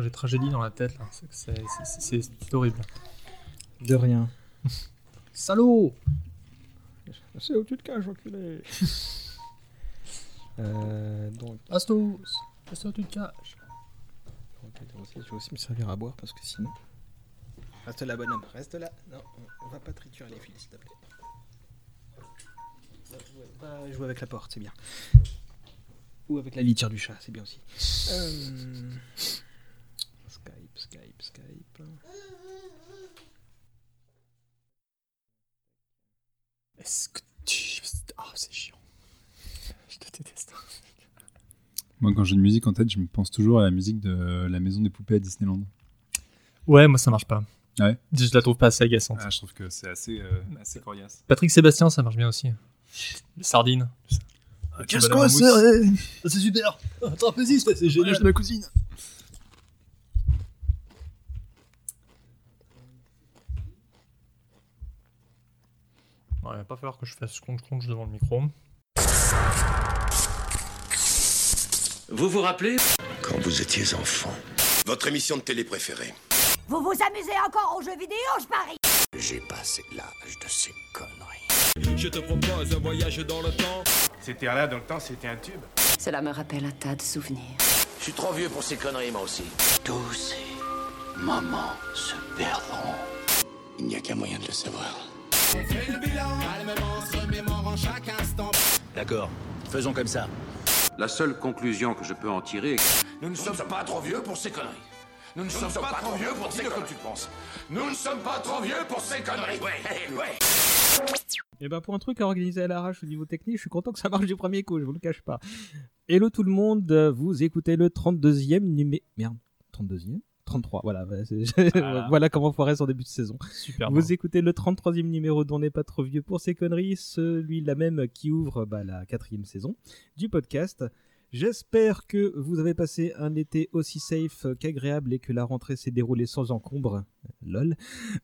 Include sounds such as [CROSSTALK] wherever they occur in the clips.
J'ai tragédie dans la tête là. C'est- horrible. De rien. Salaud C'est tu te caches, enculé [LAUGHS] euh, Donc, Astos Astos, tu te caches. ok, je vais aussi me servir à boire parce que sinon. Reste là, bonhomme, reste là. Non, on va pas triturer les fils, s'il te plaît. Pas jouer avec la porte, c'est bien. Ou avec la litière du chat, c'est bien aussi. Euh, Est-ce que tu. Ah, c'est chiant. Je te déteste. Moi, quand j'ai une musique en tête, je me pense toujours à la musique de la maison des poupées à Disneyland. Ouais, moi ça marche pas. Ouais. Je la trouve pas assez agaçante. Ah, je trouve que c'est assez, euh, assez coriace. Patrick Sébastien, ça marche bien aussi. Les sardines. Qu'est-ce qu'on va c'est C'est super Trapéziste, c'est génial ma cousine. Il va pas falloir que je fasse crunch-crunch devant le micro. Vous vous rappelez? Quand vous étiez enfant, votre émission de télé préférée. Vous vous amusez encore aux jeux vidéo, je parie? J'ai passé l'âge de ces conneries. Je te propose un voyage dans le temps. C'était là dans le temps, c'était un tube. Cela me rappelle un tas de souvenirs. Je suis trop vieux pour ces conneries, moi aussi. Tous ces moments se perdront. Il n'y a qu'un moyen de le savoir. D'accord, faisons comme ça. La seule conclusion que je peux en tirer est que Nous ne sommes pas trop vieux pour ces conneries. Nous ne sommes pas trop vieux pour ces conneries. tu penses. Nous ne sommes pas trop vieux pour ces conneries. Ouais, ouais. Et ben pour un truc à organiser à l'arrache au niveau technique, je suis content que ça marche du premier coup, je vous le cache pas. Hello tout le monde, vous écoutez le 32e numéro... Merde, 32e 33, voilà, voilà, c'est- Voilà. [LAUGHS] voilà comment foirer son début de saison. Super. Vous écoutez le 33e numéro d'On n'est pas trop vieux pour ces conneries, celui-là même qui ouvre bah, la quatrième saison du podcast. J'espère que vous avez passé un été aussi safe qu'agréable et que la rentrée s'est déroulée sans encombre, lol,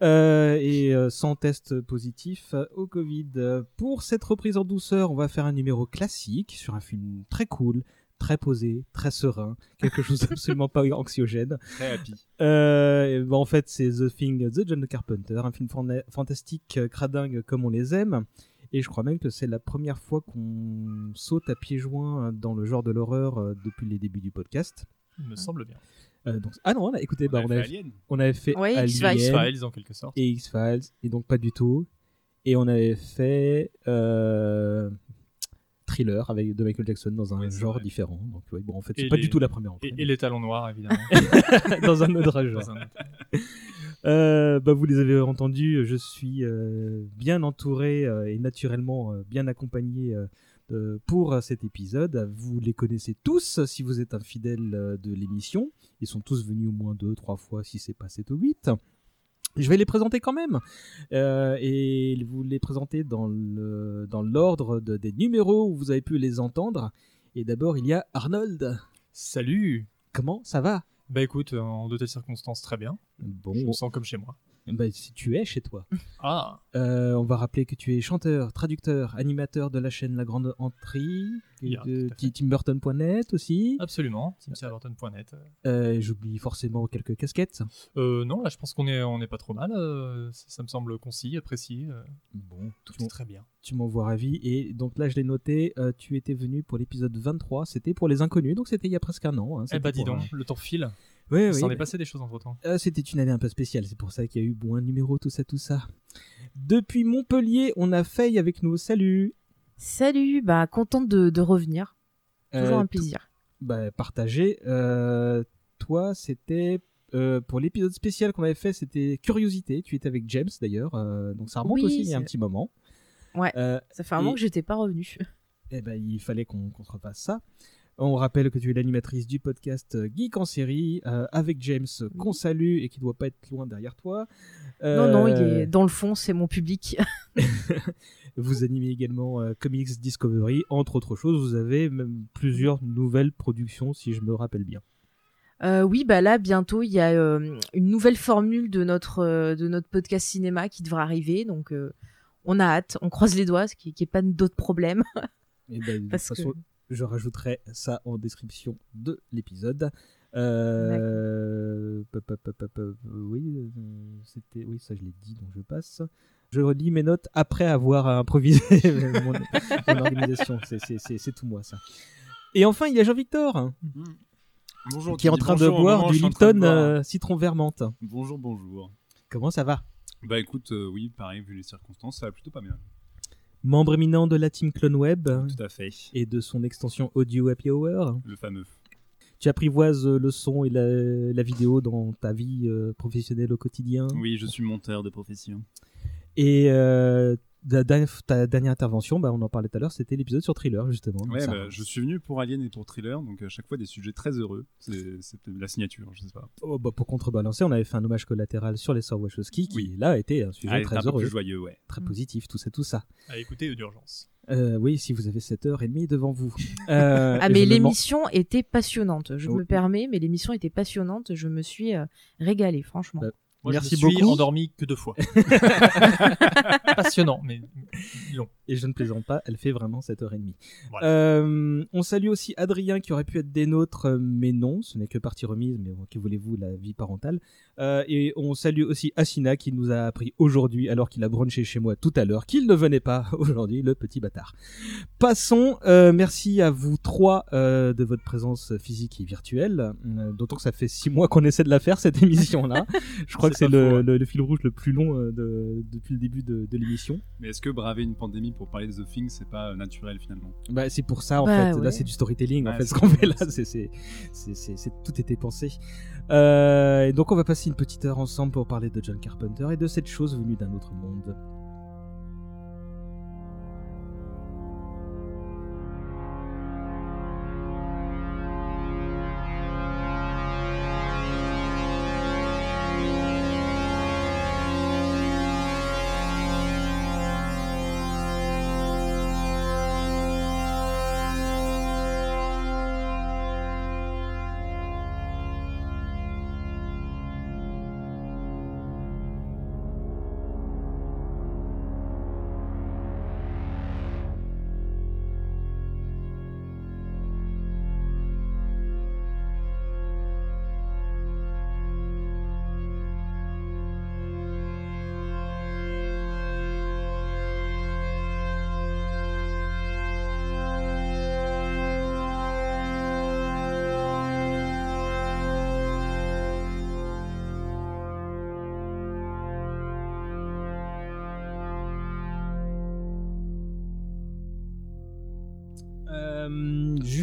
euh, et euh, sans test positif au Covid. Pour cette reprise en douceur, on va faire un numéro classique sur un film très cool, très posé, très serein, quelque chose [LAUGHS] d'absolument pas anxiogène. Très happy. Euh, ben, en fait, c'est The Thing, The John Carpenter, un film fan- fantastique, euh, cradingue comme on les aime. Et je crois même que c'est la première fois qu'on saute à pieds joints dans le genre de l'horreur euh, depuis les débuts du podcast. Il me semble bien. Euh, donc, ah non, on a, écoutez, bah, on, a avait, fait Alien. on avait fait Ouais, Alien X-Files. X-Files en quelque sorte. et X-Files, et donc pas du tout. Et on avait fait euh, Thriller avec de Michael Jackson dans un genre vrai. différent. Donc, ouais, bon, en fait, c'est Et pas les- du tout la première. Et, et les talons noirs, évidemment. [LAUGHS] dans un autre genre. Dans un autre- [LAUGHS] Euh, bah, vous les avez entendus, je suis euh, bien entouré euh, et naturellement bien accompagné pour cet épisode. Vous les connaissez tous si vous êtes un fidèle de l'émission. Ils sont tous venus au moins deux, trois fois si c'est pas 7 ou 8. Je vais les présenter quand même euh, et vous les présenter dans le dans l'ordre de- des numéros où vous avez pu les entendre. Et d'abord il y a Arnold. Salut Comment ça va? Bah écoute, en de telles circonstances, très bien. Bon, Je me sens comme chez moi. Bah, si tu es chez toi. [LAUGHS] Ah Euh, on va rappeler que tu es chanteur, traducteur, animateur de la chaîne La Grande Entrée, Yeah, de timburton.net aussi. Absolument, timothyalberton.net. Euh, J'oublie forcément quelques casquettes. Euh, non, là je pense qu'on est, on est pas trop mal. ça, ça me semble concis, précis. Bon, tout est très bien. tu m'envoies ravi. Et donc là, je l'ai noté, tu étais venu pour l'épisode 23, c'était pour les inconnus, donc c'était il y a presque un an. hein, Eh bah dis donc, un- le temps file. Ouais, Il oui, s'en est bah, passé des choses entre temps. euh, c'était une année un peu spéciale, c'est pour ça qu'il y a eu bon un numéro, tout ça, tout ça. Depuis Montpellier, on a Faye avec nous. Salut Salut, bah contente de, de revenir. Toujours Euh, un plaisir. bah, partagé. Euh, toi, c'était euh, pour l'épisode spécial qu'on avait fait, c'était Curiosité. Tu étais avec James d'ailleurs, euh, donc ça remonte Oui, aussi il y a un petit moment. Ouais. Euh, Ça fait un moment et- que j'étais pas revenue. eh ben, il fallait qu'on qu'on se refasse ça. On rappelle que tu es l'animatrice du podcast euh, Geek en série euh, avec James qu'on salue et qui doit pas être loin derrière toi. Non, non, il Euh, est dans le fond, c'est mon public. [LAUGHS] Vous animez également euh, Comics Discovery, entre autres choses. Vous avez même plusieurs nouvelles productions, si je me rappelle bien. Euh, oui, bah là, bientôt, il y a euh, une nouvelle formule de notre, euh, de notre podcast cinéma qui devra arriver. Donc, euh, on a hâte, on croise les doigts, qu'il n'y ait pas d'autres problèmes. Et ben, de [LAUGHS] toute façon, que- je rajouterai ça en description de l'épisode. Euh, pop, pop, pop, pop, pop, oui, euh, c'était, oui, ça je l'ai dit, donc je passe. Je relis mes notes après avoir improvisé [LAUGHS] mon, mon organisation. C'est- tout moi ça. Et enfin, il y a Jean-Victor Bonjour. qui est en train de boire du Lipton euh, citron vert menthe. Bonjour, bonjour. Comment ça va? Bah écoute, euh, oui, pareil, vu les circonstances, ça va plutôt pas bien. Membre éminent de la team Clone Web Tout à fait. et de son extension Audio Happy Hour. Le fameux. Tu apprivoises euh, le son et la, la vidéo dans ta vie euh, professionnelle au quotidien. Oui, je suis monteur de profession. Et euh, ta, dernière intervention, bah, on en parlait tout à l'heure, c'était l'épisode sur Thriller, justement. Ouais, bah, je suis venu pour Alien et pour Thriller, donc à chaque fois des sujets très heureux. C'est la signature, je sais pas. Oh, bah, pour contrebalancer, on avait fait un hommage collatéral sur les sœurs Wachowski, qui Oui. là a été un sujet Ah, très un peu heureux, plus joyeux, ouais. très positif, tout ça, tout ça. À écouter d'urgence. Euh, oui, si vous avez 7h30 devant vous. [LAUGHS] Euh, Ah mais l'émission était passionnante. Je me permets, mais l'émission était passionnante. Je me suis euh, régalée, franchement. Moi, Merci je me suis beaucoup. endormi que deux fois. [LAUGHS] Passionnant, mais long. Et je ne plaisante pas, elle fait vraiment 7h30. Voilà. Euh, on salue aussi Adrien qui aurait pu être des nôtres, euh, mais non, ce n'est que partie remise, mais que voulez-vous, la vie parentale. Euh, et on salue aussi Asina qui nous a appris aujourd'hui, alors qu'il a brunché chez moi tout à l'heure, qu'il ne venait pas [LAUGHS] aujourd'hui, le petit bâtard. Passons, euh, merci à vous trois de votre présence physique et virtuelle, d'autant que ça fait six mois qu'on essaie de la faire, cette [LAUGHS] émission-là. Je crois C'est que c'est pas le, fil rouge le plus long euh, de- depuis le début de, de l'émission. Mais est-ce que braver une pandémie pour parler de The Thing, c'est pas euh, naturel finalement? Bah, c'est pour ça en Bah, fait. ouais. Là, c'est du storytelling. en fait, ce qu'on fait là, c'est- tout était pensé. Euh, et donc, on va passer une petite heure ensemble pour parler de John Carpenter et de cette chose venue d'un autre monde.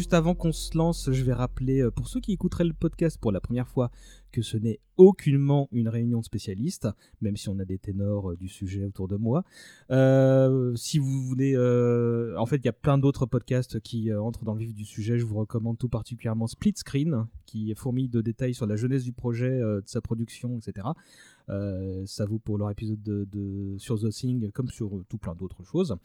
Juste avant qu'on se lance, je vais rappeler euh, pour ceux qui écouteraient le podcast pour la première fois que ce n'est aucunement une réunion de spécialistes, même si on a des ténors euh, du sujet autour de moi. Euh, si vous voulez, en fait, il y a plein d'autres podcasts qui entrent dans le vif du sujet. Je vous recommande tout particulièrement Split Screen, qui est fourmi de détails sur la jeunesse du projet, de sa production, etc. Ça vaut pour leur épisode de, de- sur The Thing comme sur tout plein d'autres choses.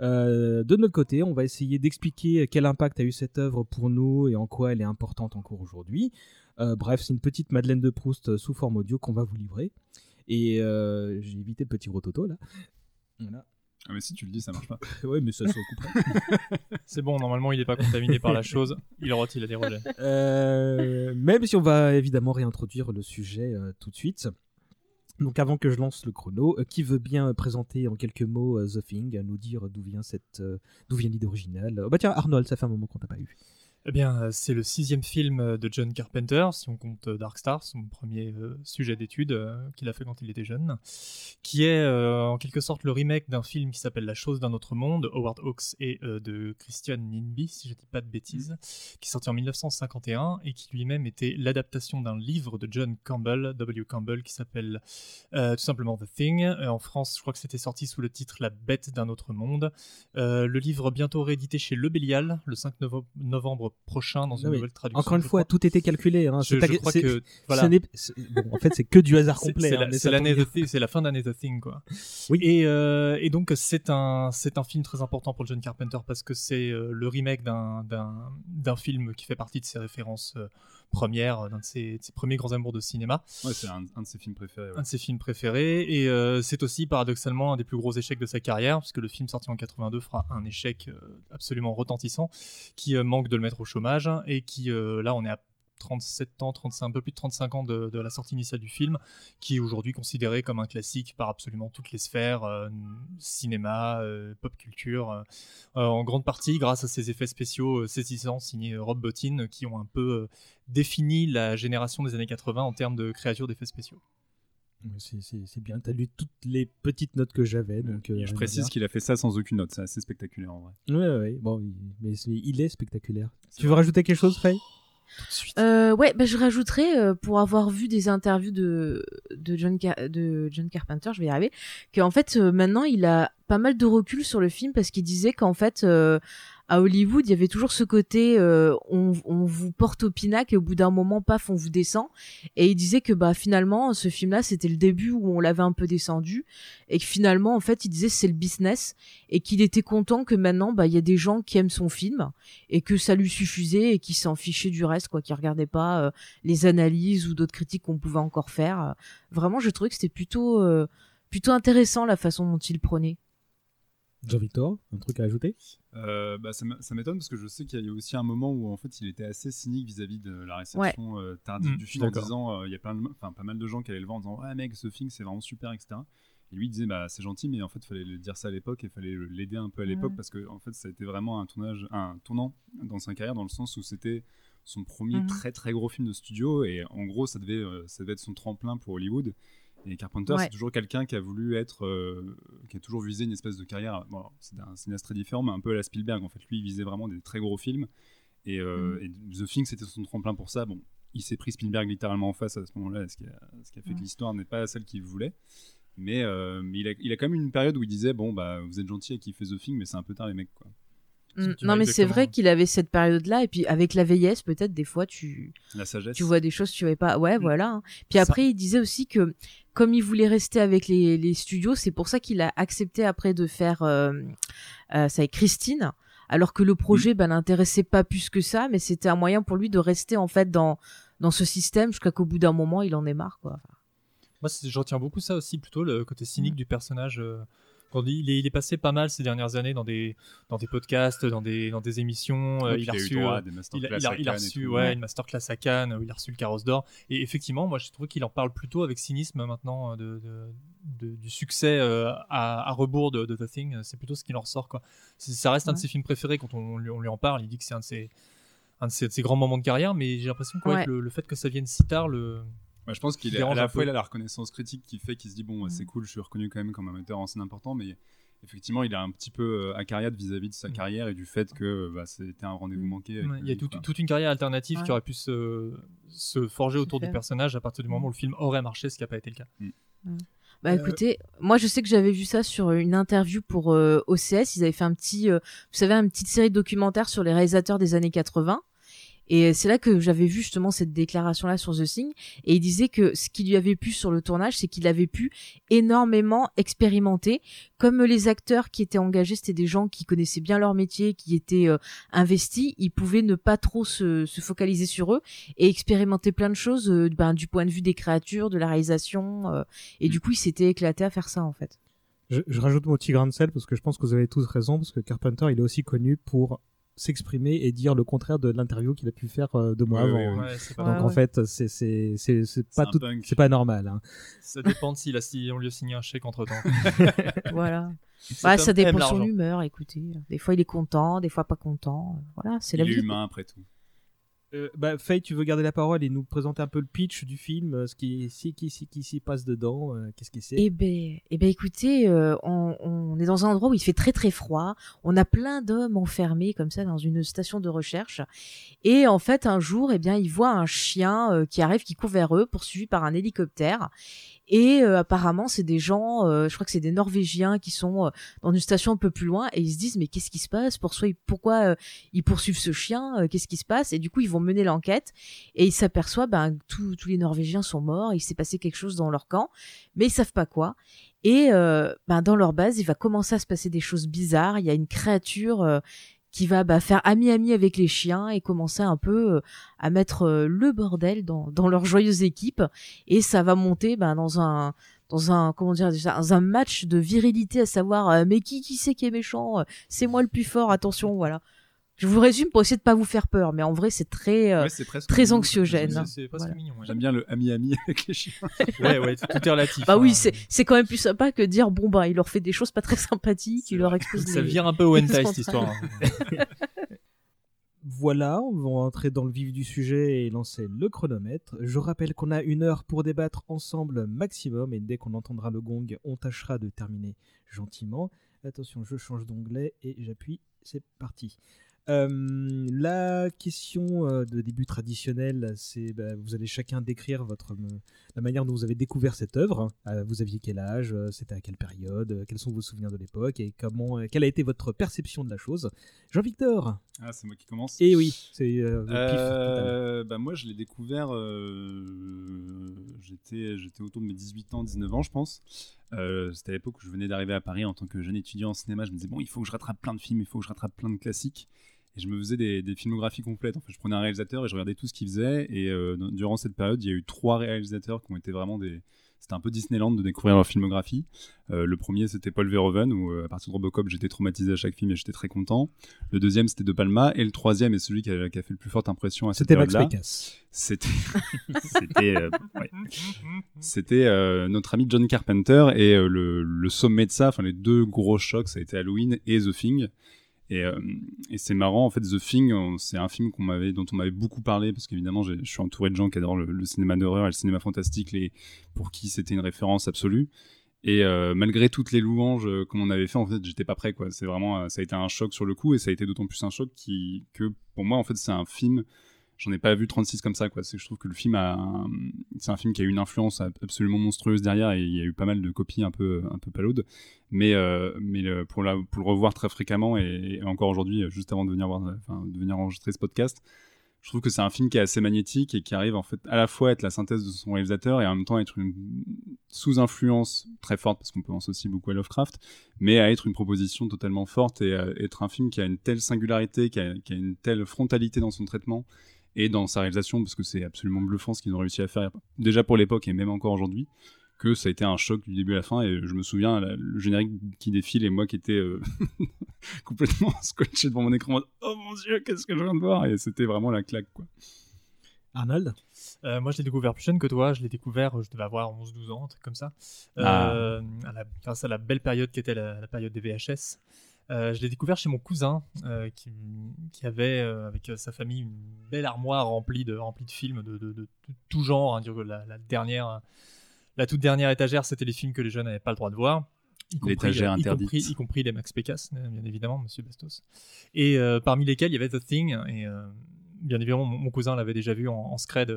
Euh, de notre côté, on va essayer d'expliquer quel impact a eu cette œuvre pour nous et en quoi elle est importante encore aujourd'hui. Euh, bref, c'est une petite Madeleine de Proust euh, sous forme audio qu'on va vous livrer. Et euh, j'ai évité le petit rototo là. Voilà. Ah, mais si tu le dis, ça marche pas. [LAUGHS] ouais, mais ça se couperait. [LAUGHS] C'est bon, normalement, il n'est pas contaminé par la chose. Il rote, il a des. Euh, même si on va évidemment réintroduire le sujet euh, tout de suite. Donc avant que je lance le chrono, euh, qui veut bien euh, présenter en quelques mots euh, The Thing, nous dire d'où vient cette, d'où vient l'idée originale? Oh, Bah tiens, Arnold, ça fait un moment qu'on t'a pas eu. Eh bien, euh, c'est le sixième film euh, de John Carpenter, si on compte euh, Dark Star, son premier sujet d'étude qu'il a fait quand il était jeune, qui est euh, en quelque sorte le remake d'un film qui s'appelle La chose d'un autre monde, Howard Hawks et euh, de Christian Ninby, si je dis pas de bêtises, qui est sorti en 1951 et qui lui-même était l'adaptation d'un livre de John Campbell, W. Campbell, qui s'appelle euh, tout simplement The Thing. En France, je crois que c'était sorti sous le titre La bête d'un autre monde. Le livre bientôt réédité chez Le Bélial le 5 novo- novembre prochain dans une nouvelle traduction. Encore une fois, tout était calculé. Hein. Je- crois que, ce voilà. bon, en fait, c'est que du hasard complet. C'est hein, la- c'est Thing, c'est la fin d'année The Thing, quoi. Oui. Et, euh, et donc c'est un c'est un film très important pour John Carpenter parce que c'est euh, le remake d'un film qui fait partie de ses références euh, premières, d'un de ses, de ses premiers grands amours de cinéma, Ouais, c'est un, un de ses films préférés. ouais. un de ses films préférés. Et euh, c'est aussi paradoxalement un des plus gros échecs de sa carrière puisque le film sorti en 82 fera un échec euh, absolument retentissant qui euh, manque de le mettre au chômage et qui euh, là on est à 37 ans, 35, un peu plus de 35 ans de, de la sortie initiale du film, qui est aujourd'hui considéré comme un classique par absolument toutes les sphères, euh, cinéma, euh, pop culture, euh, en grande partie grâce à ses effets spéciaux euh, saisissants signés Rob Bottin, qui ont un peu euh, défini la génération des années 80 en termes de créatures d'effets spéciaux. C'est bien, t'as lu toutes les petites notes que j'avais. donc euh, je précise qu'il a fait ça sans aucune note, c'est assez spectaculaire en vrai. Ouais, ouais. Bon, mais il est spectaculaire. Tu veux rajouter quelque chose, Faye? Euh, ouais, bah, je rajouterais, euh, pour avoir vu des interviews de, de, John, Carpenter, je vais y arriver, qu'en fait, euh, maintenant, il a pas mal de recul sur le film parce qu'il disait qu'en fait, euh, à Hollywood, il y avait toujours ce côté, euh, on, on vous porte au pinacle et au bout d'un moment, paf, on vous descend. Et il disait que bah finalement, ce film-là, c'était le début où on l'avait un peu descendu et que finalement, en fait, il disait c'est le business et qu'il était content que maintenant, bah il y a des gens qui aiment son film et que ça lui suffisait et qui s'en fichait du reste, quoi, qui regardait pas euh, les analyses ou d'autres critiques qu'on pouvait encore faire. Vraiment, je trouvais que c'était plutôt euh, plutôt intéressant la façon dont il prenait. Jean-Victor, un truc à ajouter? Euh, bah, ça m'étonne parce que je sais qu'il y a eu aussi un moment où en fait il était assez cynique vis-à-vis de la réception euh, tardive Mm, du film en disant euh, il y a plein de, enfin pas mal de gens qui allaient le voir en disant ouais mec ce film c'est vraiment super etc. Et lui il disait bah c'est gentil mais en fait fallait le dire ça à l'époque et fallait l'aider un peu à l'époque Ouais. parce que en fait ça a été vraiment un tournage un tournant dans sa carrière dans le sens où c'était son premier Mhm. très très gros film de studio et en gros ça devait euh, ça devait être son tremplin pour Hollywood. Et Carpenter, Ouais. c'est toujours quelqu'un qui a voulu être, euh, qui a toujours visé une espèce de carrière. Bon, c'est un cinéaste très différent, mais un peu à la Spielberg. En fait, lui, il visait vraiment des très gros films. Et, euh, Mm. et The Thing, c'était son tremplin pour ça. Bon, il s'est pris Spielberg littéralement en face à ce moment-là, ce qui a, ce qui a fait Mm. que l'histoire n'est pas celle qu'il voulait. Mais, euh, mais il, a, il a quand même une période où il disait bon bah vous êtes gentil à kiffer The Thing, mais c'est un peu tard les mecs quoi. Mm, Non, mais c'est vrai qu'il avait cette période-là et puis avec la vieillesse, peut-être des fois tu La sagesse. tu vois des choses que tu avais pas. Ouais, Mm. voilà. hein. Puis après, il disait aussi que comme il voulait rester avec les, les studios, c'est pour ça qu'il a accepté après de faire euh, euh, ça avec Christine, alors que le Mm. projet ben l'intéressait pas plus que ça, mais c'était un moyen pour lui de rester en fait dans dans ce système jusqu'à qu'au bout d'un moment, il en ait marre quoi. Moi, c'est- je retiens beaucoup ça aussi, plutôt le côté Mm. cynique du personnage. euh, quand il, est, il est passé pas mal ces dernières années dans des, dans des podcasts, dans des, dans des émissions. euh, Ouais, puis il a reçu, droit à euh, des il a, il il reçu tout. ouais, Ouais. une masterclass à Cannes où il a reçu le carrosse d'or. Et effectivement, moi, je trouve qu'il en parle plutôt avec cynisme maintenant euh, de, de- de- du succès euh, à, à rebours de, de The Thing. C'est plutôt ce qu'il en ressort. Quoi. Ça reste un de ses films préférés quand on, lui, on lui en parle. Il dit que c'est un de ses, un de ses, de ses grands moments de carrière, mais j'ai l'impression que Ouais. le, le fait que ça vienne si tard le. Ouais, je pense qu'il Il est à la fois il a la reconnaissance critique qui fait qu'il se dit bon c'est Mm. cool je suis reconnu quand même comme un metteur en scène important mais effectivement il a un petit peu euh, acariade vis-à-vis de sa Mm. carrière et du fait que bah, c'était un rendez-vous Mm. manqué avec Ouais, le Il y a tout- quoi. toute une carrière alternative Ouais. qui aurait pu se, se forger autour du personnage à partir du moment où le film aurait marché, ce qui n'a pas été le cas. Bah Euh, écoutez, moi je sais que j'avais vu ça sur une interview pour euh, OCS. Ils avaient fait un petit, euh, vous savez, une petite série de documentaires sur les réalisateurs des années 80. Et c'est là que j'avais vu justement cette déclaration-là sur The Thing. Et il disait que ce qui lui avait plu sur le tournage, c'est qu'il avait pu énormément expérimenter. Comme les acteurs qui étaient engagés, c'était des gens qui connaissaient bien leur métier, qui étaient euh, investis, ils pouvaient ne pas trop se, se focaliser sur eux et expérimenter plein de choses euh, ben, du point de vue des créatures, de la réalisation. euh, et du coup, il s'était éclaté à faire ça en fait. je, je rajoute mon petit grain de sel parce que je pense que vous avez tous raison parce que Carpenter il est aussi connu pour s'exprimer et dire le contraire de l'interview qu'il a pu faire euh, deux mois Ouais, avant. ouais, hein. ouais. Ouais, c'est pas Donc Ouais, en ouais. fait c'est c'est c'est c'est pas tout c'est pas normal. Hein. Ça dépend de s'il a, si on lui a signé un chèque entre temps. [LAUGHS] voilà. Bah, ça dépend de son humeur, écoutez. Des fois, il est content, des fois pas content. Voilà, c'est la il est vie. humain après tout Euh, bah, Faye, tu veux garder la parole et nous présenter un peu le pitch du film, euh, ce qui si, qui, qui, s'y passe dedans, euh, qu'est-ce que c'est? Eh ben, eh ben, écoutez, euh, on, on est dans un endroit où il fait très très froid. On a plein d'hommes enfermés comme ça dans une station de recherche. Et en fait, un jour, eh bien, ils voient un chien qui arrive, qui court vers eux, poursuivi par un hélicoptère. Et euh, apparemment, c'est des gens, euh, je crois que c'est des Norvégiens qui sont euh, dans une station un peu plus loin et ils se disent mais qu'est-ce qui se passe? Pourquoi, euh, ils poursuivent ce chien? Euh, Qu'est-ce qui se passe? Et du coup, ils vont mener l'enquête et ils s'aperçoivent ben, que tous- les Norvégiens sont morts. Il s'est passé quelque chose dans leur camp, mais ils savent pas quoi. Et ben, dans leur base, il va commencer à se passer des choses bizarres. Il y a une créature qui va bah, faire ami-ami avec les chiens et commencer un peu euh, à mettre euh, le bordel dans, leur joyeuse équipe. Et ça va monter ben, dans un dans un comment dire dans un match de virilité à savoir euh, mais qui qui c'est qui est méchant c'est moi le plus fort attention voilà Je vous résume pour essayer de pas vous faire peur, mais en vrai, c'est très, euh, Ouais, très mignon, anxiogène. C'est- C'est presque Voilà. mignon. ouais. J'aime bien le ami-ami avec les chiens. [LAUGHS] Ouais, ouais, tout est relatif. Bah oui, hein. c'est c'est quand même plus sympa que dire bon bah il leur fait des choses pas très sympathiques, il leur expose Ça des- vire un peu au hentai [LAUGHS] cette histoire. hein. [LAUGHS] Voilà, on va entrer dans le vif du sujet et lancer le chronomètre. Je rappelle qu'on a une heure pour débattre ensemble maximum et dès qu'on entendra le gong, on tâchera de terminer gentiment. Attention, je change d'onglet et j'appuie, c'est parti. Euh, la question de début traditionnel, c'est bah, vous allez chacun décrire votre la manière dont vous avez découvert cette œuvre. Vous aviez quel âge, c'était à quelle période, quels sont vos souvenirs de l'époque et comment, quelle a été votre perception de la chose. Jean-Victor. Ah, c'est moi qui commence? Et oui, c'est euh. Euh, bah moi, je l'ai découvert. j'étais, j'étais autour de mes 18 ans, 19 ans, je pense. Euh, c'était à l'époque où je venais d'arriver à Paris en tant que jeune étudiant en cinéma. Je me disais, bon, il faut que je rattrape plein de films, il faut que je rattrape plein de classiques. Et je me faisais des, des filmographies complètes. En fait, je prenais un réalisateur et je regardais tout ce qu'il faisait. Et euh, dans- durant cette période, il y a eu trois réalisateurs qui ont été vraiment des. C'était un peu Disneyland de découvrir leur filmographie. Euh, le premier, c'était Paul Verhoeven, où euh, à partir de Robocop, j'étais traumatisé à chaque film et j'étais très content. Le deuxième, c'était De Palma. Et le troisième, et celui qui a, qui a fait le plus forte impression à cette C'était Max période-là, c'était [LAUGHS] c'était euh, ouais. c'était euh, notre ami John Carpenter et euh, le, le sommet de ça enfin les deux gros chocs ça a été Halloween et The Thing et, euh, et c'est marrant en fait The Thing c'est un film dont on m'avait beaucoup parlé parce qu'évidemment je suis entouré de gens qui adorent le, cinéma d'horreur et le cinéma fantastique les pour qui c'était une référence absolue et euh, malgré toutes les louanges euh, en avait fait, en fait, j'étais pas prêt, quoi. C'est vraiment, euh, ça a été un choc sur le coup, et ça a été d'autant plus un choc que, pour moi, en fait, c'est un film. J'en ai pas vu 36 comme ça, quoi. C'est, je trouve que le film a, c'est un film qui a eu une influence ab- absolument monstrueuse derrière, et il y a eu pas mal de copies un peu, un peu palaudes. Mais, euh, mais pour la, pour le revoir très fréquemment, et, encore aujourd'hui, euh, juste avant de venir voir, euh, enfin, de venir enregistrer ce podcast, je trouve que c'est un film qui est assez magnétique et qui arrive en fait à la fois à être la synthèse de son réalisateur et en même temps être une sous influence très forte parce qu'on pense aussi beaucoup à Lovecraft mais à être une proposition totalement forte et à être un film qui a une telle singularité qui a une telle frontalité dans son traitement et dans sa réalisation parce que c'est absolument bluffant ce qu'ils ont réussi à faire déjà pour l'époque et même encore aujourd'hui que ça a été un choc du début à la fin et je me souviens la- le générique qui défile et moi qui étais euh, [LAUGHS] complètement scotché devant mon écran en mode, oh mon dieu qu'est-ce que je viens de voir? Et c'était vraiment la claque quoi Arnold? Euh, moi, je l'ai découvert plus jeune que toi. Je l'ai découvert, je devais avoir 11-12 ans, un truc comme ça. Ah. Euh, à la- grâce à la belle période qui était la, la période des VHS. Euh, je l'ai découvert chez mon cousin euh, qui, qui avait euh, avec sa famille une belle armoire remplie de, remplie de films de, de- tout genre. hein. La, la dernière, la toute dernière étagère, c'était les films que les jeunes n'avaient pas le droit de voir. Y compris, L'étagère y interdite. compris- y compris les Max Pécasse, bien évidemment, Monsieur Bastos. Et parmi lesquels il y avait The Thing. Et bien évidemment, mon, mon cousin l'avait déjà vu en, en scred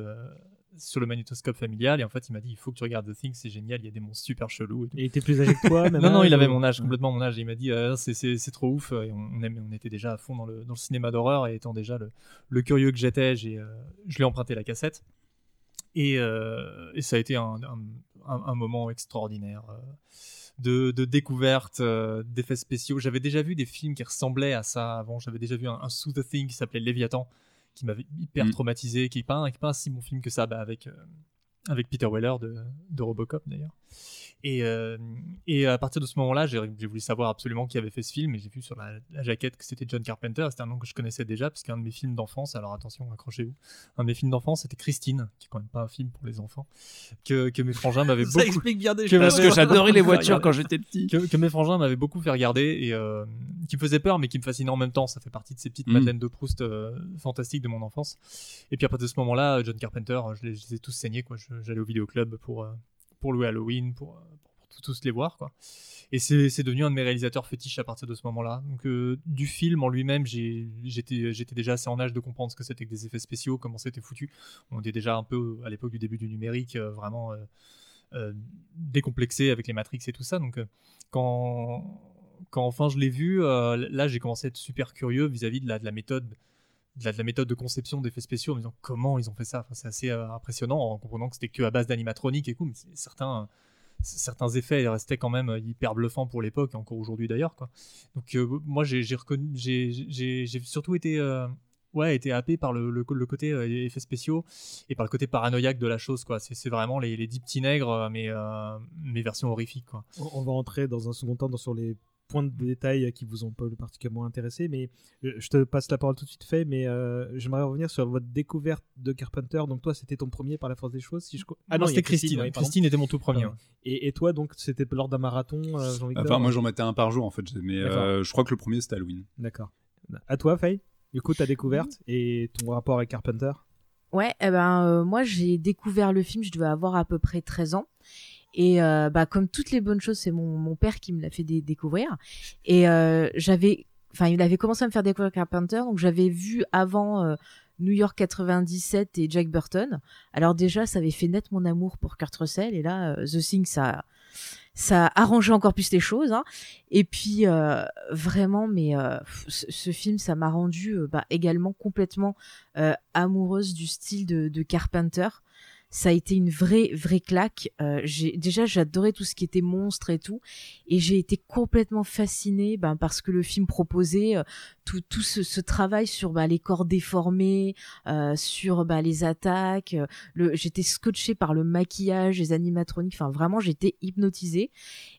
sur le magnétoscope familial. Et en fait, il m'a dit il faut que tu regardes The Thing, c'est génial, il y a des monstres super chelous. et. Il était plus âgé que toi [LAUGHS] même Non, non, il avait mon âge, complètement mon âge. Et il m'a dit euh, c'est- c'est c'est trop ouf. Et on, aime- on était déjà à fond dans le, dans le cinéma d'horreur. Et étant déjà le, le curieux que j'étais, j'ai, euh, je lui ai emprunté la cassette. Et, euh, et ça a été un, un- un- un moment extraordinaire euh, de, de découverte, euh, d'effets spéciaux. J'avais déjà vu des films qui ressemblaient à ça avant. J'avais déjà vu un, un Sous the Thing qui s'appelait Léviathan, qui m'avait hyper Mm. traumatisé, qui n'est pas, un- pas si bon film que ça, bah, avec, euh, avec Peter Weller de, de Robocop d'ailleurs. Et, euh, et à partir de ce moment-là, j'ai voulu savoir absolument qui avait fait ce film, et j'ai vu sur la, la jaquette que c'était John Carpenter. C'était un nom que je connaissais déjà, parce qu'un de mes films d'enfance, alors attention, accrochez-vous, un de mes films d'enfance, c'était Christine, qui est quand même pas un film pour les enfants, que, que mes frangins m'avaient [LAUGHS] Ça beaucoup. explique bien des que choses. m'avaient- Parce que j'adorais les [LAUGHS] voitures quand j'étais petit. que, que mes frangins m'avaient beaucoup fait regarder et euh, qui me faisait peur mais qui me fascinait en même temps. Ça fait partie de ces petites Mhm. madeleines de Proust euh, fantastiques de mon enfance. Et puis à partir de ce moment-là, John Carpenter, je les, je les ai tous saignés. quoi. J'allais au vidéoclub pour, pour louer Halloween, pour, euh, tous les voir. quoi. Et c'est devenu un de mes réalisateurs fétiches à partir de ce moment-là. Donc euh, du film en lui-même, j'étais déjà assez en âge de comprendre ce que c'était que des effets spéciaux, comment c'était foutu. On était déjà un peu à l'époque du début du numérique, euh, vraiment euh, euh, décomplexé avec les Matrix et tout ça. Donc euh, quand, quand enfin je l'ai vu, euh, là j'ai commencé à être super curieux vis-à-vis de la méthode. De la, la méthode de conception d'effets spéciaux en disant comment ils ont fait ça. C'est assez euh, impressionnant en comprenant que c'était que à base d'animatronique et tout, mais certains, effets restaient quand même hyper bluffants pour l'époque, et encore aujourd'hui d'ailleurs. Donc euh, moi j'ai surtout été, euh, happé par le, côté euh, effets spéciaux et par le côté paranoïaque de la chose. C'est vraiment les, les dix petits nègres, euh, mais, euh, mais version. On va entrer dans un second temps sur les points de détail qui vous ont pas particulièrement intéressé, mais euh, je te passe la parole tout de suite fait, mais euh, j'aimerais revenir sur votre découverte de Carpenter. Donc toi, c'était ton premier par la force des choses, si je ah non, c'était Christine. ouais. Christine était mon tout premier. Et, et toi, donc, c'était lors d'un marathon, euh, Jean-Victor Enfin, moi j'en mettais un par jour en fait, mais euh, je crois que le premier c'était Halloween. D'accord. À toi, Faye Du coup, ta découverte et ton rapport avec Carpenter? Ouais, eh ben euh, moi j'ai découvert le film, je devais avoir à peu près 13 ans. Et euh, bah comme toutes les bonnes choses, c'est mon, père qui me l'a fait dé- découvrir. Et euh, j'avais, enfin il avait commencé à me faire découvrir Carpenter, donc j'avais vu avant euh, New York 97 et Jack Burton. Alors déjà, ça avait fait naître mon amour pour Kurt Russell. Et là, euh, The Thing, ça, ça a arrangé encore plus les choses. Hein. Et puis euh, vraiment, mais ce, ce film, ça m'a rendu euh, bah, également complètement amoureuse du style de Carpenter. Ça a été une vraie vraie claque. Euh, j'ai déjà j'adorais tout ce qui était monstre et tout, et j'ai été complètement fascinée ben, parce que le film proposait euh, tout tout ce, ce travail sur bah, les corps déformés, euh, sur bah, les attaques. euh, le j'étais scotchée par le maquillage, les animatroniques. Enfin vraiment j'étais hypnotisée.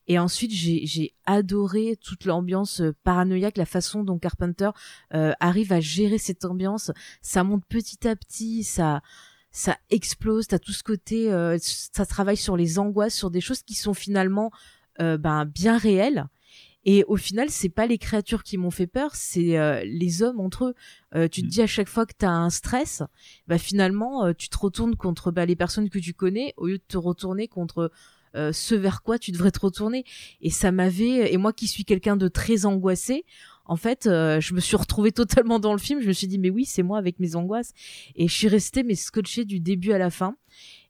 Et ensuite j'ai j'ai adoré toute l'ambiance euh, paranoïaque, la façon dont Carpenter euh, arrive à gérer cette ambiance. Ça monte petit à petit, ça ça explose, t'as tout ce côté, euh, ça travaille sur les angoisses, sur des choses qui sont finalement euh, ben, bien réelles. Et au final, c'est pas les créatures qui m'ont fait peur, c'est euh, les hommes entre eux. Euh, tu te dis à chaque fois que t'as un stress, bah finalement, euh, tu te retournes contre bah, les personnes que tu connais au lieu de te retourner contre ce vers quoi tu devrais te retourner. Et ça m'avait, et moi qui suis quelqu'un de très angoissé, en fait, euh, je me suis retrouvée totalement dans le film. Je me suis dit, mais oui, c'est moi avec mes angoisses. Et je suis restée, mais scotchée du début à la fin.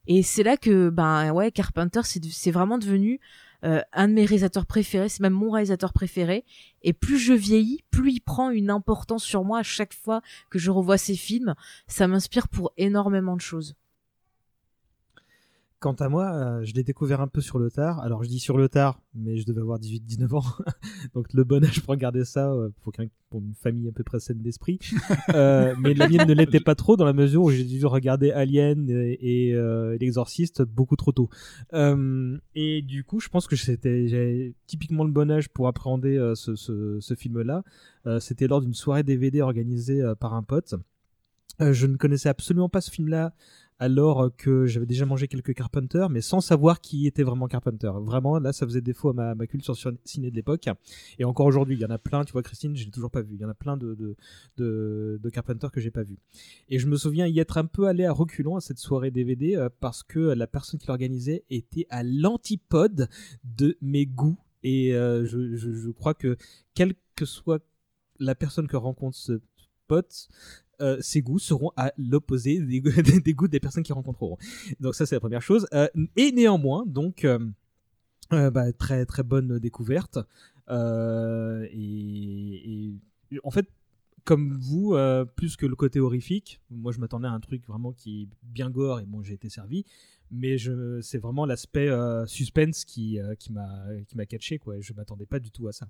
Et c'est là que, ben ouais, Carpenter, c'est vraiment devenu euh, un de mes réalisateurs préférés. C'est même mon réalisateur préféré. Et plus je vieillis, plus il prend une importance sur moi à chaque fois que je revois ses films. Ça m'inspire pour énormément de choses. Quant à moi, euh, je l'ai découvert un peu sur le tard. Alors je dis sur le tard, mais je devais avoir 18-19 ans. [LAUGHS] Donc le bon âge pour regarder ça, euh, pour, pour une famille à peu près saine d'esprit. [LAUGHS] Euh, mais la mienne ne l'était pas trop dans la mesure où j'ai dû regarder Alien et, et, euh, L'Exorciste beaucoup trop tôt. Et du coup, je pense que c'était j'avais typiquement le bon âge pour appréhender ce, ce, ce film-là. C'était lors d'une soirée DVD organisée par un pote. Je ne connaissais absolument pas ce film-là alors que j'avais déjà mangé quelques Carpenter, mais sans savoir qui était vraiment Carpenter. Vraiment, là, ça faisait défaut à ma, culture sur- ciné de l'époque. Et encore aujourd'hui, il y en a plein, tu vois, Christine, je l'ai toujours pas vu. Il y en a plein de, de, de, Carpenter que j'ai pas vu. Et je me souviens y être un peu allé à reculons à cette soirée DVD euh, parce que la personne qui l'organisait était à l'antipode de mes goûts. Et euh, je, je, je crois que quelle que soit la personne que rencontre ce pote, euh, ses goûts seront à l'opposé des, goûts- [LAUGHS] des personnes qui rencontreront. Donc ça c'est la première chose. Euh, et néanmoins, donc euh, euh, bah, très très bonne découverte. Et, en fait, comme vous, plus que le côté horrifique, moi je m'attendais à un truc vraiment qui est bien gore et bon j'ai été servi. Mais c'est vraiment l'aspect suspense qui, qui m'a qui m'a catché quoi. Je m'attendais pas du tout à ça.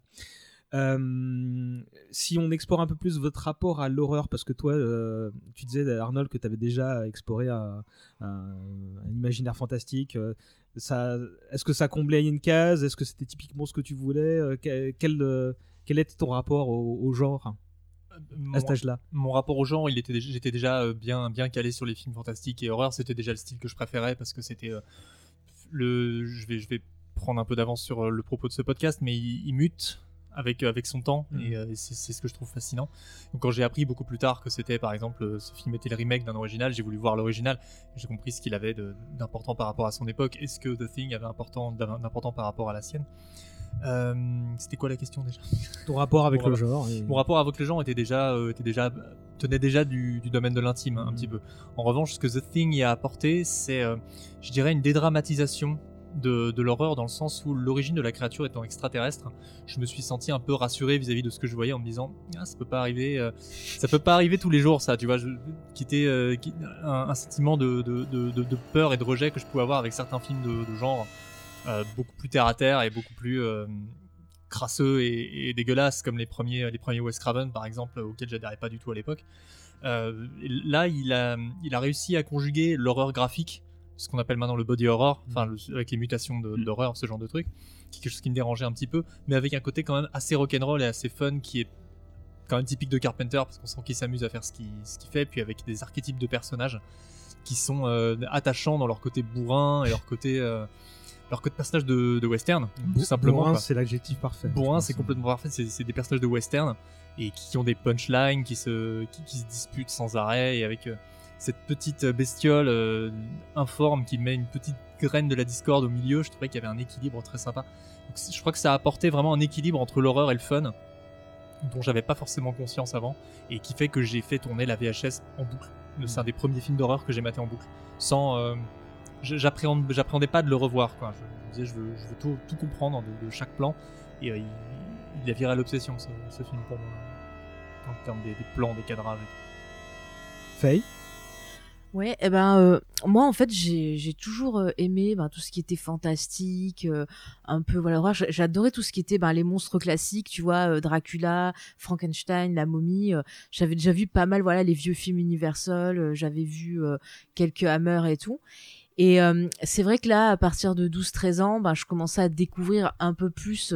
Euh, si on explore un peu plus votre rapport à l'horreur, parce que toi, euh, tu disais Arnold que tu avais déjà exploré un, un- un imaginaire fantastique. euh, ça, est-ce que ça comblait une case? Est-ce que c'était typiquement ce que tu voulais? Euh, quel, quel, euh, quel était ton rapport au, au genre à cet âge-là? Mon rapport au genre, il était, déjà- j'étais déjà euh, bien, bien calé sur les films fantastiques et horreur. C'était déjà le style que je préférais parce que c'était euh, le. Je vais, je vais prendre un peu d'avance sur euh, le propos de ce podcast, mais il, il mute avec avec son temps Mhm. et, euh, et c'est ce que je trouve fascinant. Donc quand j'ai appris beaucoup plus tard que c'était par exemple euh, ce film était le remake d'un original, j'ai voulu voir l'original. J'ai compris ce qu'il avait d'important par rapport à son époque. Est-ce que The Thing avait important d'important par rapport à la sienne? Euh, C'était quoi la question déjà? Ton rapport avec Mon le rapport- genre et- Mon rapport avec le genre était déjà, euh, était déjà, tenait déjà du, du domaine de l'intime hein, un petit peu. En revanche, ce que The Thing y a apporté, c'est, euh, je dirais, une dédramatisation de, l'horreur dans le sens où l'origine de la créature étant extraterrestre, je me suis senti un peu rassuré vis-à-vis de ce que je voyais en me disant, ah, ça peut pas arriver, euh, ça peut pas arriver tous les jours, ça, tu vois, quitter euh, un, un sentiment de, peur et de rejet que je pouvais avoir avec certains films de, genre euh, beaucoup plus terre à terre et beaucoup plus crasseux et, dégueulasses comme les premiers les premiers Wes Craven par exemple auxquels j'adhérais pas du tout à l'époque. Là, il a il a réussi à conjuguer l'horreur graphique ce qu'on appelle maintenant le body horror, enfin le- avec les mutations de- d'horreur, ce genre de truc, qui est quelque chose qui me dérangeait un petit peu, mais avec un côté quand même assez rock'n'roll et assez fun qui est quand même typique de Carpenter parce qu'on sent qu'il s'amuse à faire ce qu'il qu'il fait, puis avec des archétypes de personnages qui sont euh, attachants dans leur côté bourrin et leur côté euh, leur côté personnage de, de western, tout simplement. Bourrin, c'est l'adjectif parfait. Bourrin, c'est complètement parfait. C'est c'est des personnages de western et qui ont des punchlines, qui se, qui, qui se disputent sans arrêt et avec euh, cette petite bestiole euh, informe qui met une petite graine de la discorde au milieu. Je trouvais qu'il y avait un équilibre très sympa. Donc, je crois que ça a apporté vraiment un équilibre entre l'horreur et le fun dont j'avais pas forcément conscience avant et qui fait que j'ai fait tourner la VHS en boucle. C'est un des premiers films d'horreur que j'ai maté en boucle sans euh, j'appréhendais pas de le revoir quoi. Je, je me disais je veux, je veux tout, tout comprendre de, de chaque plan et euh, il, il a viré à l'obsession ce, ce film pour moi en termes des, des plans, des cadrages. et tout. Faye? Ouais, et ben euh, moi en fait j'ai toujours euh, aimé ben, tout ce qui était fantastique, euh, un peu voilà, j'adorais tout ce qui était ben, les monstres classiques, tu vois, euh, Dracula, Frankenstein, la momie. euh, j'avais déjà vu pas mal voilà les vieux films Universal, j'avais vu quelques Hammer et tout. Et c'est vrai que là, à partir de 12-13 ans, ben, je commençais à découvrir un peu plus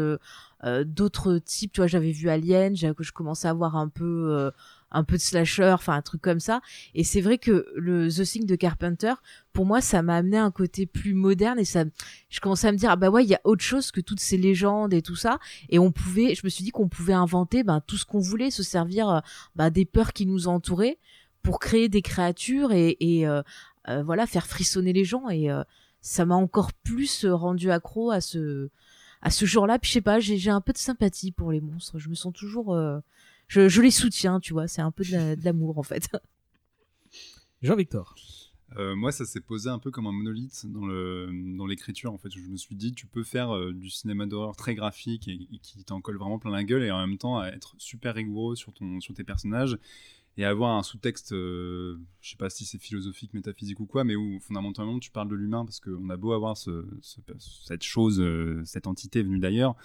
d'autres types. Tu vois, j'avais vu Alien, je commençais à voir un peu, un peu de slasher, enfin un truc comme ça. Et c'est vrai que le The Thing de Carpenter, pour moi, ça m'a amené à un côté plus moderne et ça, je commençais à me dire, ah bah ouais, il y a autre chose que toutes ces légendes et tout ça. Et on pouvait, je me suis dit qu'on pouvait inventer ben, tout ce qu'on voulait, se servir euh, ben, des peurs qui nous entouraient pour créer des créatures et, euh, euh, voilà, faire frissonner les gens. Et ça m'a encore plus rendu accro à ce, à ce genre-là. Puis je sais pas, j'ai un peu de sympathie pour les monstres. Je me sens toujours, je, je les soutiens, tu vois. C'est un peu de la- de l'amour en fait. [LAUGHS] Jean-Victor. Euh, moi, ça s'est posé un peu comme un monolithe dans le dans l'écriture. En fait, je me suis dit, tu peux faire euh, du cinéma d'horreur très graphique et, et qui t'en colle vraiment plein la gueule, et en même temps être super rigoureux sur ton sur tes personnages et avoir un sous-texte, euh, je sais pas si c'est philosophique, métaphysique ou quoi, mais où fondamentalement tu parles de l'humain parce qu'on a beau avoir ce, ce- cette chose, euh, cette entité venue d'ailleurs.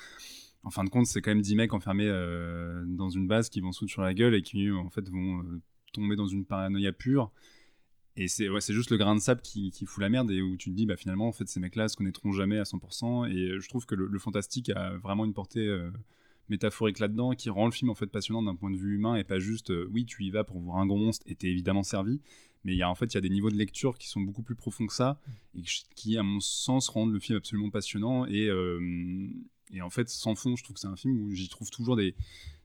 En fin de compte, c'est quand même 10 mecs enfermés euh, dans une base qui vont se foutre sur la gueule et qui en fait vont euh, tomber dans une paranoïa pure. Et c'est ouais, juste le grain de sable qui, fout la merde et où tu te dis, bah finalement, en fait, ces mecs-là se connaîtront jamais à 100%. Et euh, je trouve que le, fantastique a vraiment une portée métaphorique là-dedans qui rend le film en fait passionnant d'un point de vue humain et pas juste, oui, tu y vas pour voir un gros monstre et t'es évidemment servi. Mais il y a en fait, il y a des niveaux de lecture qui sont beaucoup plus profonds que ça et qui, à mon sens, rendent le film absolument passionnant. Et, et en fait, sans fond, je trouve que c'est un film où j'y trouve toujours des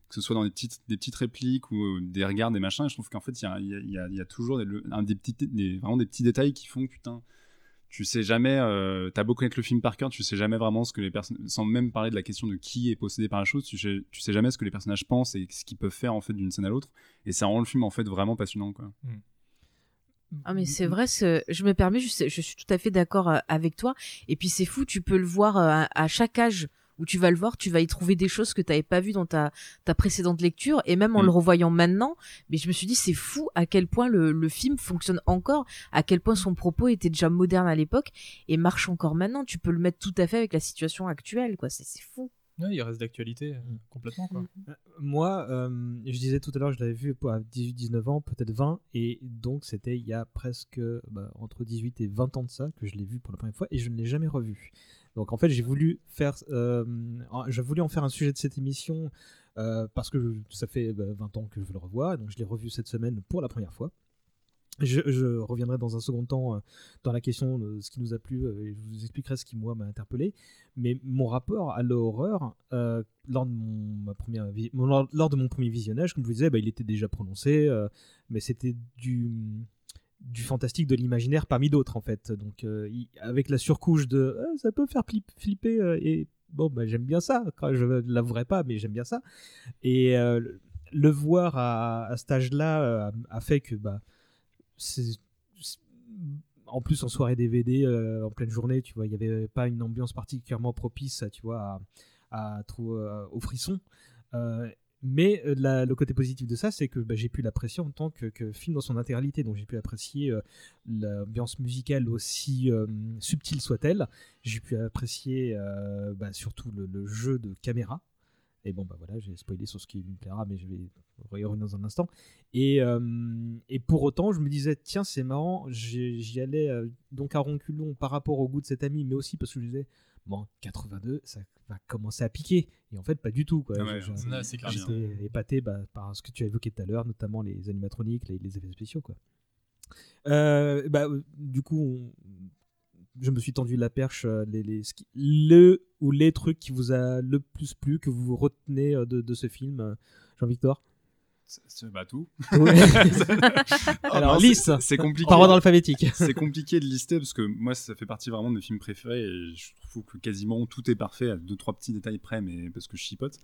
que ce soit dans des petites, des petites répliques ou euh, des regards, des machins. Et je trouve qu'en fait, il y a, il y a- y a- il y a toujours des, un des petits, des, vraiment des petits détails qui font que putain, tu sais jamais, euh, t'as beau connaître le film par cœur, tu sais jamais vraiment ce que les personnes, sans même parler de la question de qui est possédé par la chose, tu sais, tu sais jamais ce que les personnages pensent et ce qu'ils peuvent faire en fait d'une scène à l'autre. Et ça rend le film en fait vraiment passionnant, quoi. Ah mais c'est vrai, je me permets, je, je suis tout à fait d'accord euh, avec toi. Et puis c'est fou, tu peux le voir euh, à, à chaque âge où tu vas le voir, tu vas y trouver des choses que tu n'avais pas vues dans ta, ta précédente lecture. Et même en Mm. le revoyant maintenant, mais je me suis dit c'est fou à quel point le, le film fonctionne encore, à quel point son propos était déjà moderne à l'époque et marche encore maintenant. Tu peux le mettre tout à fait avec la situation actuelle, quoi. C'est c'est fou. Ouais, il reste d'actualité euh, complètement quoi. Moi, euh, je disais tout à l'heure, je l'avais vu à 18-19 ans, peut-être 20, et donc c'était il y a presque bah, entre 18 et 20 ans de ça que je l'ai vu pour la première fois, et je ne l'ai jamais revu. Donc en fait, j'ai voulu faire, euh, j'ai voulu en faire un sujet de cette émission euh, parce que ça fait bah, 20 ans que je le revois, donc je l'ai revu cette semaine pour la première fois. Je, reviendrai dans un second temps euh, dans la question de ce qui nous a plu et je vous expliquerai ce qui moi m'a interpellé. Mais mon rapport à l'horreur lors, de mon, premier visionnage, comme je vous disais, bah, il était déjà prononcé, mais c'était du du fantastique, de l'imaginaire parmi d'autres en fait. Donc euh, avec la surcouche de euh, ça peut faire flip- flipper euh, et bon bah, j'aime bien ça. Je l'avouerai pas, mais j'aime bien ça. Et le- voir à, à cet âge-là a fait que bah en plus en soirée DVD en pleine journée tu vois il n'y avait pas une ambiance particulièrement propice tu vois à, à trou- euh, au frisson Euh, mais euh, le côté positif de ça c'est que bah, j'ai pu l'apprécier en tant que, film dans son intégralité. Donc j'ai pu apprécier euh, l'ambiance musicale aussi euh, subtile soit-elle. J'ai pu apprécier bah, surtout le, jeu de caméra. Et bon, bah voilà, j'ai spoilé sur ce qui me plaira, mais je vais y revenir dans un instant. Et, et pour autant, je me disais, tiens, c'est marrant, j'y allais donc à ronculon par rapport au goût de cet ami, mais aussi parce que je disais, bon, 82, ça va commencer à piquer. Et en fait, pas du tout. Quoi. Ah ouais. J'étais épaté bah, par ce que tu as évoqué tout à l'heure, notamment les animatroniques, les, les effets spéciaux. Quoi. Euh, bah, euh, du coup, on- je me suis tendu la perche. euh, Les, le ou les trucs qui vous a le plus plu, que vous retenez de, de ce film, Jean-Victor? Bah tout. Ouais. [LAUGHS] [LAUGHS] Ah Alors, c'est- C'est compliqué. Par ordre alphabétique. [LAUGHS] c'est compliqué de lister parce que moi ça fait partie vraiment de mes films préférés et je trouve que quasiment tout est parfait à deux trois petits détails près mais parce que je chipote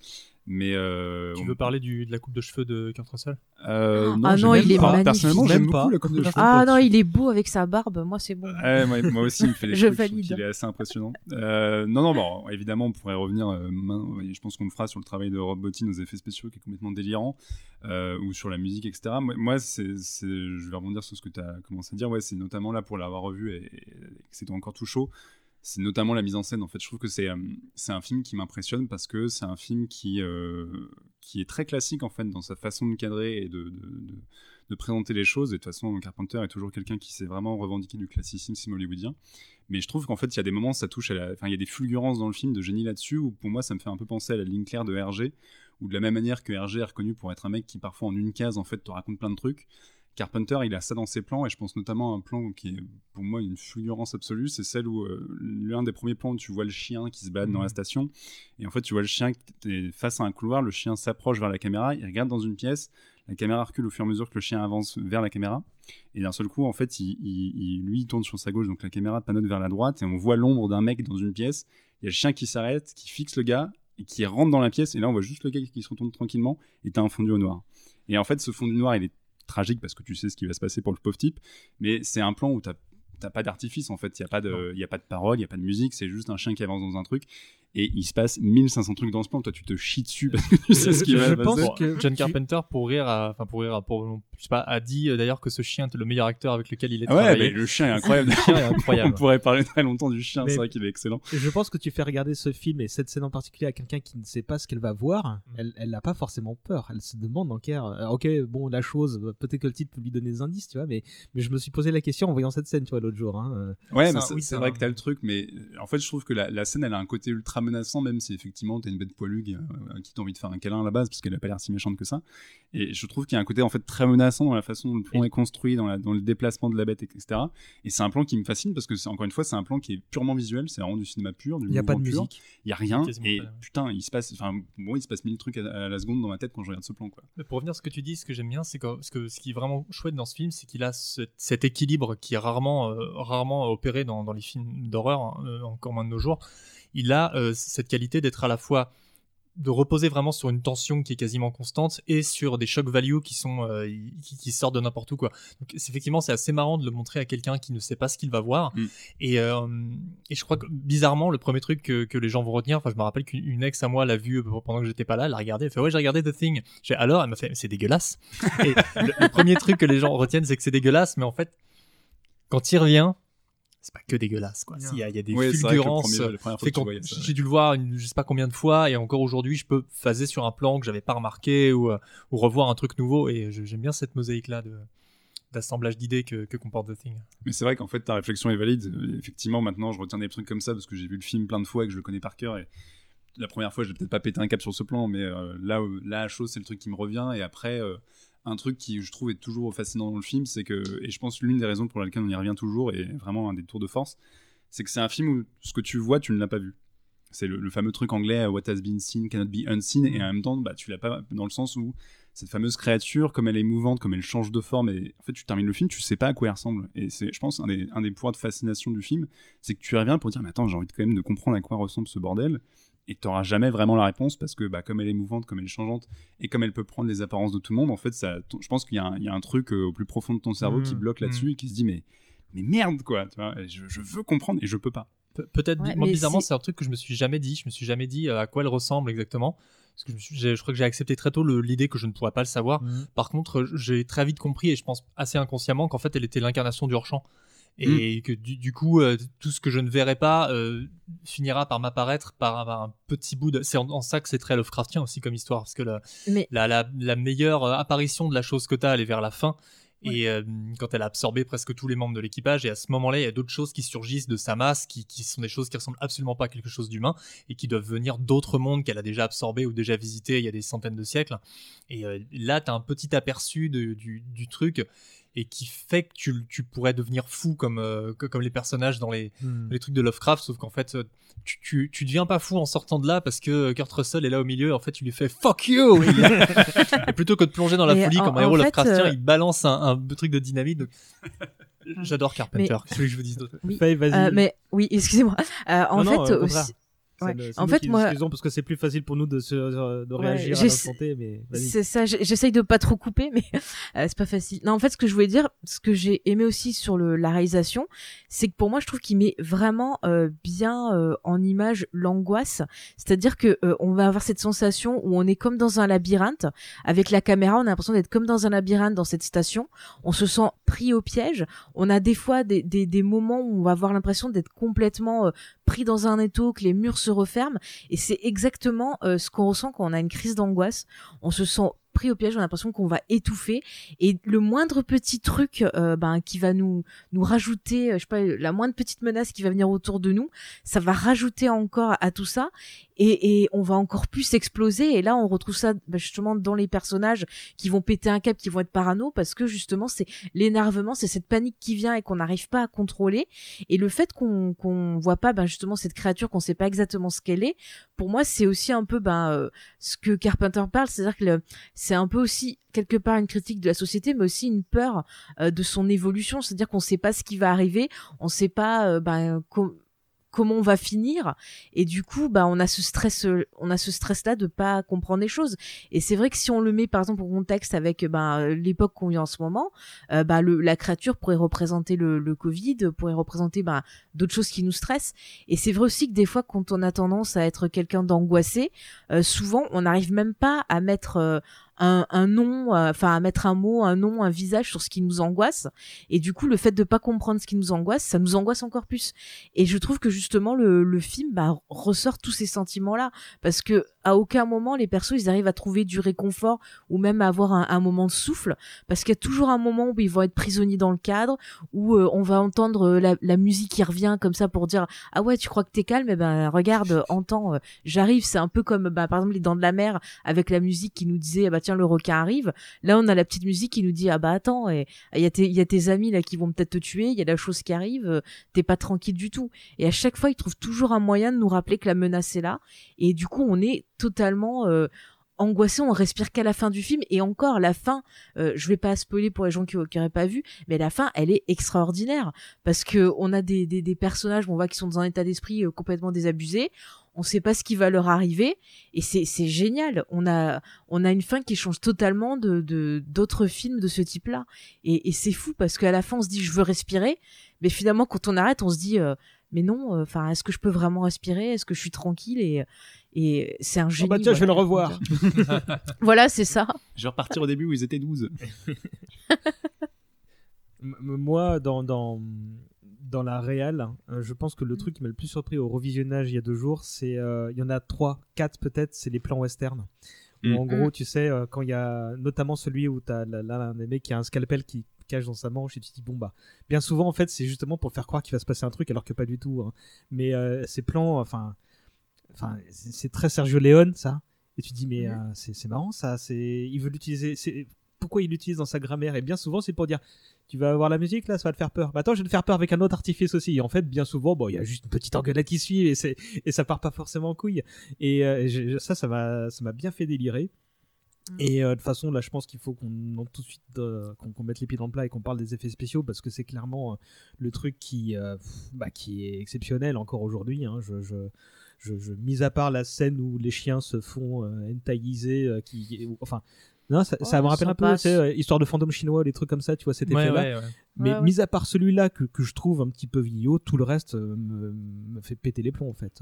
mais euh, Tu on- veux parler du, de la coupe de cheveux de Kurt Russell euh, Ah non, il est pas. magnifique. personnellement j'aime pas. beaucoup la coupe de cheveux Ah non, il est beau avec sa barbe, moi c'est bon. Moi, moi aussi, il me fait [LAUGHS] des Je trucs, qu'il est assez impressionnant. Euh, non, non, bon, évidemment, on pourrait revenir, euh, je pense qu'on le fera sur le travail de Rob Bottin aux effets spéciaux qui est complètement délirant, euh, ou sur la musique, etc. Moi, moi, c'est, c'est- je vais rebondir sur ce que tu as commencé à dire, ouais, c'est notamment là pour l'avoir revu et, et que c'était encore tout chaud. C'est notamment la mise en scène. En fait, je trouve que c'est euh, un film qui m'impressionne parce que c'est un film qui euh, qui est très classique en fait dans sa façon de cadrer et de- de présenter les choses. Et de toute façon, Carpenter est toujours quelqu'un qui s'est vraiment revendiqué du classicisme hollywoodien. Mais je trouve qu'en fait, il y a des moments, ça touche à la. Enfin, il y a des fulgurances dans le film de génie là-dessus, où pour moi, ça me fait un peu penser à la ligne claire de Hergé, où de la même manière que Hergé est reconnu pour être un mec qui, parfois, en une case, en fait, te raconte plein de trucs. Carpenter, il a ça dans ses plans, et je pense notamment à un plan qui est pour moi une fulgurance absolue, c'est celle où euh, l'un des premiers plans où tu vois le chien qui se balade dans la station, et en fait tu vois le chien qui est face à un couloir, le chien s'approche vers la caméra, il regarde dans une pièce, la caméra recule au fur et à mesure que le chien avance vers la caméra, et d'un seul coup en fait il, il- il- lui il tourne sur sa gauche, donc la caméra panote vers la droite, et on voit l'ombre d'un mec dans une pièce, il y a le chien qui s'arrête, qui fixe le gars, et qui rentre dans la pièce, et là on voit juste le gars qui se retourne tranquillement, et t'as un fondu au noir. Et en fait ce fondu noir il est tragique parce que tu sais ce qui va se passer pour le pauvre type, mais c'est un plan où t'as t'as pas d'artifice en fait, il y a pas de il y a pas de parole, il y a pas de musique, c'est juste un chien qui avance dans un truc et il se passe 1500 trucs dans ce plan, toi tu te chies dessus parce que tu sais ce qui Je va se pense passer. que John Carpenter, pour rire, enfin pour rire, à- pour, je sais pas, a dit euh, d'ailleurs que ce chien était le meilleur acteur avec lequel il est Ah ouais, travaillé. mais le chien est [LAUGHS] incroyable. Le chien est incroyable. [LAUGHS] On pourrait parler très longtemps du chien, c'est vrai qu'il est excellent. Je pense que tu fais regarder ce film et cette scène en particulier à quelqu'un qui ne sait pas ce qu'elle va voir. Mm. Elle, elle n'a pas forcément peur. Elle se demande en clair. euh, ok, bon, la chose, peut-être que le titre peut lui donner des indices, tu vois, mais, mais je me suis posé la question en voyant cette scène, tu vois, l'autre jour. Hein. euh. Ouais, C'est oui, vrai un- que t'as le truc, mais en fait, je trouve que la, la scène, elle a un côté ultra menaçant, même si effectivement t'as une bête poilue qui, euh, à qui t'as envie de faire un câlin à la base, parce qu'elle a pas l'air si méchante que ça. Et je trouve qu'il y a un côté en fait très menaçant dans la façon dont le plan est construit, dans, la, dans le déplacement de la bête, etc. Et c'est un plan qui me fascine parce que c'est encore une fois, c'est un plan qui est purement visuel, c'est vraiment du cinéma pur, du Il n'y a pas de pur. musique. Il y a rien, et pas, ouais. putain, il se passe, enfin, bon, il se passe mille trucs à, à la seconde dans ma tête quand je regarde ce plan, quoi. Mais pour revenir à ce que tu dis, ce que j'aime bien, c'est que, ce que ce qui est vraiment chouette dans ce film, c'est qu'il a ce- cet équilibre qui est rarement, euh, rarement opéré dans, dans les films d'horreur, hein, euh, encore moins de nos jours. Il a euh, cette qualité d'être à la fois de reposer vraiment sur une tension qui est quasiment constante et sur des shock value qui sont euh, qui, qui sortent de n'importe où quoi. Donc effectivement c'est assez marrant de le montrer à quelqu'un qui ne sait pas ce qu'il va voir Mm. et euh, et je crois que bizarrement le premier truc que, que les gens vont retenir, enfin je me rappelle qu'une une ex à moi l'a vu pendant que j'étais pas là, elle l'a regardé, elle fait ouais j'ai regardé The Thing. J'ai alors elle m'a fait c'est dégueulasse. et le, le premier truc que les gens retiennent c'est que c'est dégueulasse, mais en fait quand il revient c'est pas que dégueulasse quoi. Il y a, il y a des le fulgurances. j'ai dû le voir une, je sais pas combien de fois et encore aujourd'hui je peux phaser sur un plan que j'avais pas remarqué ou, euh, ou revoir un truc nouveau et je- j'aime bien cette mosaïque là de d'assemblage d'idées que, que comporte The Thing. Mais c'est vrai qu'en fait, ta réflexion est valide. Effectivement, maintenant, je retiens des trucs comme ça parce que j'ai vu le film plein de fois et que je le connais par cœur. Et la première fois, j'ai peut-être pas pété un cap sur ce plan, mais euh, là, là, la chose, c'est le truc qui me revient. Et après, euh, un truc qui, je trouve, est toujours fascinant dans le film, c'est que, et je pense l'une des raisons pour lesquelles on y revient toujours, et vraiment un des tours de force, c'est que c'est un film où ce que tu vois, tu ne l'as pas vu. C'est le, fameux truc anglais, euh, What has been seen cannot be unseen, et en même temps, bah, tu l'as pas dans le sens où cette fameuse créature, comme elle est mouvante, comme elle change de forme, et en fait, tu termines le film, tu sais pas à quoi elle ressemble. Et c'est, je pense, un des, points de fascination du film, c'est que tu reviens pour dire, mais attends, j'ai envie quand même de comprendre à quoi ressemble ce bordel, et tu n'auras jamais vraiment la réponse parce que, bah, comme elle est mouvante, comme elle est changeante, et comme elle peut prendre les apparences de tout le monde, en fait, ça, ton- je pense qu'il y a un, il y a un truc euh, au plus profond de ton cerveau Mmh, qui bloque là-dessus mmh. et qui se dit, mais, mais merde, quoi, tu vois, je, je veux comprendre et je peux pas. Pe- Peut-être, Ouais, moi bizarrement, c'est- un truc que je me suis jamais dit. Je me suis jamais dit euh, à quoi elle ressemble exactement. Parce que je, me suis- j'ai- je crois que j'ai accepté très tôt le- l'idée que je ne pourrais pas le savoir. Mhm. Par contre, euh, j'ai très vite compris, et je pense assez inconsciemment, qu'en fait, elle était l'incarnation du hors-champ. Et que du, du coup euh, tout ce que je ne verrai pas euh, finira par m'apparaître par, un- par un petit bout de c'est en, en ça que c'est très Lovecraftien aussi comme histoire parce que la, Mais- la, la, la meilleure euh, apparition de la chose que t'as elle est vers la fin. Et euh, quand elle a absorbé presque tous les membres de l'équipage et à ce moment-là il y a d'autres choses qui surgissent de sa masse qui, qui sont des choses qui ressemblent absolument pas à quelque chose d'humain et qui doivent venir d'autres mondes qu'elle a déjà absorbés ou déjà visités il y a des centaines de siècles. Et euh, là t'as un petit aperçu de- du, du truc et qui fait que tu, tu pourrais devenir fou comme, euh, que- comme les personnages dans les, Hmm. les trucs de Lovecraft, sauf qu'en fait, euh, tu, tu, tu deviens pas fou en sortant de là parce que Kurt Russell est là au milieu, en fait, tu lui fais fuck you! Et, [LAUGHS] et plutôt que de plonger dans la Et folie en- comme un héros Lovecraftien, euh, il balance un, un truc de dynamite. donc- [LAUGHS] J'adore Carpenter, Mais- qu'est-ce que je vous dise d'autre? Oui. Faye, vas-y. Euh, mais oui, [LAUGHS] excusez-moi. Euh, en Non, non, fait, au aussi- ouais. le- c'est En fait, qui moi, parce que c'est plus facile pour nous de, se, de Ouais, réagir à j'essa- l'instant mais. C'est ça, j'essaye de pas trop couper, mais [LAUGHS] euh, c'est pas facile. Non, en fait, ce que je voulais dire, ce que j'ai aimé aussi sur le, la réalisation, c'est que pour moi, je trouve qu'il met vraiment euh, bien euh, en image l'angoisse. C'est-à-dire que euh, on va avoir cette sensation où on est comme dans un labyrinthe. Avec la caméra, on a l'impression d'être comme dans un labyrinthe dans cette station. On se sent pris au piège. On a des fois des, des, des moments où on va avoir l'impression d'être complètement euh, pris dans un étau, que les murs se referment. Et c'est exactement euh, ce qu'on ressent quand on a une crise d'angoisse. On se sent pris au piège, on a l'impression qu'on va étouffer. Et le moindre petit truc euh, ben, qui va nous, nous rajouter, euh, je sais pas, la moindre petite menace qui va venir autour de nous, ça va rajouter encore à tout ça. Et, et on va encore plus exploser. Et là, on retrouve ça ben, justement dans les personnages qui vont péter un câble, qui vont être parano, parce que justement, c'est l'énervement, c'est cette panique qui vient et qu'on n'arrive pas à contrôler. Et le fait qu'on qu'on voit pas ben, justement cette créature, qu'on sait pas exactement ce qu'elle est, pour moi, c'est aussi un peu ben, euh, ce que Carpenter parle, c'est-à-dire que c'est un peu aussi quelque part une critique de la société, mais aussi une peur euh, de son évolution, c'est-à-dire qu'on sait pas ce qui va arriver, on sait pas euh, ben, com- comment on va finir. Et du coup bah on a ce stress on a ce stress là de pas comprendre les choses. Et c'est vrai que si on le met par exemple en contexte avec ben l'époque qu'on vit en ce moment euh, la créature pourrait représenter le, Covid pourrait représenter d'autres choses qui nous stressent. Et c'est vrai aussi que des fois quand on a tendance à être quelqu'un d'angoissé euh, souvent on n'arrive même pas à mettre euh, un, un nom, enfin à mettre un mot, un nom, un visage sur ce qui nous angoisse. Et du coup, le fait de pas comprendre ce qui nous angoisse, ça nous angoisse encore plus. Et je trouve que justement le, le film bah, ressort tous ces sentiments-là, parce que à aucun moment les persos ils arrivent à trouver du réconfort ou même à avoir un, un moment de souffle, parce qu'il y a toujours un moment où ils vont être prisonniers dans le cadre, où euh, on va entendre euh, la, la musique qui revient comme ça pour dire ah ouais tu crois que t'es calme, et ben regarde, euh, [LAUGHS] entends, euh, j'arrive. C'est un peu comme bah, par exemple les Dents de la Mer avec la musique qui nous disait ah bah tiens le requin arrive. Là on a la petite musique qui nous dit ah bah attends, et il y a tes il y a tes amis là qui vont peut-être te tuer, il y a la chose qui arrive, t'es pas tranquille du tout. Et à chaque fois ils trouvent toujours un moyen de nous rappeler que la menace est là. Et du coup on est totalement euh, angoissé, on respire qu'à la fin du film. Et encore la fin, euh, je vais pas spoiler pour les gens qui, qui auraient pas vu, mais la fin elle est extraordinaire. Parce que on a des, des, des personnages, on voit qui sont dans un état d'esprit euh, complètement désabusé, on sait pas ce qui va leur arriver. Et c'est génial. On a on a une fin qui change totalement de d'autres films de ce type-là. Et, et c'est fou parce qu'à la fin on se dit je veux respirer, mais finalement quand on arrête on se dit euh, mais non, enfin, est-ce que je peux vraiment respirer? Est-ce que je suis tranquille? Et, et c'est un génie. bah tiens, je vais le revoir. [LAUGHS] voilà, c'est ça. Je vais repartir au début où ils étaient 12. [LAUGHS] M- Moi, dans, dans, dans la réal, euh, je pense que le truc qui m'a le plus surpris au revisionnage il y a deux jours, c'est. euh, Il y en a trois, quatre peut-être, c'est les plans western. Où Mm. en gros, tu sais, euh, quand il y a notamment celui où tu as là, là, un des mecs qui a un scalpel qui cache dans sa manche et tu te dis, bon bah. Bien souvent, en fait, c'est justement pour faire croire qu'il va se passer un truc alors que pas du tout. hein. Mais euh, ces plans, enfin. Enfin, c'est très Sergio Leone, ça. Et tu te dis, mais euh, c'est c'est marrant ça. C'est Il veut l'utiliser. c'est- Pourquoi il l'utilise dans sa grammaire? Et bien souvent, c'est pour dire tu vas avoir la musique là, ça va te faire peur. Bah attends, je vais te faire peur avec un autre artifice aussi. Et en fait, bien souvent, bon, il y a juste une petite engueulade qui suit et c'est et ça part pas forcément en couille. Et euh, ça, ça m'a ça m'a bien fait délirer. Et euh, de toute façon, là, je pense qu'il faut qu'on en- tout de suite euh, qu'on qu'on mette les pieds dans le plat et qu'on parle des effets spéciaux parce que c'est clairement euh, le truc qui euh, bah, qui est exceptionnel encore aujourd'hui. Hein. Je, je, je, je- mis à part la scène où les chiens se font euh, entailliser, euh, qui, enfin, non, ça, ça me rappelle un peu, passe. tu sais, euh, histoire de fantôme chinois, des trucs comme ça, tu vois, cet effet-là. ouais, ouais. Mais Ouais, ouais. mis à part celui-là que, que je trouve un petit peu vieillot, tout le reste euh, me, me fait péter les plombs en fait.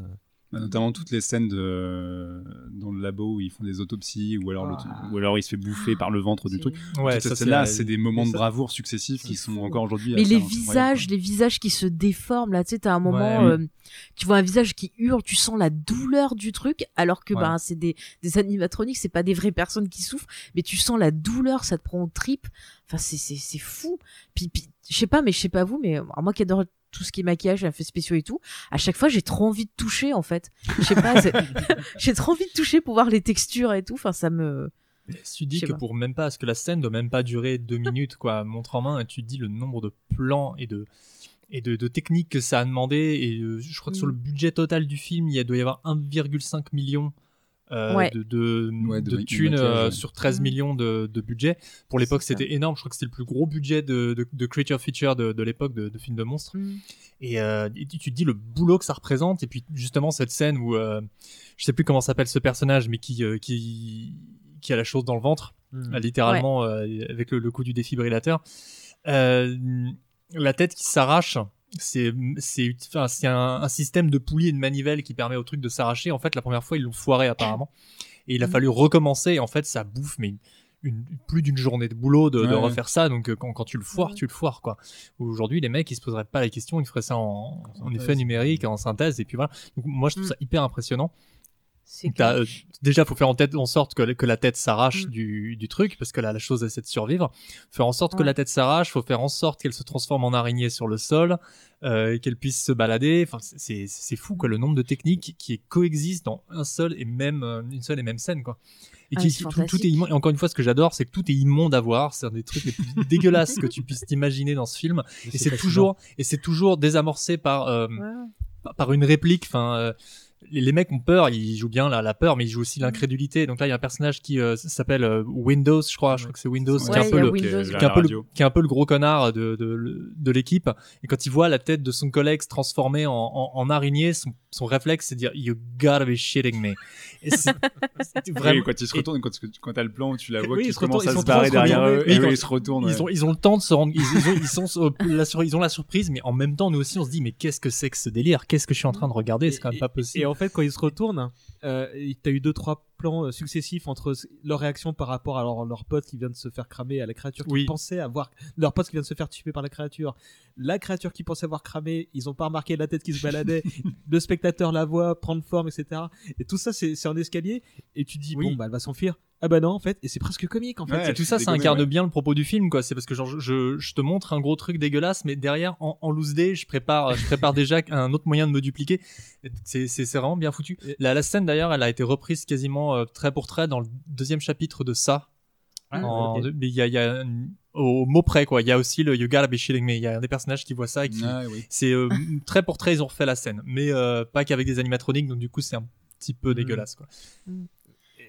Bah, notamment toutes les scènes de... dans le labo où ils font des autopsies ou alors, le- Ah. ou alors il se fait bouffer par le ventre du truc. Ouais, Toutes ces la- c'est des moments de bravoure successifs qui sont fou. encore aujourd'hui. Mais les visages, les visages qui se déforment là, tu sais, t'as un moment, Ouais. euh, tu vois un visage qui hurle, tu sens la douleur du truc, alors que Ouais. ben c'est des, des animatroniques, c'est pas des vraies personnes qui souffrent, mais tu sens la douleur, ça te prend au trip. Enfin, c'est c'est c'est fou. Puis, puis je sais pas, mais je sais pas vous, mais moi qui adore tout ce qui est maquillage, effets spéciaux et tout, à chaque fois j'ai trop envie de toucher en fait. Je sais pas, [LAUGHS] j'ai trop envie de toucher pour voir les textures et tout. Enfin, ça me. Tu dis que pas. pour même pas, parce que la scène doit même pas durer deux minutes, quoi, montre en main, et tu dis le nombre de plans et de et de, de techniques que ça a demandé, et euh, je crois que sur Mm. le budget total du film, il y a- doit y avoir 1,5 million euh, Ouais. de, de, Ouais, de de ma- de thunes euh, sur 13 Mm. millions de, de budget. Pour l'époque, c'était énorme. Je crois que c'était le plus gros budget de, de, de creature feature de, de l'époque de, de films de monstres. Mm. Et, euh, et tu te dis le boulot que ça représente. Et puis justement cette scène où euh, je sais plus comment s'appelle ce personnage, mais qui euh, qui qui a la chose dans le ventre, euh, littéralement euh, avec le, le coup du défibrillateur. Euh, la tête qui s'arrache. C'est c'est enfin, c'est un, un système de poulie et de manivelle qui permet au truc de s'arracher. En fait, la première fois ils l'ont foiré apparemment, et il a Mhm. fallu recommencer. Et en fait, ça bouffe mais une, plus d'une journée de boulot de, de Ouais, ouais. refaire ça. Donc euh, quand, quand tu le foires, Ouais. tu le foires quoi. Aujourd'hui, les mecs, ils se poseraient pas la question, ils feraient ça en, effet numérique, en synthèse, et puis voilà. Donc moi, je trouve Mm. ça hyper impressionnant. Clair. euh, déjà, faut faire en, tête, en sorte que, que la tête s'arrache Mm. du, du truc, parce que là, la chose essaie de survivre. Faire en sorte que la tête s'arrache, faut faire en sorte qu'elle se transforme en araignée sur le sol, euh, qu'elle puisse se balader. Enfin, c'est, fou, quoi, le nombre de techniques qui coexistent dans un seul et même, euh, une seule et même scène, quoi. Et Ah, qui- c'est tout, tout est immonde. Et encore une fois, ce que j'adore, c'est que tout est immonde à voir. C'est un des trucs les plus [LAUGHS] dégueulasses que tu puisses t'imaginer dans ce film. Et c'est toujours, et c'est toujours désamorcé par, euh, Ouais, par- par une réplique. Enfin, euh, les, les mecs ont peur, ils jouent bien la, la peur, mais ils jouent aussi l'incrédulité. Donc là, il y a un personnage qui euh, s'appelle euh, Windows, je crois. Je crois que c'est Windows, qui est Ouais, un il peu y a le, Windows. qui est qui est un peu le, qui est un peu le gros connard de, de, de l'équipe. Et quand il voit la tête de son collègue se transformer en, en, en araignée, son, son réflexe, c'est de dire You gotta be shitting me. Et c'est [LAUGHS] c'est Oui, vraiment. quand ils se et- retournent, quand, quand t'as le plan où tu la vois Oui, qui ils se commence retournent, à ils se barrer derrière eux, Oui, et quand- eux, ils se retournent. Ils ouais. ont, ils ont le temps de se rendre, ils, ils ont, ils, sont, euh, la sur- ils ont la surprise, mais en même temps, nous aussi, on se dit, mais qu'est-ce que c'est que ce délire? Qu'est-ce que je suis en train de regarder? C'est quand même pas possible. En fait, quand ils se retournent, euh, t'as eu deux trois plans euh, successifs entre leur réaction par rapport à leur, leur pote qui vient de se faire cramer, à la créature qui Oui. pensait avoir leur pote qui vient de se faire tuer par la créature, la créature qui pensait avoir cramé, ils ont pas remarqué la tête qui se baladait, [LAUGHS] le spectateur la voit prendre forme, etc. Et tout ça, c'est c'est en escalier, et tu te dis Oui. bon bah elle va s'enfuir. Ah bah non en fait, et c'est presque comique en fait. Ouais, Et tout ça, ça incarne ouais. bien le propos du film, quoi. C'est parce que genre, je- je, te montre un gros truc dégueulasse, mais derrière, en, en loose day, je prépare, je prépare [LAUGHS] déjà un autre moyen de me dupliquer. C'est, c'est, c'est vraiment bien foutu. La, la scène d'ailleurs, elle a été reprise quasiment euh, trait pour trait dans le deuxième chapitre de ça. Ah, En- il y a, il y a une- au mot près, quoi. Il y a aussi le You gotta be shitting me. Il y a un des personnages qui voit ça et qui, Ah, oui. c'est euh, [LAUGHS] très pour trait, ils ont refait la scène, mais euh, pas qu'avec des animatroniques, donc du coup, c'est un petit peu Mm. dégueulasse, quoi.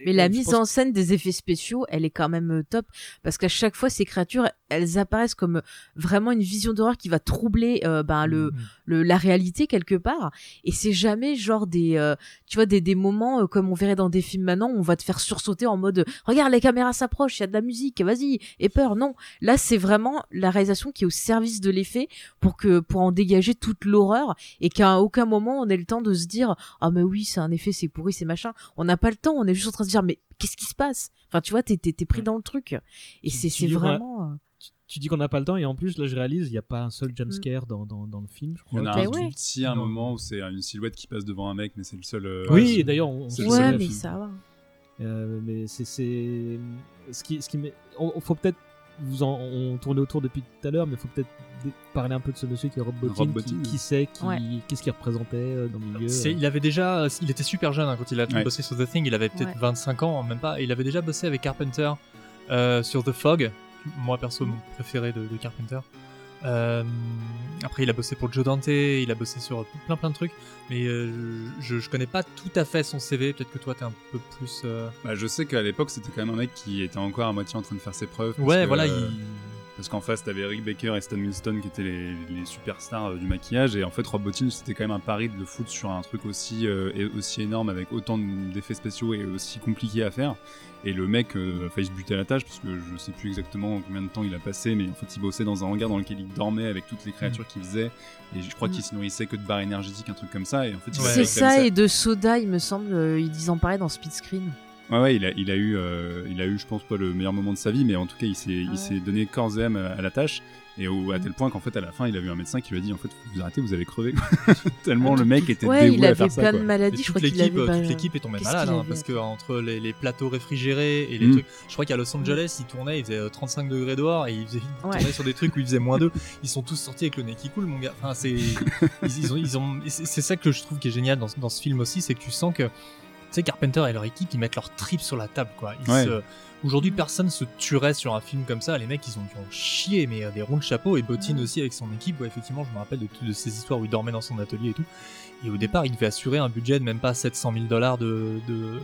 Mais la mise pense- en scène des effets spéciaux, elle est quand même euh, top parce qu'à chaque fois ces créatures, elles apparaissent comme vraiment une vision d'horreur qui va troubler euh, ben le, Mhm. le la réalité quelque part et c'est jamais genre des euh, tu vois des, des moments euh, comme on verrait dans des films maintenant où on va te faire sursauter en mode regarde les caméras s'approchent, il y a de la musique, vas-y, et peur. Non, là c'est vraiment la réalisation qui est au service de l'effet pour que pour en dégager toute l'horreur et qu'à aucun moment on ait le temps de se dire ah mais oui, c'est un effet, c'est pourri, c'est machin. On n'a pas le temps, on est juste en train de se dire mais qu'est-ce qui se passe? Enfin, tu vois, t'es t'es t'es pris dans le truc. Et c'est vraiment. euh, Tu, tu dis qu'on n'a pas le temps et en plus là je réalise il n'y a pas un seul Mm. jumpscare dans, dans, dans le film. Je Il y crois. en a Bah un ouais. tout petit à un moment où c'est une silhouette qui passe devant un mec, mais c'est le seul. euh, Oui, d'ailleurs on, on Ouais, mais film. ça va. Euh, mais c'est c'est ce qui ce qui on, on- faut peut-être vous en on tournait autour depuis tout à l'heure mais faut peut-être parler un peu de ce monsieur qui est Rob Bottin Rob qui, Bottin. qui sait qui Ouais. qu'est-ce qu'il représentait euh, dans le milieu C'est- il avait déjà, euh, il était super jeune hein, quand il a Ouais. bossé sur The Thing. Il avait peut-être Ouais. 25 ans, même pas. Et il avait déjà bossé avec Carpenter euh, sur The Fog. Moi perso, mon préféré de, de Carpenter. Euh, après, il a bossé pour Joe Dante. Il a bossé sur plein plein de trucs. Mais euh, je, je connais pas tout à fait son CV. Peut-être que toi, t'es un peu plus. euh, Bah, je sais qu'à l'époque, c'était quand même un mec qui était encore à moitié en train de faire ses preuves. Ouais, voilà. il- Parce qu'en face, t'avais Rick Baker et Stan Winston qui étaient les, les superstars euh, du maquillage. Et en fait, Rob Bottin, c'était quand même un pari de le foutre sur un truc aussi, euh, aussi énorme avec autant d'effets spéciaux et aussi compliqué à faire. Et le mec euh, a failli se buter à la tâche parce que je sais plus exactement combien de temps il a passé, mais en fait, il bossait dans un hangar dans lequel il dormait avec toutes les créatures qu'il faisait. Et je crois Mm. qu'il se nourrissait que de barres énergétiques, un truc comme ça. Et en fait, C'est ça, et de soda, il me semble, euh, ils disent en pareil dans Speed Screen. Ouais, ouais, il a, il a eu, euh, il a eu, je pense pas le meilleur moment de sa vie, mais en tout cas, il s'est, Ah il s'est donné corps et âme à, à la tâche, et au, à tel point qu'en fait, à la fin, il a vu un médecin qui lui a dit, en fait, vous arrêtez, vous allez crever. [LAUGHS] [LAUGHS] Tellement le mec était Ouais, dévoué il à avait faire ça. plein de maladies, je crois toute qu'il avait. l'équipe, toute l'équipe est tombée qu'est-ce malade hein, parce que entre les, les plateaux réfrigérés et les Mm. trucs, je crois qu'à Los Angeles ils tournaient, il faisait euh, 35 degrés dehors et ils, faisaient, ils Ouais. tournaient sur des trucs où il faisait moins 2 [LAUGHS] Ils sont tous sortis avec le nez qui coule, mon gars. Enfin, c'est ils, ils ont, ils ont, c'est c'est ça que je trouve qui est génial dans, ce- dans ce film aussi, c'est que tu sens que sais Carpenter et leur équipe ils mettent leur trip sur la table quoi. Ils Ouais. se- Aujourd'hui, personne se tuerait sur un film comme ça. Les mecs, ils ont dû en chier, mais euh, des ronds de chapeau. Et Bottine aussi avec son équipe. Ouais, effectivement, je me rappelle de toutes ces histoires où il dormait dans son atelier et tout. Et au départ, il devait assurer un budget de même pas 700 000 dollars de, de,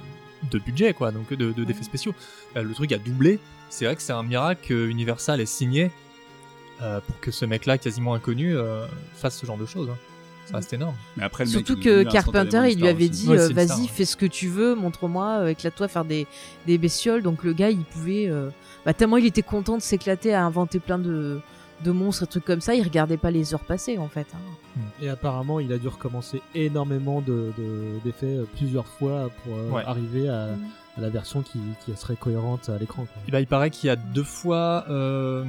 de budget, quoi, donc de, de- d'effets spéciaux. Euh, le truc a doublé. C'est vrai que c'est un miracle que Universal ait signé euh, pour que ce mec-là, quasiment inconnu, euh, fasse ce genre de choses. hein. Ça reste énorme. Mais après, le mec, Surtout que Carpenter, il lui avait dit Ouais, euh, star, vas-y, ouais. fais ce que tu veux, montre-moi, euh, éclate-toi faire des, des bestioles. Donc le gars, il pouvait. euh, Bah, tellement il était content de s'éclater à inventer plein de, de monstres et trucs comme ça, il regardait pas les heures passer en fait. hein. Et apparemment, il a dû recommencer énormément de- de- d'effets plusieurs fois pour euh, Ouais. arriver à, Mm. à la version qui, qui serait cohérente à l'écran. quoi. Et bah, il paraît qu'il y a deux fois, euh,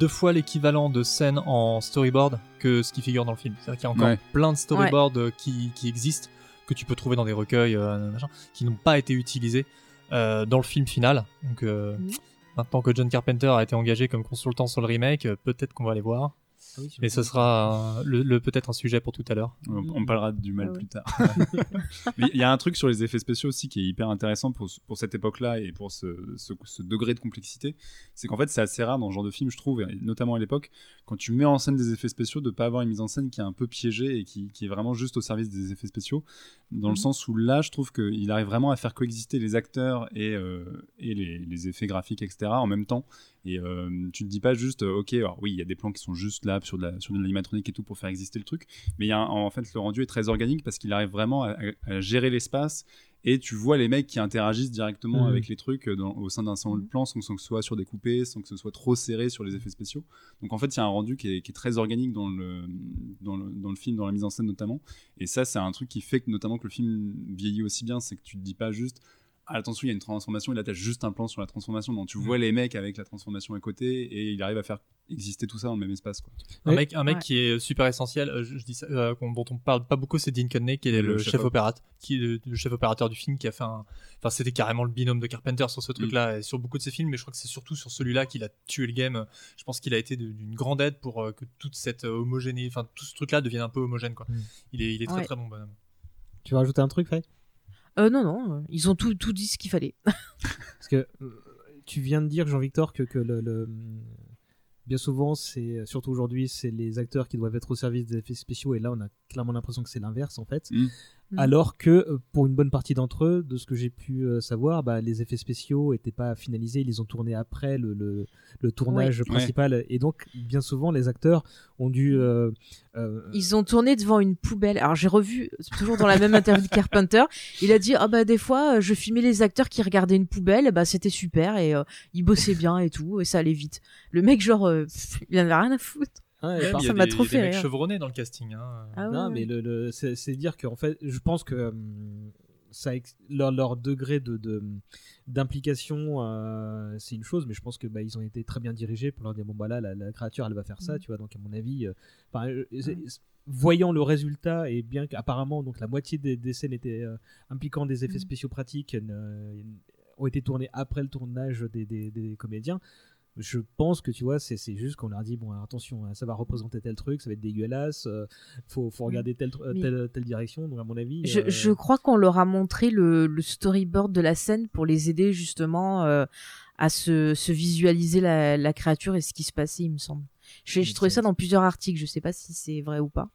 deux fois l'équivalent de scènes en storyboard que ce qui figure dans le film. C'est-à-dire qu'il y a encore Ouais. plein de storyboards qui, qui existent, que tu peux trouver dans des recueils, euh, machin, qui n'ont pas été utilisés euh, dans le film final. Donc euh, Mhm. maintenant que John Carpenter a été engagé comme consultant sur le remake, euh, peut-être qu'on va les voir. Ah oui, Mais ce sera le, le- peut-être un sujet pour tout à l'heure. On, on parlera du mal Ah ouais. plus tard. [LAUGHS] Il y a un truc sur les effets spéciaux aussi qui est hyper intéressant pour, ce- pour cette époque-là et pour ce, ce- ce degré de complexité. C'est qu'en fait, c'est assez rare dans ce genre de film, je trouve, et notamment à l'époque, quand tu mets en scène des effets spéciaux, de pas avoir une mise en scène qui est un peu piégée et qui, qui est vraiment juste au service des effets spéciaux. Dans le Mhm. sens où là, je trouve qu'il arrive vraiment à faire coexister les acteurs et, euh, et les, les effets graphiques, etc., en même temps. Et euh, tu te dis pas juste, euh, ok, alors oui, il y a des plans qui sont juste là sur de la- sur de l'animatronique et tout pour faire exister le truc, mais il y a un- en fait le rendu est très organique parce qu'il arrive vraiment à, gérer l'espace et tu vois les mecs qui interagissent directement Mhm. avec les trucs dans- au sein d'un seul Mhm. plan sans, sans que ce soit sur des coupés, sans que ce soit trop serré sur les effets spéciaux. Donc en fait, il y a un rendu qui est, qui est très organique dans le, dans, le, dans le film, dans la mise en scène notamment. Et ça, c'est un truc qui fait que notamment que le film vieillit aussi bien, c'est que tu te dis pas juste attention, il y a une transformation, et là t'as juste un plan sur la transformation. Non, tu Mhm. vois les mecs avec la transformation à côté et il arrive à faire exister tout ça dans le même espace. Quoi. Un mec, un mec Ouais. qui est super essentiel, euh, je, je dis ça, euh, dont on parle pas beaucoup, c'est Dean Cudney, qui est le, Le chef, chef op. opérateur, qui est le, le chef opérateur du film, qui a fait un, enfin c'était carrément le binôme de Carpenter sur ce truc-là, et sur beaucoup de ses films, mais je crois que c'est surtout sur celui-là qu'il a tué le game. Je pense qu'il a été d'une grande aide pour euh, que toute cette homogénéité, enfin tout ce truc-là devienne un peu homogène, quoi. Mm. Il est, il est très Ouais. très bon bonhomme. Tu veux rajouter un truc, Faye? Euh, non, non, euh, ils ont tout, tout dit ce qu'il fallait. [LAUGHS] Parce que euh, tu viens de dire, Jean-Victor, que, que le, le- bien souvent, c'est surtout aujourd'hui, c'est les acteurs qui doivent être au service des effets spéciaux, et là, on a clairement l'impression que c'est l'inverse en fait. Mm. Mm. Alors que euh, pour une bonne partie d'entre eux, de ce que j'ai pu euh, savoir, bah, les effets spéciaux étaient pas finalisés, ils les ont tournés après le, le, le tournage principal, et donc bien souvent les acteurs ont dû euh, euh, Ils ont tourné devant une poubelle. Alors j'ai revu, toujours dans la même interview de Carpenter, il a dit ah bah des fois je filmais les acteurs qui regardaient une poubelle, bah c'était super et euh, ils bossaient bien et tout et ça allait vite. Le mec genre pff, il en a rien à foutre. Ouais, Même, par- il y a ça m'a des- trop il y a des fait mecs rire. chevronnés dans le casting. Hein. Ah ouais, non, ouais. mais le, le- c'est dire qu'en fait, je pense que hum, ça, leur, leur degré de de- d'implication, euh, c'est une chose, mais je pense que bah, ils ont été très bien dirigés pour leur dire bon bah là, la, la créature, elle va faire ça, Mhm. tu vois. Donc à mon avis, euh, enfin, euh, voyant le résultat et bien qu'apparemment donc la moitié des, des scènes étaient euh, impliquant des effets Mhm. spéciaux pratiques euh, ont été tournées après le tournage des, des- des comédiens. Je pense que tu vois, c'est juste qu'on leur dit bon, attention, hein, ça va représenter tel truc, ça va être dégueulasse, euh, faut, faut regarder telle, tr- Mais- telle, telle direction. Donc, à mon avis. Je, euh, je crois qu'on leur a montré le, le storyboard de la scène pour les aider justement euh, à se, se visualiser la, la créature et ce qui se passait, il me semble. J'ai j'ai trouvé ça dans plusieurs articles, je sais pas si c'est vrai ou pas.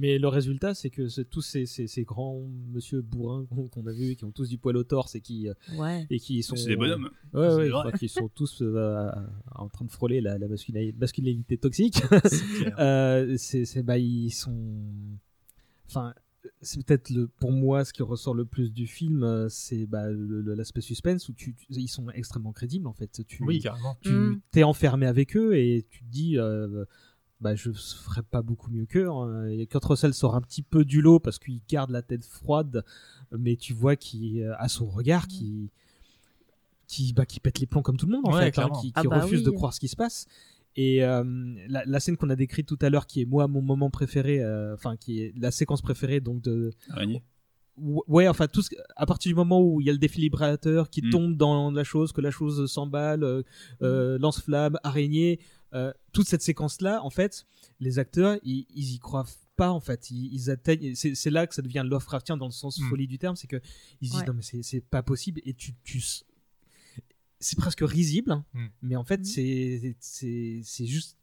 Mais le résultat, c'est que c'est- tous ces, ces, ces grands monsieur bourrins qu'on a vus, qui ont tous du poil au torse et qui, euh, Ouais. et qui sont. C'est des bonhommes. Ouais, C'est ouais, je crois qu'ils sont tous euh, en train de frôler la, la masculinité toxique. [LAUGHS] Euh, c'est, c'est- bah, ils sont. Enfin, c'est peut-être le, pour moi ce qui ressort le plus du film, euh, c'est bah, le- le- l'aspect suspense où tu, tu- ils sont extrêmement crédibles en fait. Tu, Oui, carrément. tu Mm. t'es enfermé avec eux et tu te dis euh, bah je ferais pas beaucoup mieux qu'eux hein. Kurt Russell sort un petit peu du lot parce qu'il garde la tête froide mais tu vois qu'il euh, a son regard qui qui bah, qui pète les plombs comme tout le monde en Ouais, fait hein, qui, qui Ah bah refuse de croire ce qui se passe et euh, la, la scène qu'on a décrite tout à l'heure qui est moi mon moment préféré euh, enfin qui est la séquence préférée donc de Araignée. Ouais, enfin, tout ce- à partir du moment où il y a le défibrillateur qui Mm. tombe dans la chose, que la chose s'emballe, euh, euh, lance-flamme, araignée, euh, toute cette séquence-là, en fait, les acteurs, ils, ils y croient pas, en fait. Ils, ils atteignent. C'est c'est là que ça devient Lovecraftien dans le sens Mm. folie du terme, c'est que ils se disent Ouais. non mais c'est c'est pas possible et tu tu c'est presque risible, hein, Mm. mais en fait Mm. c'est c'est c'est juste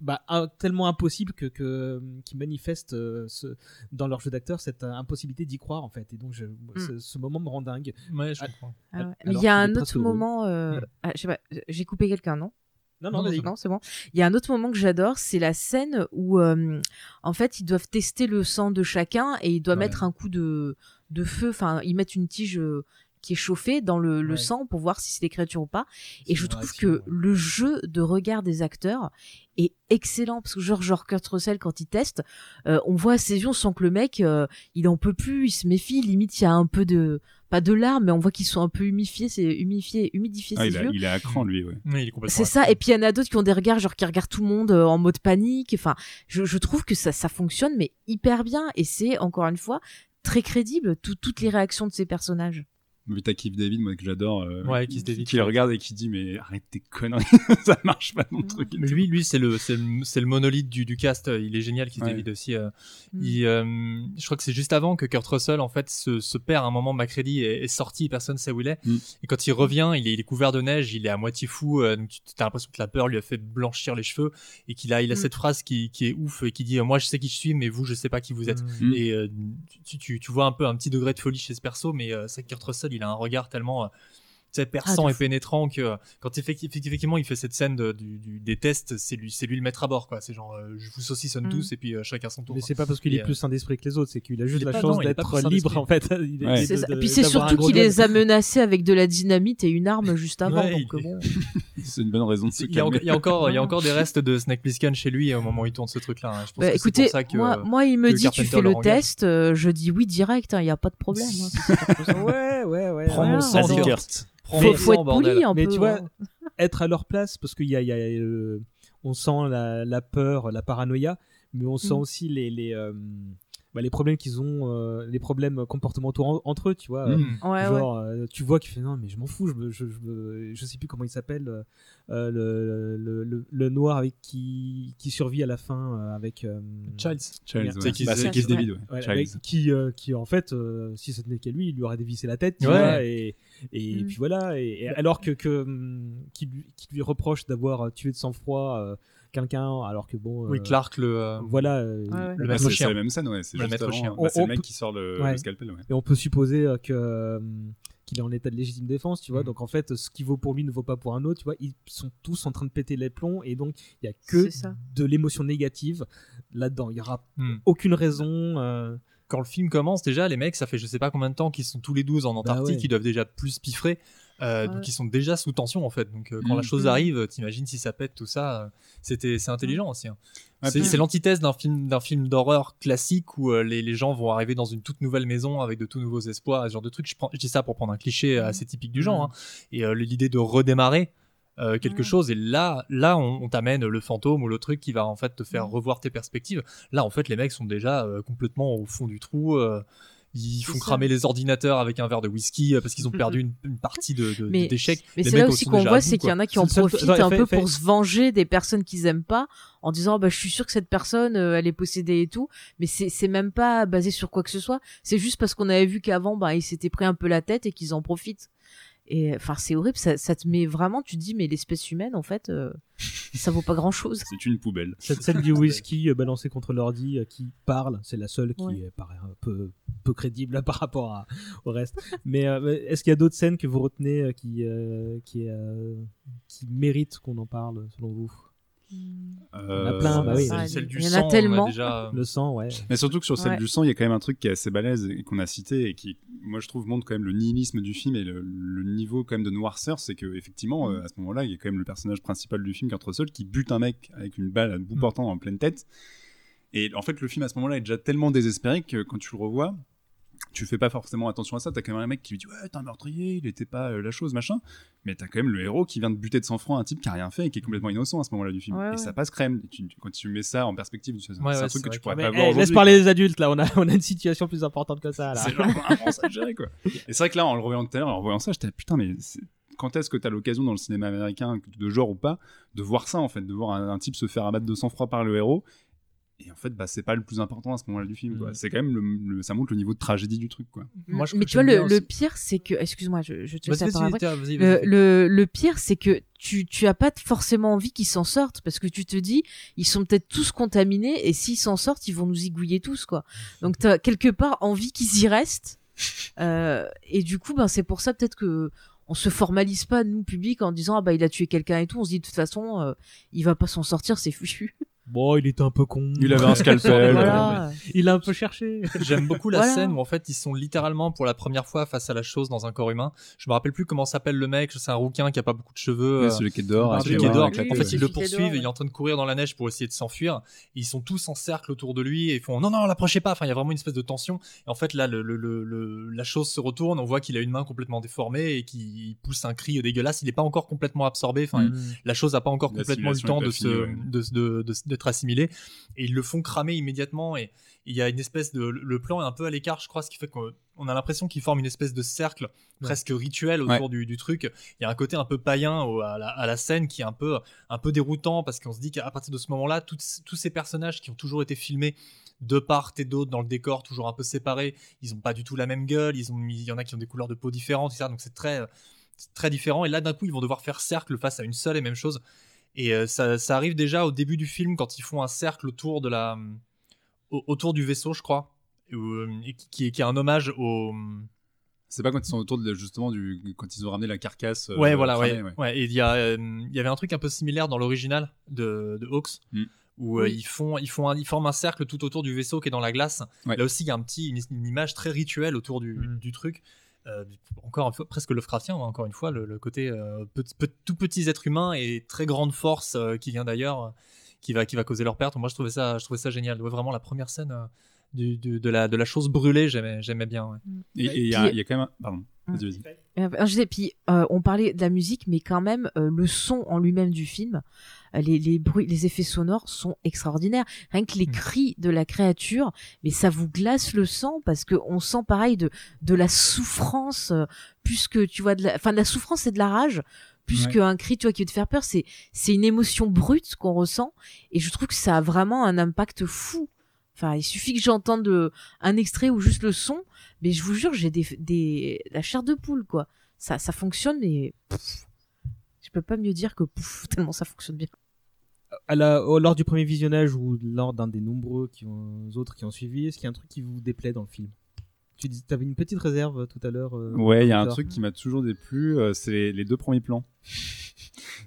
bah, un- tellement impossible que, que qu'ils manifestent euh, ce- dans leur jeu d'acteur cette euh, impossibilité d'y croire en fait et donc je, ce, ce moment me rend dingue Ouais, je Ah, comprends. Ah ouais. Il y a un autre moment. euh, Ouais. ah, je sais pas, j'ai coupé quelqu'un, non? Non non, Non, Non, c'est bon. Il y a un autre moment que j'adore, c'est la scène où, euh, en fait, ils doivent tester le sang de chacun et ils doivent Ouais. mettre un coup de, de feu. Enfin, ils mettent une tige euh, qui est chauffée dans le, le Ouais. sang pour voir si c'est des créatures ou pas. Et je trouve que ouais. le jeu de regard des acteurs est excellent parce que genre, genre Kurt Russell quand il teste, euh, on voit à ses yeux, on sent que le mec, il en peut plus, il se méfie. Limite, il y a un peu de, pas de larmes, mais on voit qu'ils sont un peu humifiés, c'est humifié, humidifié Ah, ses il, a- yeux. il est à cran, lui, ouais. Oui. C'est ça, et puis il y en a d'autres qui ont des regards, genre qui regardent tout le monde euh, en mode panique. Enfin, je, je trouve que ça, ça fonctionne, mais hyper bien, et c'est encore une fois très crédible, tout- toutes les réactions de ces personnages. Vu t'as Keith David, moi, que j'adore. euh, Ouais, Keith David, Qui le regarde et qui dit, mais arrête tes conneries, [LAUGHS] ça marche pas mon truc. et Mais lui, lui, c'est le, c'est le, c'est le monolithe du, du cast. Il est génial, Keith Ouais. David aussi. euh. Mm. Il, euh, je crois que c'est juste avant que Kurt Russell, en fait, se, se perd à un moment. Macready est, est sorti, personne sait où il est. Mm. Et quand il revient, il est, il est couvert de neige, il est à moitié fou. euh, donc tu as l'impression que la peur lui a fait blanchir les cheveux et qu'il a, il a Mm. cette phrase qui, qui est ouf et qui dit, euh, moi, je sais qui je suis, mais vous, je sais pas qui vous êtes. Mm. Et euh, tu, tu, tu vois un peu un petit degré de folie chez ce perso, mais euh, c'est que Kurt Russell, il a un regard tellement euh, sais, perçant Ah, de et pénétrant que euh, quand effecti- effectivement il fait cette scène de- du, du- des tests, c'est lui, c'est lui le maître à bord, quoi. C'est genre, euh, je vous saucissonne Mm. tous et puis euh, chacun son tour. mais c'est pas parce qu'il est plus saint d'esprit que les autres c'est qu'il a juste la pas- chance d'être libre en fait [LAUGHS] Il Ouais. de- de- Puis c'est surtout qu'il les a menacés avec de la dynamite et une arme juste avant. [LAUGHS] C'est une bonne raison de se Il y, a, calmer. il y a encore, il y a encore des restes de Snake Plissken chez lui au moment où il tourne ce truc-là. hein. Bah, écoutez, c'est pour ça que, moi, moi, il me que dit tu fais le test, euh, je dis oui direct, il n'y a pas de problème. hein, [LAUGHS] ouais ouais ouais Prends mon Ah, sang, Kurt. Prends faut, être bordel. poli un Mais peu. tu vois, hein. être à leur place parce qu'il y a, il y a, euh, on sent la, la peur, la paranoïa, mais on sent Mm. aussi les les, euh, bah, les problèmes qu'ils ont, euh, les problèmes comportementaux en- entre eux, tu vois. euh, Mm. Ouais, ouais. Genre, euh, tu vois qu'il fait non, mais je m'en fous, je, me- je, je, me- je sais plus comment il s'appelle, euh, euh, le, le, le, le noir avec qui, qui survit à la fin euh, avec. euh, Childs. Childs, C'est ouais. Keith Bah, c'est David, avec- qui, euh, qui en fait, euh, si ce n'était qu'à lui, il lui aurait dévissé la tête, tu Ouais. vois, et, et Mm. puis voilà. Et, et alors que, que hum, qui, lui, qui lui reproche d'avoir tué de sang-froid euh, quelqu'un, alors que bon, Oui, euh, Clark, le. euh, voilà. euh, Ouais, ouais. Le Bah, maître c'est- chien. C'est la même scène, ouais. C'est Le maître chien. Bah, c'est le on mec peut- qui sort le, Ouais. le scalpel, ouais. Et on peut supposer euh, que euh, qu'il est en état de légitime défense, tu vois. Mm. Donc en fait, ce qui vaut pour lui ne vaut pas pour un autre, tu vois. Ils sont tous en train de péter les plombs et donc il y a que de l'émotion négative là-dedans. Il y aura hmm. aucune raison. euh, quand le film commence, déjà, les mecs, ça fait je sais pas combien de temps qu'ils sont tous les 12 en Antarctique, ouais. ils doivent déjà plus piffrer. Euh, Ouais. Donc ils sont déjà sous tension en fait. Donc euh, quand Mm. la chose Mm. arrive, t'imagines si ça pète tout ça, euh, c'était c'est intelligent aussi. hein. Ouais, c'est puis- l'antithèse d'un film d'un film d'horreur classique où euh, les, les gens vont arriver dans une toute nouvelle maison avec de tout nouveaux espoirs, ce genre de trucs. Je, prends, je dis ça pour prendre un cliché Mm. assez typique du genre. hein. Et euh, l'idée de redémarrer. euh, quelque chose et là là on, on t'amène le fantôme ou le truc qui va en fait te faire Mm. revoir tes perspectives là en fait les mecs sont déjà euh, complètement au fond du trou euh, ils font cramer les ordinateurs avec un verre de whisky euh, parce qu'ils ont perdu une, une partie de, Mais, d'échecs. mais Les c'est là aussi qu'on voit, c'est qu'il y en a qui en seul- profitent un fait- peu fait- pour se venger des personnes qu'ils aiment pas, en disant bah je suis sûr que cette personne euh, elle est possédée et tout, mais c'est c'est même pas basé sur quoi que ce soit. C'est juste parce qu'on avait vu qu'avant bah ils s'étaient pris un peu la tête et qu'ils en profitent. Et enfin, c'est horrible. Ça, ça te met vraiment. Tu te dis, mais l'espèce humaine, en fait, euh, [LAUGHS] ça vaut pas grand chose. C'est une poubelle. Cette scène du [LAUGHS] whisky euh, balancé contre l'ordi euh, qui parle, c'est la seule qui Ouais. paraît un peu, peu crédible [LAUGHS] par rapport à- au reste. Mais euh, est-ce qu'il y a d'autres scènes que vous retenez euh, qui, euh, qui, euh, qui méritent qu'on en parle selon vous? Il y en a plein, bah oui. celle, celle du Il y en a sang, on a tellement. déjà. Le sang, ouais. Mais surtout que sur celle Ouais. du sang, il y a quand même un truc qui est assez balèze et qu'on a cité et qui, moi, je trouve, montre quand même le nihilisme du film et le, le niveau quand même de noirceur. C'est que effectivement, euh, à ce moment-là, il y a quand même le personnage principal du film qui entre seul, qui bute un mec avec une balle à bout portant en pleine tête. Et en fait, le film à ce moment-là est déjà tellement désespéré que quand tu le revois, tu fais pas forcément attention à ça. T'as quand même un mec qui lui dit ouais, t'es un meurtrier, il était pas euh, la chose, machin. Mais t'as quand même le héros qui vient de buter de sang-froid un type qui a rien fait et qui est complètement innocent à ce moment-là du film. Ouais, et ouais. ça passe crème. Et tu- tu- quand tu mets ça en perspective, c'est Ouais, un ouais, truc que tu pourrais Mais, pas eh, voir laisse aujourd'hui, parler les adultes là, on a, on a une situation plus importante que ça là. C'est vraiment ça gérer quoi. Et c'est vrai que là, en le revoyant tout à l'heure, en revoyant ça, j'étais putain, mais c'est- quand est-ce que t'as l'occasion dans le cinéma américain, de genre ou pas, de voir ça en fait, de voir un, un type se faire abattre de sang-froid par le héros et en fait, bah, c'est pas le plus important à ce moment-là du film. quoi. Mm. C'est quand même le, le- ça montre le niveau de tragédie du truc. Quoi. Moi, je- mais tu vois, le, le pire, c'est que. Excuse-moi, je, je te laisse vas-y, Le, le, le pire, c'est que tu, tu as pas forcément envie qu'ils s'en sortent parce que tu te dis, ils sont peut-être tous contaminés et s'ils s'en sortent, ils vont nous zigouiller tous, quoi. Donc, t'as quelque part envie qu'ils y restent. Euh, et du coup, ben, c'est pour ça peut-être que on se formalise pas, nous, public, en disant, ah bah, il a tué quelqu'un et tout. On se dit, de toute façon, euh, il va pas s'en sortir, c'est fichu. Bon, il était un peu con. Il avait un [LAUGHS] scalpel. Voilà. Il a un peu cherché. J'aime beaucoup la Voilà. scène où en fait ils sont littéralement pour la première fois face à la chose dans un corps humain. Je me rappelle plus comment s'appelle le mec, c'est un rouquin qui a pas beaucoup de cheveux. Ouais, euh, celui qui est dehors, Ah, avec celui qui est dehors. En fait, ils le qui poursuivent, et il est en train de courir dans la neige pour essayer de s'enfuir. Ils sont tous en cercle autour de lui et ils font non non l'approchez pas. Enfin, il y a vraiment une espèce de tension. Et en fait là, le, le- le- le- la chose se retourne. On voit qu'il a une main complètement déformée et qu'il pousse un cri dégueulasse. Il n'est pas encore complètement absorbé. Enfin, Mm. la chose n'a pas encore complètement eu le temps de se d'être assimilé. Et ils le font cramer immédiatement. Et il y a une espèce de le plan est un peu à l'écart, je crois, ce qui fait qu'on on a l'impression qu'ils forment une espèce de cercle presque rituel autour du, du truc. Il y a un côté un peu païen au- à la, à la scène qui est un peu, un peu déroutant parce qu'on se dit qu'à partir de ce moment-là, tous ces personnages qui ont toujours été filmés de part et d'autre dans le décor, toujours un peu séparés, ils ont pas du tout la même gueule, ils ont, mis- il y en a qui ont des couleurs de peau différentes, etc. Donc c'est très, très différent. Et là, d'un coup, ils vont devoir faire cercle face à une seule et même chose. Et euh, ça, ça arrive déjà au début du film quand ils font un cercle autour de la, au- autour du vaisseau, je crois, et, euh, et qui, qui est- qui est un hommage au. C'est pas quand ils sont autour de justement du quand ils ont ramené la carcasse. euh, ouais, voilà, cramée, ouais, ouais. Et il y a, euh, il y avait un truc un peu similaire dans l'original de, de Hawks. Mm. Où euh, Oui. ils font, ils font, un- ils forment un cercle tout autour du vaisseau qui est dans la glace. Ouais. Là aussi, il y a un petit, une, une image très rituelle autour du, Mm. du truc. Euh, encore une fois, presque Lovecraftien, hein, encore une fois, le, côté euh, tout petits êtres humains et très grande force euh, qui vient d'ailleurs, qui va, qui va causer leur perte. Moi, je trouvais ça, je trouvais ça génial. Ouais, vraiment, la première scène du, du- de, la, de la chose brûlée, j'aimais, j'aimais bien. ouais. Et et il y, a- y quand même. un- Pardon. Vas-y, vas-y. Euh, je disais, puis euh, on parlait de la musique, mais quand même euh, le son en lui-même du film, euh, les, les bruits, les effets sonores sont extraordinaires. Rien que les Mm. cris de la créature, mais ça vous glace le sang parce que on sent pareil de de la souffrance, euh, plus que tu vois de la, enfin de la souffrance et de la rage, plus Ouais. qu'un cri, tu vois, qui veut te faire peur. C'est c'est une émotion brute qu'on ressent et je trouve que ça a vraiment un impact fou. Enfin, il suffit que j'entende euh, un extrait ou juste le son, mais je vous jure, j'ai des, des la chair de poule quoi. Ça, ça fonctionne et pff, je peux pas mieux dire que pouf, [LAUGHS] tellement ça fonctionne bien. à la- lors du premier visionnage ou lors d'un des nombreux autres qui ont suivi, est-ce qu'il y a un truc qui vous déplaît dans le film? Tu dis, avais une petite réserve euh, tout à l'heure. euh, Ouais, il y a un truc qui m'a toujours déplu, euh, c'est les, les deux premiers plans. [LAUGHS]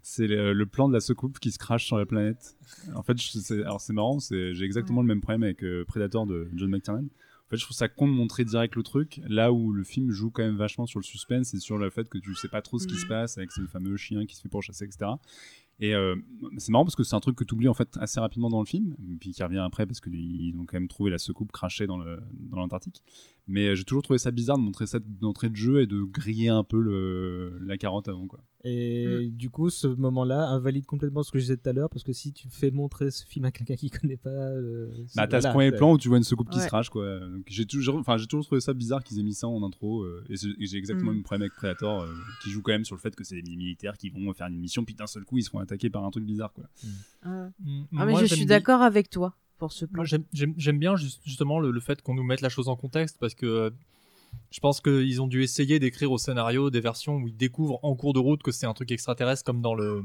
c'est le, le plan de la soucoupe qui se crache sur la planète. En fait, je- alors c'est marrant, j'ai exactement le même problème avec euh, Predator de John McTiernan. En fait, je trouve ça con de montrer direct le truc, là où le film joue quand même vachement sur le suspense et sur le fait que tu sais pas trop ce qui se passe avec ce fameux chien qui se fait pourchasser, etc. Et euh, c'est marrant parce que c'est un truc que tu oublies en fait assez rapidement dans le film, puis qui revient après parce qu'ils ont quand même trouvé la secoupe crachée dans l'Antarctique. Mais euh, j'ai toujours trouvé ça bizarre de montrer ça d'entrée de jeu et de griller un peu le, la carotte avant quoi. Et du coup, ce moment-là invalide complètement ce que je disais tout à l'heure, parce que si tu fais montrer ce film à quelqu'un qui connaît pas. euh, Bah t'as ce premier plan où tu vois une secoupe qui se crache quoi. J'ai toujours, enfin j'ai toujours trouvé ça bizarre qu'ils aient mis ça en intro euh, et j'ai exactement Mm. le même problème avec Predator euh, qui joue quand même sur le fait que c'est des militaires qui vont faire une mission puis d'un seul coup ils seront attaqués par un truc bizarre quoi. Ah, Mm, Ah, mais moi, je suis d'accord avec toi pour ce plan. Moi, j'aime- bien juste- justement le, le fait qu'on nous mette la chose en contexte parce que euh, Je pense qu'ils ont dû essayer d'écrire au scénario des versions où ils découvrent en cours de route que c'est un truc extraterrestre comme dans le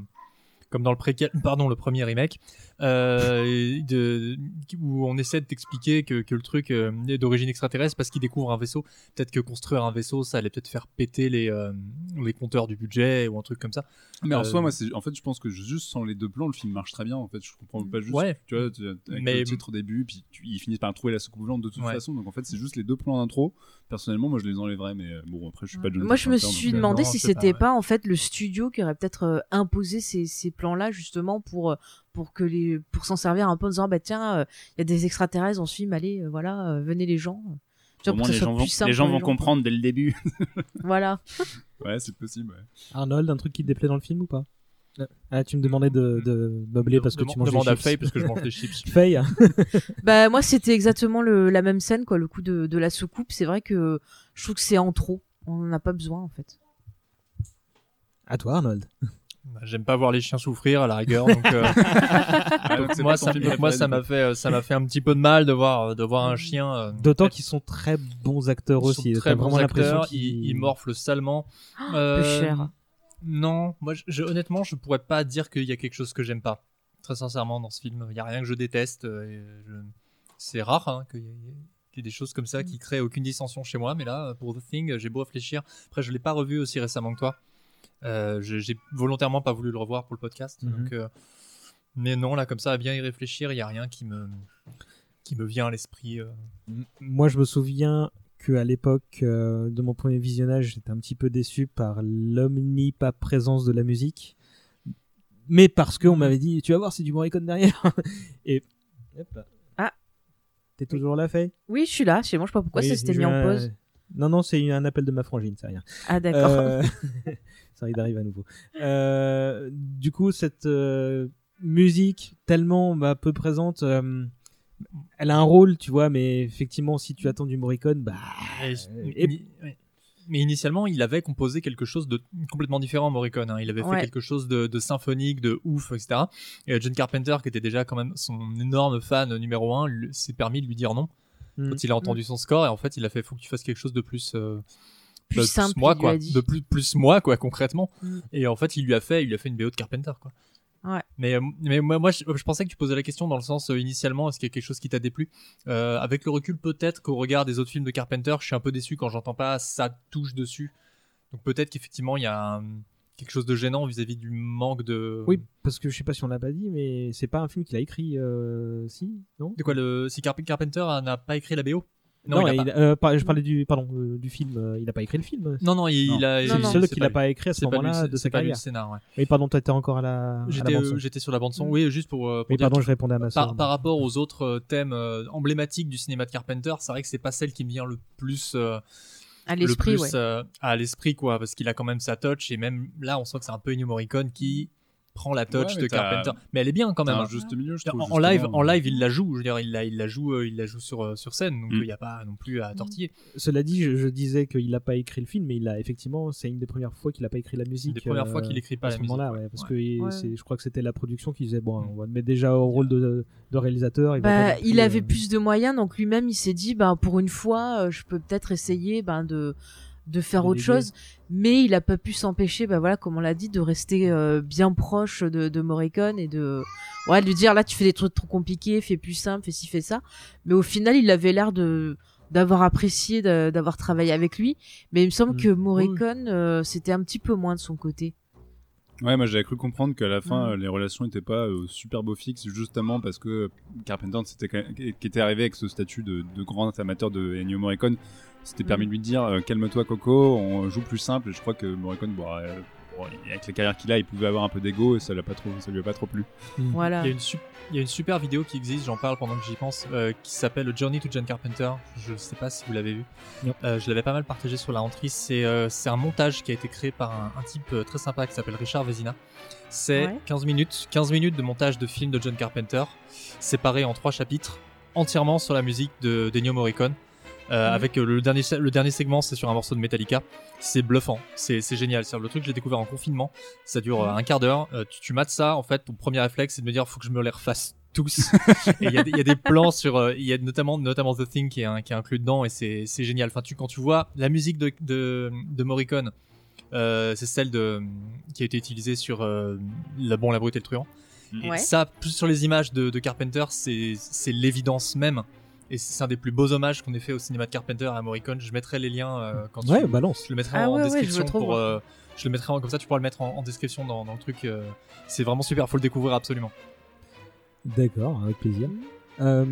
comme dans le préquel, [LAUGHS] pardon, le premier remake, euh, de, où on essaie de t'expliquer que, que le truc euh, est d'origine extraterrestre parce qu'il découvre un vaisseau. Peut-être que construire un vaisseau, ça allait peut-être faire péter les, euh, les compteurs du budget ou un truc comme ça. Mais en soi, moi, en fait, je pense que juste sans les deux plans, le film marche très bien. En fait, je comprends pas juste. Ouais. Tu vois, tu- avec Mais- le titre au début, puis tu- ils finissent par trouver la soucoupe volante de toute Ouais. façon. Donc en fait, c'est juste les deux plans d'intro. Personnellement, moi, je les enlèverais, mais euh, bon, après, je suis pas Moi, je me suis donc, euh, demandé non, si pas, c'était ouais. pas, en fait le studio qui aurait peut-être euh, imposé ces, ces plans-là justement pour euh, pour que les pour s'en servir un peu en disant bah tiens euh, il y a des extraterrestres dans ce film allez euh, voilà euh, venez les gens Tu vois, Au pour moins, les gens, vont, les gens vont comprendre dès le début. voilà [LAUGHS] Ouais, c'est possible. ouais. Arnold, un truc qui te déplaît dans le film ou pas? Ah, tu me demandais de, de meubler parce que tu manges demande des à chips. Faye parce que je mange des chips. [LAUGHS] Faye, [LAUGHS] bah moi c'était exactement le, la même scène quoi le coup de, de la soucoupe c'est vrai que je trouve que c'est en trop on en a pas besoin en fait à toi Arnold. Bah, J'aime pas voir les chiens souffrir à la rigueur, donc, euh, [LAUGHS] Ah, donc moi, ça, donc moi m'a fait, euh, ça m'a fait un petit peu de mal de voir, de voir un chien. euh, D'autant qu'ils sont très bons acteurs ils sont aussi. très bons vraiment l'impression acteurs, qu'ils ils, ils morflent salement. peu Euh, cher Non, moi, je, honnêtement, je pourrais pas dire qu'il y a quelque chose que j'aime pas. Très sincèrement, dans ce film, il y a rien que je déteste. euh, je- C'est rare hein, qu'il y, ait- des choses comme ça qui créent aucune dissension chez moi, mais là, pour The Thing, j'ai beau réfléchir. Après, je l'ai pas revu aussi récemment que toi. Euh, je- j'ai volontairement pas voulu le revoir pour le podcast. Mhm. donc, euh, mais non, là, comme ça, à bien y réfléchir, il y a rien qui me qui me vient à l'esprit. euh. Moi, je me souviens que à l'époque euh, de mon premier visionnage, j'étais un petit peu déçu par l'omniprésence de la musique, mais parce qu'on m'avait dit, tu vas voir, c'est du Morricone derrière. [LAUGHS] Et hop. Ah. t'es toujours là, Faye? Oui je suis là je sais moi je sais pas pourquoi Oui, ça s'était mis en pause Non, non, c'est un appel de ma frangine, c'est rien. ah d'accord Euh, [LAUGHS] ça arrive à nouveau. Euh, du coup, cette musique tellement bah, peu présente, elle a un rôle, tu vois, mais effectivement, si tu attends du Morricone, bah. Et- et- mi- ouais. Mais initialement, il avait composé quelque chose de complètement différent, Morricone. hein. Il avait fait quelque chose de, de symphonique, de ouf, etc. Et euh, John Carpenter, qui était déjà quand même son énorme fan numéro un, s'est permis de lui dire non Mm. quand il a entendu son score. Et en fait, il a fait faut que tu fasses quelque chose de plus. euh, Plus bah, simple, moi quoi de plus plus moi quoi concrètement Mm. et en fait il lui a fait il lui a fait une BO de Carpenter quoi Ouais. mais mais moi moi je, je pensais que tu posais la question dans le sens euh, initialement est-ce qu'il y a quelque chose qui t'a déplu? Euh, avec le recul peut-être qu'au regard des autres films de Carpenter je suis un peu déçu quand j'entends pas ça touche dessus. Donc peut-être qu'effectivement il y a un- quelque chose de gênant vis-à-vis du manque de Oui, parce que je sais pas si on l'a pas dit, mais c'est pas un film qu'il a écrit, euh, si, non? De quoi le si Carp- Carpenter n'a pas écrit la BO Non, il a il pas. a- euh, par- je parlais du, pardon, euh, du film. euh, il a pas écrit le film. non non il, Non. il a C'est le seul qu'il a lui. pas écrit à ce moment-là c'est- de sa pas lui le carrière. scénar ouais. Oui, pardon, t'étais encore à la, J'étais euh, sur la bande son. Oui, juste pour, pour dire pardon, que je répondais à ma par, soeur. par rapport aux autres euh, thèmes euh, emblématiques du cinéma de Carpenter, c'est vrai que c'est pas celle qui me vient le plus euh, à le l'esprit ouais euh, à l'esprit quoi, parce qu'il a quand même sa touch et même là on sent que c'est un peu Ennio Morricone qui prend la touch Ouais, de Carpenter. Mais elle est bien quand même. un hein. juste milieu, je trouve. En, live, en live, il la joue. Je veux dire, il la, il la joue, euh, il la joue sur euh, sur scène, donc il Mm. n'y a pas non plus à tortiller. Cela dit, je, je disais qu'il n'a pas écrit le film, mais il a effectivement, c'est une des premières fois qu'il n'a pas écrit la musique. des premières fois euh, qu'il écrit pas à la ce moment-là, ouais. ouais, parce Ouais. que il- Ouais. c'est- je crois que c'était la production qui disait bon, on va le mettre déjà au rôle de, de réalisateur. il Bah, plus, avait euh, plus de moyens, donc lui-même il s'est dit, bah, pour une fois, euh, je peux peut-être essayer ben, de, de faire autre chose, mais il a pas pu s'empêcher, bah, voilà, comme on l'a dit, de rester euh, bien proche de, de Morricone et de, ouais, de lui dire là tu fais des trucs trop compliqués, fais plus simple, fais ci, fais ça. Mais au final, il avait l'air de d'avoir apprécié d'avoir travaillé avec lui, mais il me semble Mm. que Morricone, euh, c'était un petit peu moins de son côté. Ouais, moi j'avais cru comprendre qu'à la fin, Mm. euh, les relations n'étaient pas euh, super beau fixe, justement parce que Carpenter, quand même- qui était arrivé avec ce statut de, de grand amateur de Ennio Morricone, c'était permis Mm. de lui dire euh, calme-toi Coco, on joue plus simple. Et je crois que Morricone, bon, euh, bon, avec la carrière qu'il a, il pouvait avoir un peu d'ego et ça, l'a pas trop, ça lui a pas trop plu. Voilà. Il y, a une sup- il y a une super vidéo qui existe, j'en parle pendant que j'y pense, euh, qui s'appelle Journey to John Carpenter. Je sais pas si vous l'avez vu. Euh, je l'avais pas mal partagé sur la rentrée. C'est euh, c'est un montage qui a été créé par un, un type très sympa qui s'appelle Richard Vezina. C'est Ouais. 15 minutes, 15 minutes de montage de film de John Carpenter, séparé en trois chapitres, entièrement sur la musique de d'Ennio Morricone. Euh, Mhm. Avec euh, le dernier, le dernier segment, c'est sur un morceau de Metallica. C'est bluffant, c'est génial. C'est le truc que j'ai découvert en confinement. Ça dure euh, un quart d'heure. Tu, tu mates ça, en fait, ton premier réflexe, c'est de me dire, faut que je me les refasse tous. [LAUGHS] il y, a des- il y a des plans sur, il y a notamment, notamment The Thing qui est, un- qui est inclus dedans et c'est, génial. Enfin, tu, quand tu vois la musique de, de, de Morricone, euh, c'est celle de, qui a été utilisée sur euh, La Bon, la Brute et le Truand. Et Ouais. ça, plus sur les images de, de Carpenter, c'est, c'est l'évidence même. Et c'est un des plus beaux hommages qu'on ait fait au cinéma de Carpenter à Morricone. Je mettrai les liens euh, quand Ouais, tu, balance. je le mettrai Ah en ouais, ouais, je veux description pour. voir. euh, je le mettrai en- comme ça, tu pourras le mettre en, en description dans, dans le truc. euh, c'est vraiment super, faut le découvrir absolument. D'accord, avec plaisir. Euh,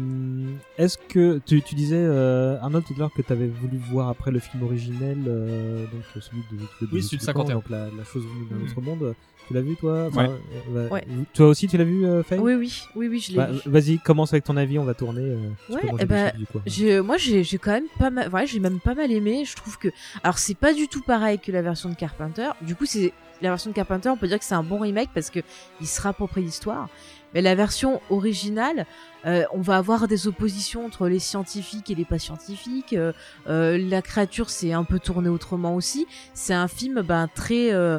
Est-ce que tu, tu disais euh, Arnold tout à l'heure que tu avais voulu voir après le film originel, euh, donc celui de, de, Oui, de celui de Camp, 51. donc la, la chose venue d'un Mhm. autre monde. Tu l'as vu toi? Ouais. euh, Ouais. Toi aussi tu l'as vu, euh, Faye? Oui, oui, oui, oui, je l'ai Bah, vu. Vas-y, commence avec ton avis, on va tourner. euh, Ouais, eh ben, chips, du moi j'ai j'ai quand même pas mal ouais, j'ai même pas mal aimé je trouve que alors c'est pas du tout pareil que la version de Carpenter du coup c'est la version de Carpenter on peut dire que c'est un bon remake parce que il se rapproprie l'histoire mais la version originale euh, on va avoir des oppositions entre les scientifiques et les pas scientifiques euh, euh, la créature c'est un peu tourné autrement aussi c'est un film ben très euh,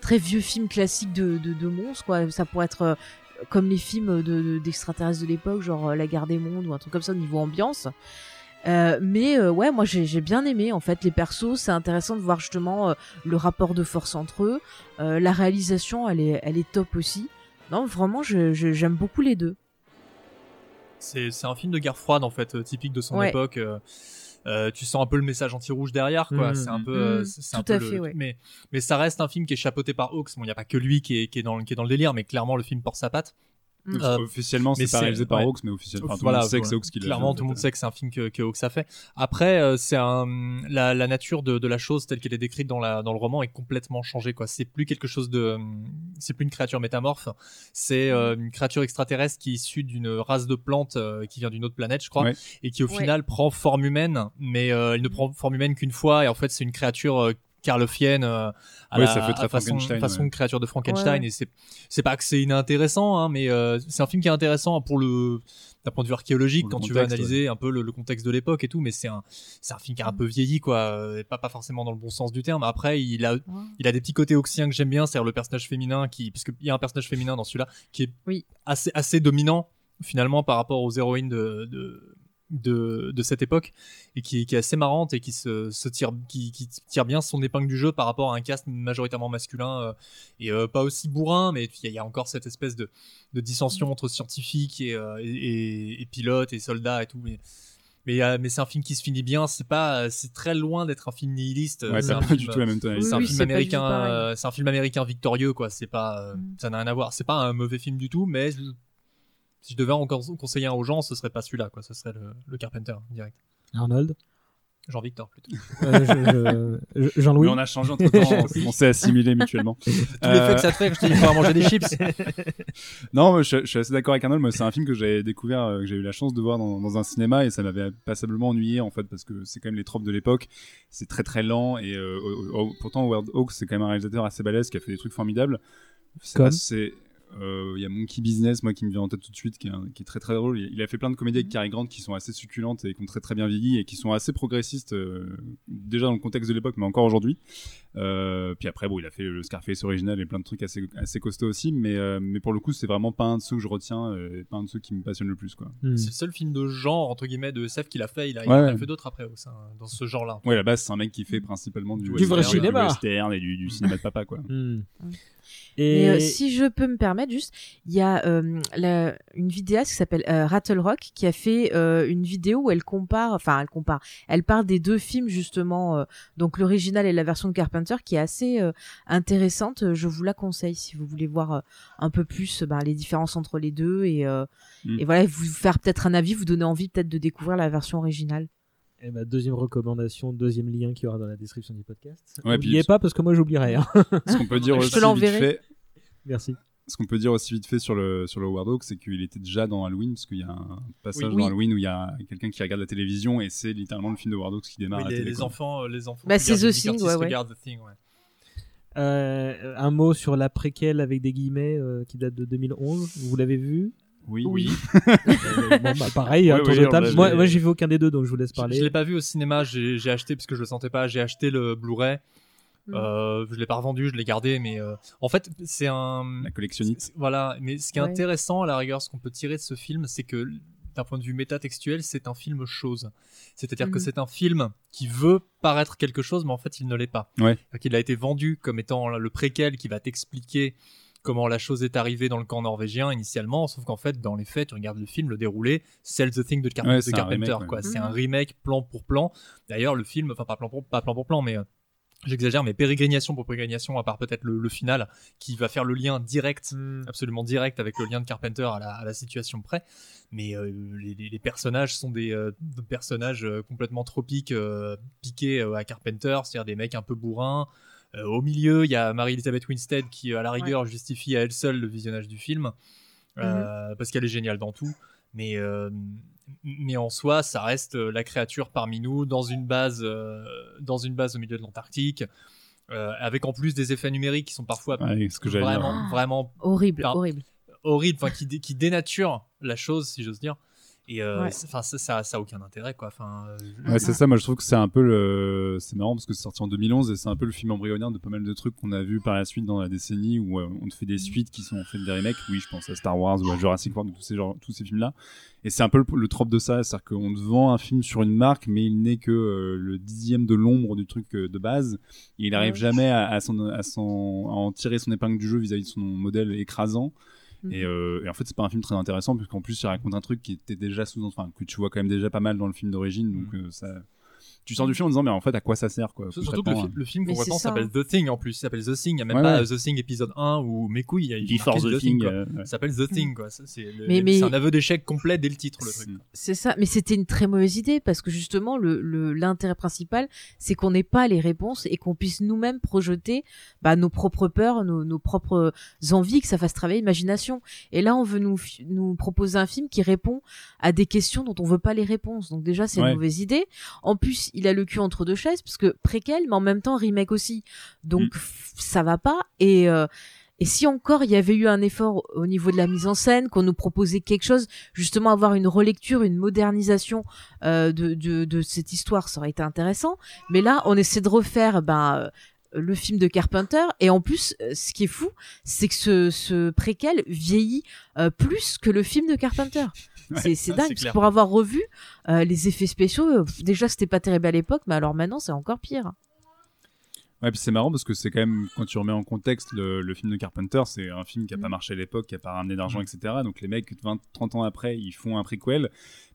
très vieux film classique de, de, de monstres quoi ça pourrait être euh, comme les films de- de- d'extraterrestres de, l'époque, genre euh, La Guerre des Mondes ou un truc comme ça au niveau ambiance. Euh, mais euh, ouais, moi j'ai bien aimé en fait les persos. C'est intéressant de voir justement euh, le rapport de force entre eux. La réalisation, elle est, elle est top aussi. Non, vraiment, j'aime beaucoup les deux. C'est c'est un film de guerre froide en fait, euh, typique de son Ouais. époque. euh, euh, tu sens un peu le message anti-rouge derrière, quoi. Mhm. C'est un peu, euh, Mhm. c'est un Tout peu à le- fait, ouais. mais mais ça reste un film qui est chapeauté par Hawks. Bon, il y a pas que lui qui est, qui est dans le- qui est dans le délire, mais clairement le film porte sa patte. Mm. Euh, officiellement, c'est pas c'est- réalisé par ouais. Hawks, mais officiellement, enfin, tout voilà, le monde sait que c'est. Hawks qui l'a Clairement, fait, tout le monde sait que c'est un film que, que Hawks a fait. Après, euh, c'est un la, la nature de, de la chose telle qu'elle est décrite dans la dans le roman est complètement changée. Quoi, c'est plus quelque chose de, c'est plus une créature métamorphe. C'est euh, une créature extraterrestre qui est issue d'une race de plantes euh, qui vient d'une autre planète, je crois, Ouais. et qui au Ouais. final prend forme humaine, mais euh, elle ne prend forme humaine qu'une fois. Et en fait, c'est une créature carlofienne euh, à Ouais, la ça fait très à façon, Frankenstein, façon ouais. créature de Frankenstein. Ouais. Et c'est c'est pas que c'est inintéressant, hein, mais euh, c'est un film qui est intéressant pour le d'un point de vue archéologique quand tu veux contexte, analyser un peu le, le contexte de l'époque et tout. Mais c'est un c'est un film qui a un peu vieilli, quoi. euh, et pas pas forcément dans le bon sens du terme. Après, il a il a des petits côtés oxiens que j'aime bien, c'est-à-dire le personnage féminin qui, parce qu'il y a un personnage féminin dans celui-là qui est Oui. assez, assez dominant finalement par rapport aux héroïnes de, de, de, de cette époque et qui, qui est assez marrante et qui se, se tire, qui, qui tire bien son épingle du jeu par rapport à un cast majoritairement masculin euh, et euh, pas aussi bourrin, mais il y, a- il y a encore cette espèce de, de dissension entre scientifiques et, euh, et, et- et pilotes et soldats et tout. Mais, mais, euh, mais c'est un film qui se finit bien. C'est pas, c'est très loin d'être un film nihiliste. Ouais, c'est un pas film, du tout la même c'est un Oui, film américain, c'est un film américain victorieux, quoi. C'est pas, Mm. ça n'a rien à voir. C'est pas un mauvais film du tout, mais je- si je devais encore conseiller un aux gens, ce serait pas celui-là, quoi. Ce serait le, le Carpenter direct. Arnold? Jean-Victor plutôt. Euh, je- je- je- Jean-Louis? Mais on a changé entre temps, [LAUGHS] on s'est assimilés mutuellement. [LAUGHS] Tous les Euh, faits que ça te fait, que je te dis, il manger des chips. [LAUGHS] Non, moi, je, je suis assez d'accord avec Arnold. Moi, c'est un film que j'ai découvert, euh, que j'ai eu la chance de voir dans, dans un cinéma et ça m'avait passablement ennuyé en fait parce que c'est quand même les tropes de l'époque. C'est très très lent et euh, pourtant Howard Hawks c'est quand même un réalisateur assez balèze qui a fait des trucs formidables. C'est Comme? pas- c'est il y a Monkey Business moi qui me vient en tête tout de suite qui est, très très drôle. Il, il a fait plein de comédies avec Cary Grant qui sont assez succulentes et qui ont très très bien vieilli et qui sont assez progressistes euh, déjà dans le contexte de l'époque mais encore aujourd'hui. Euh, puis après, bon, il a fait le Scarface original et plein de trucs assez, assez costauds aussi, mais, euh, mais pour le coup, c'est vraiment pas un de ceux que je retiens, euh, et pas un de ceux qui me passionnent le plus, quoi. Hmm. C'est le seul film de genre, entre guillemets, de SF qu'il a fait. Il a, il Ouais, en a ouais. fait d'autres après, au sein- dans ce genre-là. Ouais, à la base, c'est un mec qui fait principalement du, Du vrai western, cinéma. du western et du, du cinéma de papa, quoi. Hmm. Et Et euh, si je peux me permettre, juste, il y a euh, la- une vidéaste qui s'appelle euh, Rattle Rock qui a fait euh, une vidéo où elle compare, enfin elle compare, elle parle des deux films justement, euh, donc l'original et la version de Carpenter, qui est assez euh, intéressante. Je vous la conseille si vous voulez voir euh, un peu plus euh, ben, les différences entre les deux et, euh, Mm. et voilà, vous faire peut-être un avis, vous donner envie peut-être de découvrir la version originale. Et ma deuxième recommandation, deuxième lien qu'il y aura dans la description du podcast. Ouais, N'oubliez pas parce que moi j'oublierai. hein. Ce qu'on peut dire [LAUGHS] Je te aussi vite l'enverrai. fait, Merci. Ce qu'on peut dire aussi vite fait sur le, sur le Howard Hawks, c'est qu'il était déjà dans Halloween, parce qu'il y a un passage Oui. dans. Halloween où il y a quelqu'un qui regarde la télévision et c'est littéralement le film de Howard Hawks qui démarre Oui, à la les, télé, les enfants, euh, les enfants. Bah, c'est regardent The Thing, ouais, ouais. regardent The Thing, ouais. Euh, un mot sur la préquelle avec des guillemets euh, qui date de 2011. Vous l'avez vu? Oui, Oui. oui. [LAUGHS] Euh, Bon, bah pareil, Ouais, un tour oui, de on table. l'a- Moi, je j'ai vu aucun des deux, donc je vous laisse Je, parler. je l'ai pas vu au cinéma, j'ai j'ai acheté parce que je le sentais pas. J'ai acheté le Blu-ray. Euh, je l'ai pas revendu, je l'ai gardé, mais euh, en fait, c'est un. La collectionnite. Voilà, mais ce qui est Ouais. intéressant à la rigueur, ce qu'on peut tirer de ce film, c'est que d'un point de vue métatextuel, c'est un film chose. C'est-à-dire que Mhm. c'est un film qui veut paraître quelque chose, mais en fait, il ne l'est pas. Ouais. Qu'il a été vendu comme étant le préquel qui va t'expliquer comment la chose est arrivée dans le camp norvégien initialement, sauf qu'en fait, dans les faits, tu regardes le film, le déroulé, c'est The Thing de, Car- Ouais, de Carpenter, remake, ouais. quoi. C'est Mhm. un remake plan pour plan. D'ailleurs, le film, enfin pas plan pour, pas plan pour plan, mais euh, j'exagère, mais pérégrination pour pérégrination, à part peut-être le, le final, qui va faire le lien direct, absolument direct avec le lien de Carpenter à la, à la situation près. Mais euh, les, personnages sont des, euh, des personnages euh, complètement tropiques, euh, piqués à Carpenter, c'est-à-dire des mecs un peu bourrins. Au milieu, il y a Marie-Elisabeth Winstead qui, à la rigueur, justifie à elle seule le visionnage du film, euh, parce qu'elle est géniale dans tout. Mais, mais en soi, ça reste euh, la créature parmi nous dans une base, euh, dans une base au milieu de l'Antarctique, euh, avec en plus des effets numériques qui sont parfois Ouais, ce que j'allais dire. vraiment, vraiment Horrible, Par- horrible. horribles, enfin qui, dé- qui dénaturent la chose, si j'ose dire. Et euh, Ouais. ça, ça, ça a aucun intérêt, quoi. Enfin, euh, Ouais, c'est ça. Moi, je trouve que c'est un peu le. C'est marrant parce que c'est sorti en 2011 et c'est un peu le film embryonnaire de pas mal de trucs qu'on a vu par la suite dans la décennie où euh, on te fait des suites qui sont faites des remakes. Oui, je pense à Star Wars ou à Jurassic World, tous ces genres, tous ces films-là. Et c'est un peu le, le trope de ça, c'est-à-dire qu'on te vend un film sur une marque, mais il n'est que euh, le dixième de l'ombre du truc euh, de base. Et il n'arrive Ouais. jamais à, à, son, à, son, à en tirer son épingle du jeu vis-à-vis de son modèle écrasant. Mhm. Et, euh, et en fait, c'est pas un film très intéressant, puisqu'en plus, il raconte un truc qui était déjà sous, enfin, que tu vois quand même déjà pas mal dans le film d'origine, donc euh, ça. Tu sors du film en disant, mais en fait, à quoi ça sert, quoi Surtout que le, le film c'est ça, s'appelle hein. The Thing en plus, il s'appelle The Thing, il n'y a même Ouais, pas ouais. The Thing épisode 1 ou mes couilles, il y a y Before marqué the Thing, quoi. euh, ouais. Ça s'appelle The Thing, quoi. Ça, C'est Mais- un aveu d'échec complet dès le titre, le truc. C'est ça, mais c'était une très mauvaise idée parce que justement le le- l'intérêt principal, c'est qu'on n'ait pas les réponses et qu'on puisse nous-mêmes projeter bah, nos propres peurs, nos, nos propres envies, que ça fasse travailler l'imagination. Et là, on veut nous nous proposer un film qui répond à des questions dont on veut pas les réponses. Donc déjà, c'est Ouais. une mauvaise idée. En plus, il a le cul entre deux chaises parce que préquel, mais en même temps remake aussi. Donc Mm. ça va pas et euh, et si encore il y avait eu un effort au niveau de la mise en scène, qu'on nous proposait quelque chose, justement avoir une relecture, une modernisation euh, de, de, de cette histoire, ça aurait été intéressant. Mais là, on essaie de refaire ben, euh, le film de Carpenter. Et en plus, ce qui est fou, c'est que ce, ce préquel vieillit euh, plus que le film de Carpenter. C'est c'est dingue, parce que pour avoir revu euh, les effets spéciaux, euh, déjà c'était pas terrible à l'époque, mais alors maintenant c'est encore pire. Ouais, puis c'est marrant parce que c'est quand même, quand tu remets en contexte le, le film de Carpenter, c'est un film qui a pas Mm. marché à l'époque, qui a pas ramené d'argent, Mm. etc. Donc les mecs, 20, 30 ans après, ils font un prequel,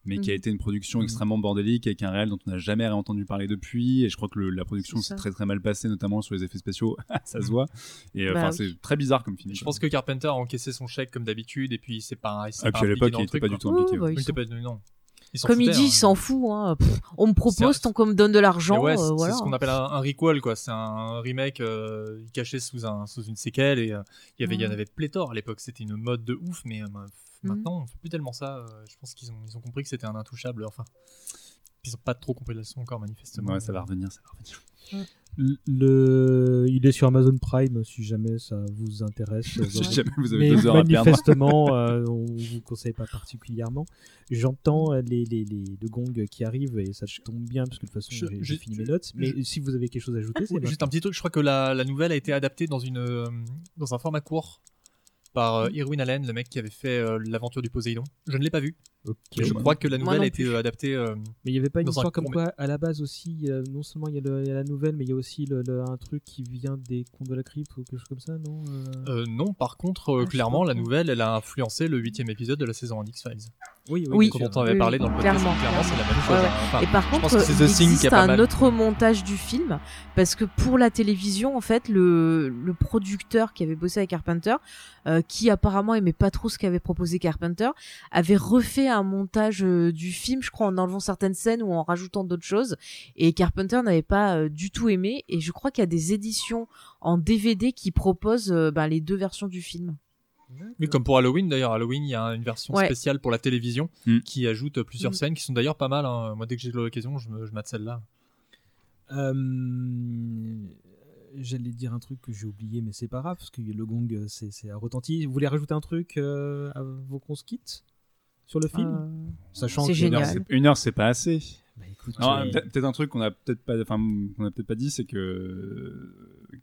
mais qui a Mm. été une production extrêmement bordélique avec un réel dont on n'a jamais entendu parler depuis. Et je crois que le- la production s'est très très mal passée, notamment sur les effets spéciaux. [LAUGHS] ça se voit. Et euh, Bah enfin, oui. c'est très bizarre comme film. Je pense que Carpenter a encaissé son chèque comme d'habitude et puis c'est pas. il s'est Ah, pas puis à l'époque, il le était truc, pas du tout impliqué. Ouais, bah, ouais. sont- était pas- non. Comme il dit, hein. il s'en fout. Hein. Pff, on me propose tant qu'on me donne de l'argent. ouais, euh, c'est c'est voilà. ce qu'on appelle un, un requel, quoi. C'est un remake euh, caché sous, un, sous une séquelle. Et euh, il y avait, il y en Mm. avait pléthore à l'époque. C'était une mode de ouf, mais euh, Mm. maintenant, on fait plus tellement ça. euh, je pense qu'ils ont, ils ont compris que c'était un intouchable. Enfin, ils ont pas trop compris la leçon encore, manifestement. Ouais, ça va revenir, ça va revenir. Le... Il est sur Amazon Prime si jamais ça vous intéresse. [LAUGHS] Si jamais vous avez Mais deux heures à perdre. manifestement, euh, [LAUGHS] on vous conseille pas particulièrement. J'entends euh, les, les, les, le gong qui arrivent et ça tombe bien parce que de toute façon Je- j'ai- fini mes notes. Mais si vous avez quelque chose à ajouter, c'est Juste un petit truc, je crois que la, la nouvelle a été adaptée dans, une, euh, dans un format court par euh, Irwin Allen, le mec qui avait fait euh, l'aventure du Poséidon. Je ne l'ai pas vu. Je crois que la nouvelle a été plus. euh, adaptée. euh, Mais il n'y avait pas une un histoire comme quoi, à la base aussi, euh, non seulement il y, a y la nouvelle, mais il y a aussi le, le- un truc qui vient des contes de la crypte ou quelque chose comme ça, non euh? Euh, non, par contre, euh, Ah, clairement, la nouvelle, elle a influencé le huitième épisode de la saison 1 d'X-Files. Oui, Oui. Dont on avait parlé oui, dans le podcast. clairement, Clairement, c'est la même chose. Ouais, ouais. hein. Enfin, Et par je contre, pense que c'est a un mal. autre montage du film parce que pour la télévision, en fait, le, le producteur qui avait bossé avec Carpenter, euh, qui apparemment aimait pas trop ce qu'avait proposé Carpenter, avait refait un montage euh, du film, je crois, en enlevant certaines scènes ou en rajoutant d'autres choses. Et Carpenter n'avait pas euh, du tout aimé. Et je crois qu'il y a des éditions en DVD qui proposent euh, ben, les deux versions du film. Oui, comme pour Halloween d'ailleurs. Halloween, il y a une version Ouais. spéciale pour la télévision Mm. qui ajoute euh, plusieurs Mm. scènes qui sont d'ailleurs pas mal. hein. Moi, dès que j'ai l'occasion, je, me, je mate celle-là. Euh, J'allais dire un truc que j'ai oublié, mais c'est pas grave, parce que le gong, euh, c'est à retenti. Vous voulez rajouter un truc euh, avant qu'on se quitte sur le film? Euh, Sachant que- Une heure, génial. c'est- Une heure, c'est pas assez. Bah, peut- peut-être un truc qu'on a peut-être pas, enfin, qu'on a peut-être pas dit, c'est que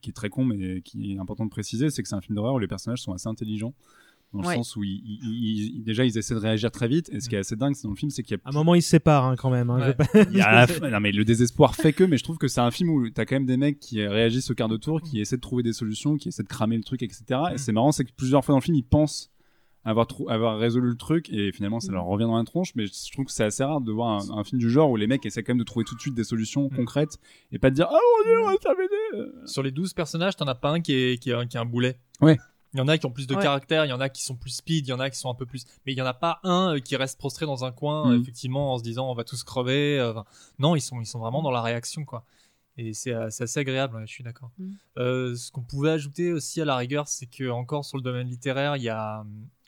qui est très con, mais qui est important de préciser, c'est que c'est un film d'horreur où les personnages sont assez intelligents. Dans le Ouais. sens où ils, ils- ils- ils- déjà ils essaient de réagir très vite, et ce qui est assez dingue dans le film, c'est qu'il y a À un moment, ils se séparent hein, quand même. hein, je vais Ouais. pas- Il y a à la fin- non mais le désespoir fait que, mais je trouve que c'est un film où t'as quand même des mecs qui réagissent au quart de tour, qui essaient de trouver des solutions, qui essaient de cramer le truc, etc. Et c'est marrant, c'est que plusieurs fois dans le film, ils pensent avoir, trou- avoir résolu le truc, et finalement ça leur revient dans la tronche. Mais je trouve que c'est assez rare de voir un, un film du genre où les mecs essaient quand même de trouver tout de suite des solutions concrètes, et pas de dire, oh mon dieu, on va aider. Sur les 12 personnages, t'en as pas un qui est, qui est, qui est un boulet. Ouais. Il y en a qui ont plus de Ouais. caractère, il y en a qui sont plus speed, il y en a qui sont un peu plus. Mais il y en a pas un euh, qui reste prostré dans un coin, euh, effectivement, en se disant on va tous crever. euh, enfin, non, ils sont, ils sont vraiment dans la réaction, quoi. Et c'est euh, c'est assez agréable, ouais, je suis d'accord. Euh, ce qu'on pouvait ajouter aussi à la rigueur, c'est que encore sur le domaine littéraire, il y a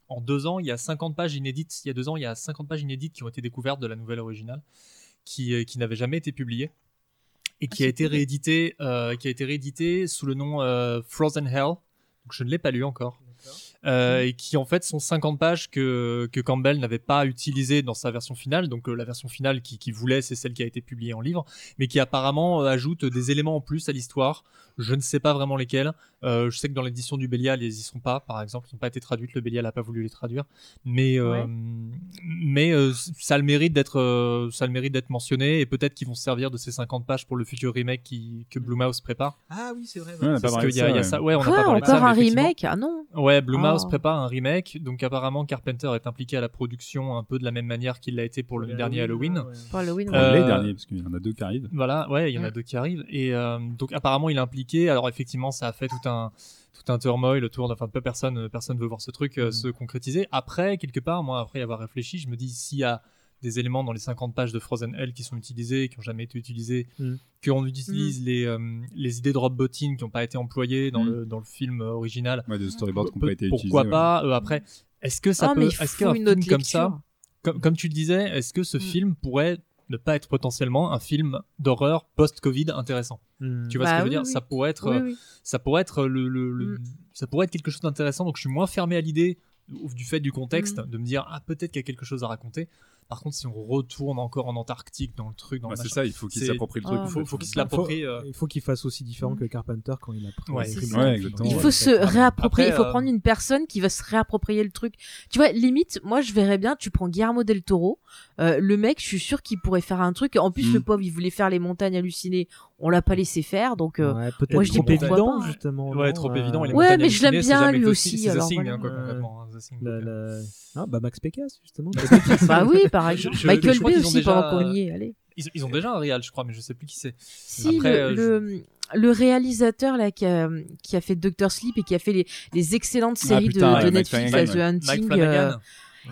en deux ans, il y a 50 pages inédites. Il y a deux ans, il y a 50 pages inédites qui ont été découvertes de la nouvelle originale, qui, euh, qui n'avait jamais été publiée et qui Ah, a c'est été réédité, euh, qui a été réédité sous le nom euh, Frozen Hell. Donc je ne l'ai pas lu encore. Euh, et qui en fait sont 50 pages que, que Campbell n'avait pas utilisées dans sa version finale. Donc euh, la version finale qui, qui voulait, c'est celle qui a été publiée en livre, mais qui apparemment euh, ajoute des éléments en plus à l'histoire. Je ne sais pas vraiment lesquels. Euh, je sais que dans l'édition du Bélial, ils y sont pas, par exemple, ils n'ont pas été traduites. Le Bélial n'a pas voulu les traduire, mais euh, Ouais. mais euh, ça a le mérite d'être euh, ça a le mérite d'être mentionné et peut-être qu'ils vont se servir de ces 50 pages pour le futur remake qui, que Blumhouse prépare. Ah oui, c'est vrai. Ouais, on a pas Parce parlé qu'il de y a, ça, il y a ouais. ça. Ouais, on n'a Quoi, pas parlé de ça, encore un remake? Ah non. Ouais, Blumhouse Oh. prépare un remake, donc apparemment Carpenter est impliqué à la production un peu de la même manière qu'il l'a été pour le dernier Halloween. Pour Halloween, Euh, les derniers, parce qu'il y en a deux qui arrivent. Voilà, ouais, il y en a Mm. deux qui arrivent. Et euh, donc apparemment il est impliqué. Alors effectivement, ça a fait tout un tout un turmoil autour. de- Enfin, peu personne personne veut voir ce truc euh, se concrétiser. Après, quelque part, moi, après y avoir réfléchi, je me dis s'il y a des éléments dans les 50 pages de Frozen Hell qui sont utilisés, qui ont jamais été utilisés, Mm. qu'on utilise les euh, les idées de Rob Bottin qui n'ont pas été employées dans Mm. le dans le film euh, original. Ouais, des storyboards qui n'ont pas été pourquoi utilisés. ouais. pas euh, après est-ce que ça peut est-ce qu'un film comme ça comme, comme tu le disais est-ce que ce Mm. film pourrait ne pas être potentiellement un film d'horreur post-Covid intéressant? Tu vois ce Bah que je veux oui, dire? oui. ça pourrait être Oui, oui. ça pourrait être le, le- le- Mm. ça pourrait être quelque chose d'intéressant donc je suis moins fermé à l'idée du fait du contexte Mm. de me dire ah peut-être qu'il y a quelque chose à raconter par contre si on retourne encore en Antarctique dans le truc dans le c'est ça, il faut qu'il s'approprie le truc. Ah. faut, qu'il se Faut- l'approprie euh, Il faut qu'il fasse aussi différent que Carpenter quand il a pris. Ouais, pris Ouais, exactement. Il Ouais, faut se réapproprier. Après, il faut euh, prendre une personne qui va se réapproprier le truc. Tu vois, limite, moi, je verrais bien. Tu prends Guillermo del Toro. euh, le mec, je suis sûr qu'il pourrait faire un truc. En plus, Mm. le pauvre, il voulait faire les montagnes hallucinées. On l'a pas laissé faire. Donc, euh, Ouais, peut-être moi, je dis trop pourquoi évident, pas. justement. ouais non, trop euh, évident Ouais, mais je l'aime bien, lui The aussi, c'est The Thing, hein, concrètement, hein, donc, euh, Ah, bah Max Pécasse, justement. [LAUGHS] bah oui, [LAUGHS] par exemple. Michael Bay aussi, pendant qu'on y est. Allez. Ils, ils ont déjà un réal, je crois, mais je sais plus qui c'est. Si, Après, le, euh, le, le réalisateur là qui a, qui a fait Doctor Sleep et qui a fait les, les excellentes séries putain, de, ouais, de Mike Netflix, Flanagan, là, The. Mike Hunting, euh,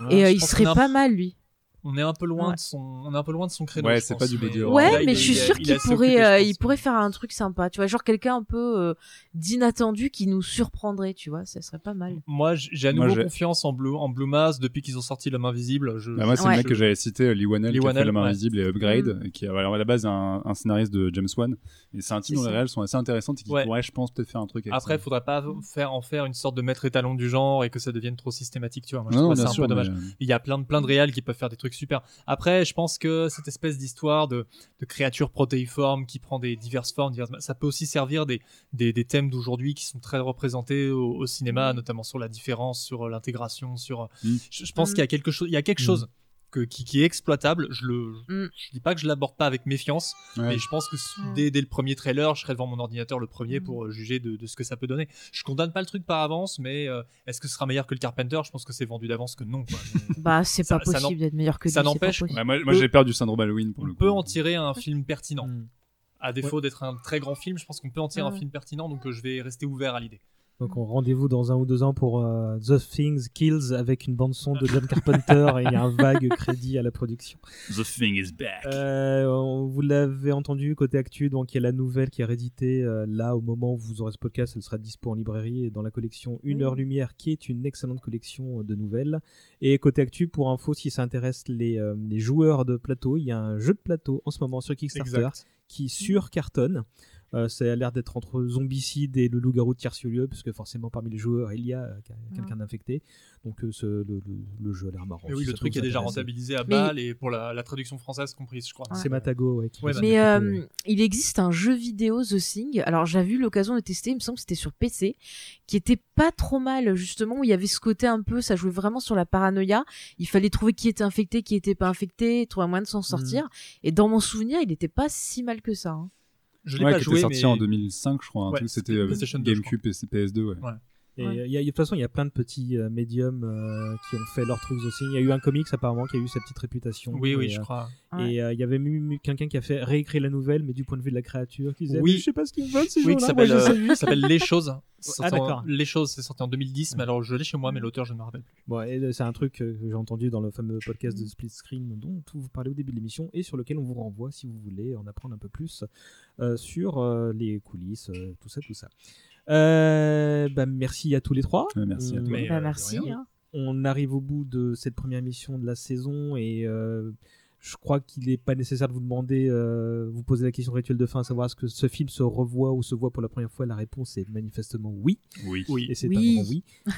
et euh, il serait pas mal lui. On est un peu loin Ouais. de son, on est un peu loin de son créneau. Ouais, c'est pas du body horror. Ouais, là, il mais je suis il sûr il qu'il pourrait, occupé, euh, il pourrait faire un truc sympa. Tu vois, genre quelqu'un un peu euh, d'inattendu qui nous surprendrait. Tu vois, ça serait pas mal. Moi, j'ai à nouveau confiance en Blue, en Blue Mass depuis qu'ils ont sorti L'homme invisible. Je, Bah, moi, c'est Ouais. le mec que j'avais cité, euh, Lee Whannell, Lee qui a fait La main ouais. invisible et Upgrade, qui est alors, à la base un, un scénariste de James Wan. Et c'est un titre dont les réels sont assez intéressantes et qui Ouais. pourrait, je pense, peut-être faire un truc avec Après, ça. faudrait pas faire en faire une sorte de maître étalon du genre et que ça devienne trop systématique, tu vois. Moi, je Non, trouve ça un peu dommage. euh, Il y a plein de plein de réals qui peuvent faire des trucs super. Après, je pense que cette espèce d'histoire de, de créature protéiforme qui prend des diverses formes, diverses- ça peut aussi servir des, des, des thèmes d'aujourd'hui qui sont très représentés au, au cinéma, notamment sur la différence, sur euh, l'intégration, sur. euh, Mm. Je, je pense qu'il y a quelque chose, il y a quelque Mm. chose que, qui, qui est exploitable. Je le, Mm. je dis pas que je l'aborde pas avec méfiance, ouais. mais je pense que Mm. dès, dès le premier trailer, je serai devant mon ordinateur le premier Mm. pour euh, juger de, de ce que ça peut donner. Je condamne pas le truc par avance, mais euh, est-ce que ce sera meilleur que le Carpenter? Je pense que c'est vendu d'avance que non. quoi. [LAUGHS] Mais Bah, c'est Ça- pas ça possible d'être meilleur que ça pas n'empêche-. Ouais, moi, j'ai peur du syndrome Halloween pour le on coup. peut en tirer un film pertinent. Hmm. À défaut d'être un très grand film, je pense qu'on peut en tirer un film pertinent, donc euh, je vais rester ouvert à l'idée. Donc on rendez-vous dans un ou deux ans pour euh, The Things Kills avec une bande son de John Carpenter et il y a un vague [LAUGHS] crédit à la production. The Thing is back. Euh, on- vous l'avez entendu côté actu, donc il y a la nouvelle qui est rééditée euh, là au moment où vous aurez ce podcast, elle sera dispo en librairie et dans la collection Une Oui. heure lumière qui est une excellente collection de nouvelles. Et côté actu, pour info, si ça intéresse les, euh, les joueurs de plateau, il y a un jeu de plateau en ce moment sur Kickstarter qui sur cartonne. Euh, ça a l'air d'être entre Zombicide et le loup-garou de Tierce-Lieu, parce que forcément parmi les joueurs il y a euh, quelqu'un d'infecté. Donc euh, ce- le, le- le jeu a l'air marrant. Mais oui, si le truc est déjà rentabilisé à balle et pour la, la traduction française comprise, je crois. C'est Matago, ouais. qui Ouais, fait Mais euh, il existe un jeu vidéo The Thing. Alors j'avais eu l'occasion de tester, il me semble que c'était sur PC, qui était pas trop mal justement où il y avait ce côté un peu, ça jouait vraiment sur la paranoïa. Il fallait trouver qui était infecté, qui était pas infecté, trouver un moyen de s'en sortir. Et dans mon souvenir, il était pas si mal que ça. hein. Je l'ai Ouais, pas qui joué, était sorti mais- en 2005, je crois. un Ouais, C'était euh, PlayStation 2, je GameCube et PS2, ouais. Et Ouais. euh, il y a- de toute façon, il y a plein de petits euh, médiums euh, qui ont fait leur truc aussi. Il y a eu un comics apparemment qui a eu sa petite réputation. Oui, oui, je euh, crois. Ouais. Et euh, il y avait même quelqu'un qui a fait réécrire la nouvelle, mais du point de vue de la créature, qui disait Oui. Je sais pas ce qu'ils veulent ces Oui, gens-là. qui moi, s'appelle Les Choses. [LAUGHS] Ah, d'accord. Les Choses, c'est sorti en 2010, mais alors je l'ai chez moi, mais l'auteur, je ne me rappelle plus. Bon, et, euh, c'est un truc que j'ai entendu dans le fameux podcast de Split Screen dont vous parlez au début de l'émission et sur lequel on vous renvoie si vous voulez en apprendre un peu plus euh, sur euh, les coulisses, euh, tout ça, tout ça. Euh, bah, merci à tous les trois. Ouais, merci à On- toi. Mais, Bah, euh, merci. hein. on arrive au bout de cette première émission de la saison et euh, je crois qu'il n'est pas nécessaire de vous demander, euh, vous poser la question rituelle de fin, à savoir est-ce que ce film se revoit ou se voit pour la première fois. La réponse est manifestement oui. Oui. Oui. Et c'est Oui. un grand oui. [LAUGHS]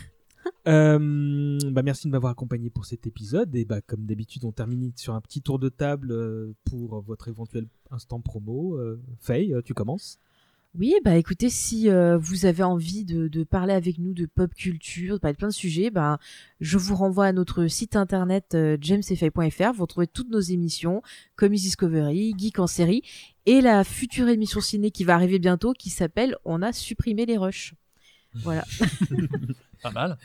Euh, bah merci de m'avoir accompagné pour cet épisode et bah comme d'habitude on termine sur un petit tour de table euh, pour votre éventuel instant promo. Euh, Faye, euh, tu commences Oui, bah écoutez, si euh, vous avez envie de, de parler avec nous de pop culture, de parler de plein de sujets, bah, je vous renvoie à notre site internet euh, jamesfay.fr. Vous retrouvez toutes nos émissions, Comics Discovery, Geek en série, et la future émission ciné qui va arriver bientôt, qui s'appelle On a supprimé les rushs. Voilà. [LAUGHS] [LAUGHS] Pas mal.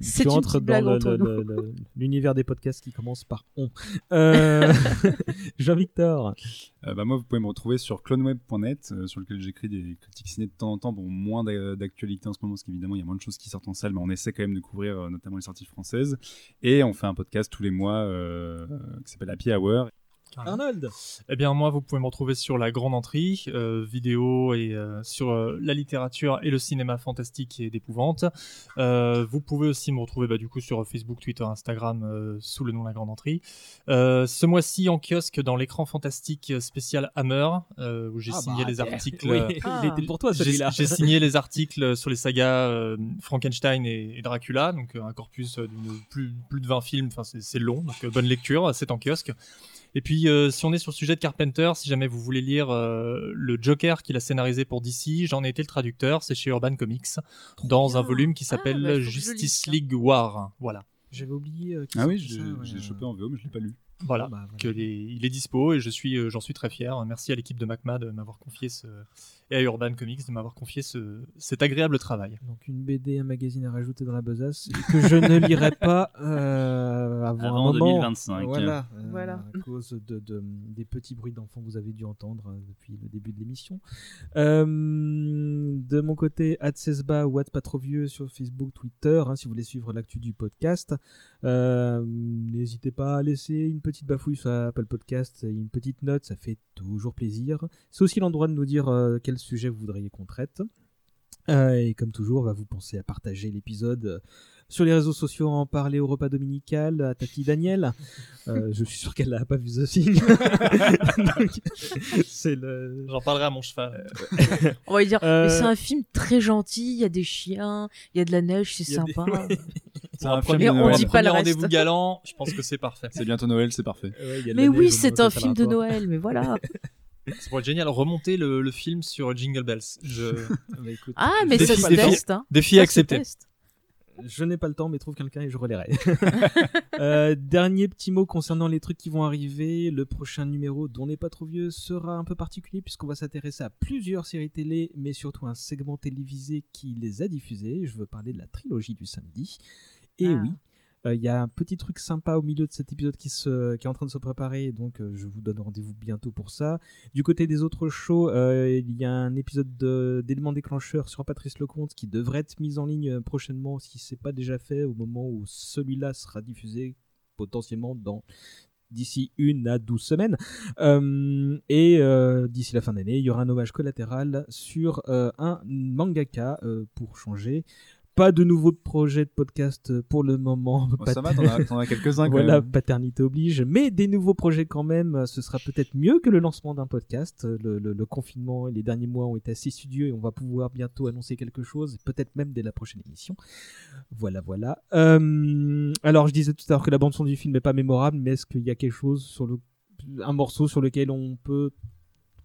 C'est tu une entres dans le- entre le- nous. le- le- l'univers des podcasts qui commence par on. Euh, [LAUGHS] [LAUGHS] Jean-Victor. Euh, bah, moi, vous pouvez me retrouver sur cloneweb.net, euh, sur lequel j'écris des critiques ciné de temps en temps. Bon, moins d'a- d'actualité en ce moment, parce qu'évidemment, il y a moins de choses qui sortent en salle, mais on essaie quand même de couvrir euh, notamment les sorties françaises. Et on fait un podcast tous les mois qui s'appelle Happy Hour. Arnold. Eh bien, moi, vous pouvez me retrouver sur la Grande Entrée, euh, vidéo et euh, sur euh, la littérature et le cinéma fantastique et d'épouvante. Euh, vous pouvez aussi me retrouver bah, du coup sur Facebook, Twitter, Instagram euh, sous le nom La Grande Entrée. Euh, ce mois-ci en kiosque dans l'écran fantastique spécial Hammer, euh, où j'ai Ah signé bah, les t'es- articles. Oui, Ah. il était pour toi J'ai celui-là. j'ai signé les articles sur les sagas euh, Frankenstein et, et Dracula, donc euh, un corpus d'une plus, plus de 20 films, enfin c'est c'est long, donc euh, bonne lecture, c'est en kiosque. Et puis euh, si on est sur le sujet de Carpenter, si jamais vous voulez lire euh, le Joker qu'il a scénarisé pour DC, j'en ai été le traducteur, c'est chez Urban Comics, dans un volume qui Ah, s'appelle bah, Justice. League War. Voilà. J'avais oublié. euh, qui Ah oui, ouais. j'ai chopé en VO, mais je l'ai pas lu. Voilà. Bah, voilà. Que les- il est dispo et je suis, euh, j'en suis très fier. Merci à l'équipe de MacMa de m'avoir confié ce, et à Urban Comics de m'avoir confié ce, cet agréable travail. Donc une BD, un magazine à rajouter dans la besace que je ne lirai pas euh, [LAUGHS] avant, Avant un moment. 2025. Voilà, euh, Voilà. à cause de, de- des petits bruits d'enfants que vous avez dû entendre depuis le début de l'émission. Euh, de mon côté, Adsesba ou Ad pas trop vieux sur Facebook, Twitter, hein, si vous voulez suivre l'actu du podcast. Euh, N'hésitez pas à laisser une petite bafouille sur Apple Podcast et une petite note, ça fait toujours plaisir. C'est aussi l'endroit de nous dire euh, quel sujet vous voudriez qu'on traite. Euh, et comme toujours, va vous penser à partager l'épisode euh, sur les réseaux sociaux, en parler au repas dominical, à Tati Daniel. Euh, je suis sûr qu'elle n'a pas vu The Thing. [LAUGHS] C'est le. J'en parlerai à mon cheval. On va lui dire, Euh, mais c'est un film très gentil, il y a des chiens, il y a de la neige, c'est des- sympa. [LAUGHS] Pour un premier, on dit pas le rendez-vous galant, je pense que c'est parfait. C'est bientôt Noël, c'est parfait. Ouais, mais oui, c'est donc un film de. Noël, mais voilà. [LAUGHS] Ça pourrait être génial. Remonter le, le film sur Jingle Bells. Je... [LAUGHS] Écoute, Ah, mais Défi- ça se défi- teste. Hein. Défi accepté. Je n'ai pas le temps, mais trouve quelqu'un et je relayerai. [LAUGHS] Euh, dernier petit mot concernant les trucs qui vont arriver. Le prochain numéro, dont n'est pas trop vieux, sera un peu particulier puisqu'on va s'intéresser à plusieurs séries télé, mais surtout un segment télévisé qui les a diffusées. Je veux parler de la trilogie du samedi. Et Ah. oui. euh, Il y a un petit truc sympa au milieu de cet épisode qui, se, qui est en train de se préparer, donc euh, je vous donne rendez-vous bientôt pour ça. Du côté des autres shows, euh, il y a un épisode de- d'éléments déclencheurs sur Patrice Lecomte qui devrait être mis en ligne prochainement si c'est pas déjà fait au moment où celui-là sera diffusé potentiellement dans d'ici une à 12 semaines. Euh, et euh, d'ici la fin d'année, il y aura un hommage collatéral sur euh, un mangaka pour changer. Pas de nouveaux projets de podcast pour le moment. Bon, ça va, t'en as, as quelques-uns Voilà, même. paternité oblige, mais des nouveaux projets quand même. Ce sera peut-être mieux que le lancement d'un podcast. Le, le- le confinement et les derniers mois ont été assez studieux et on va pouvoir bientôt annoncer quelque chose, peut-être même dès la prochaine émission. Voilà, voilà. Euh, alors, je disais tout à l'heure que la bande son du film n'est pas mémorable, mais est-ce qu'il y a quelque chose sur le, un morceau sur lequel on peut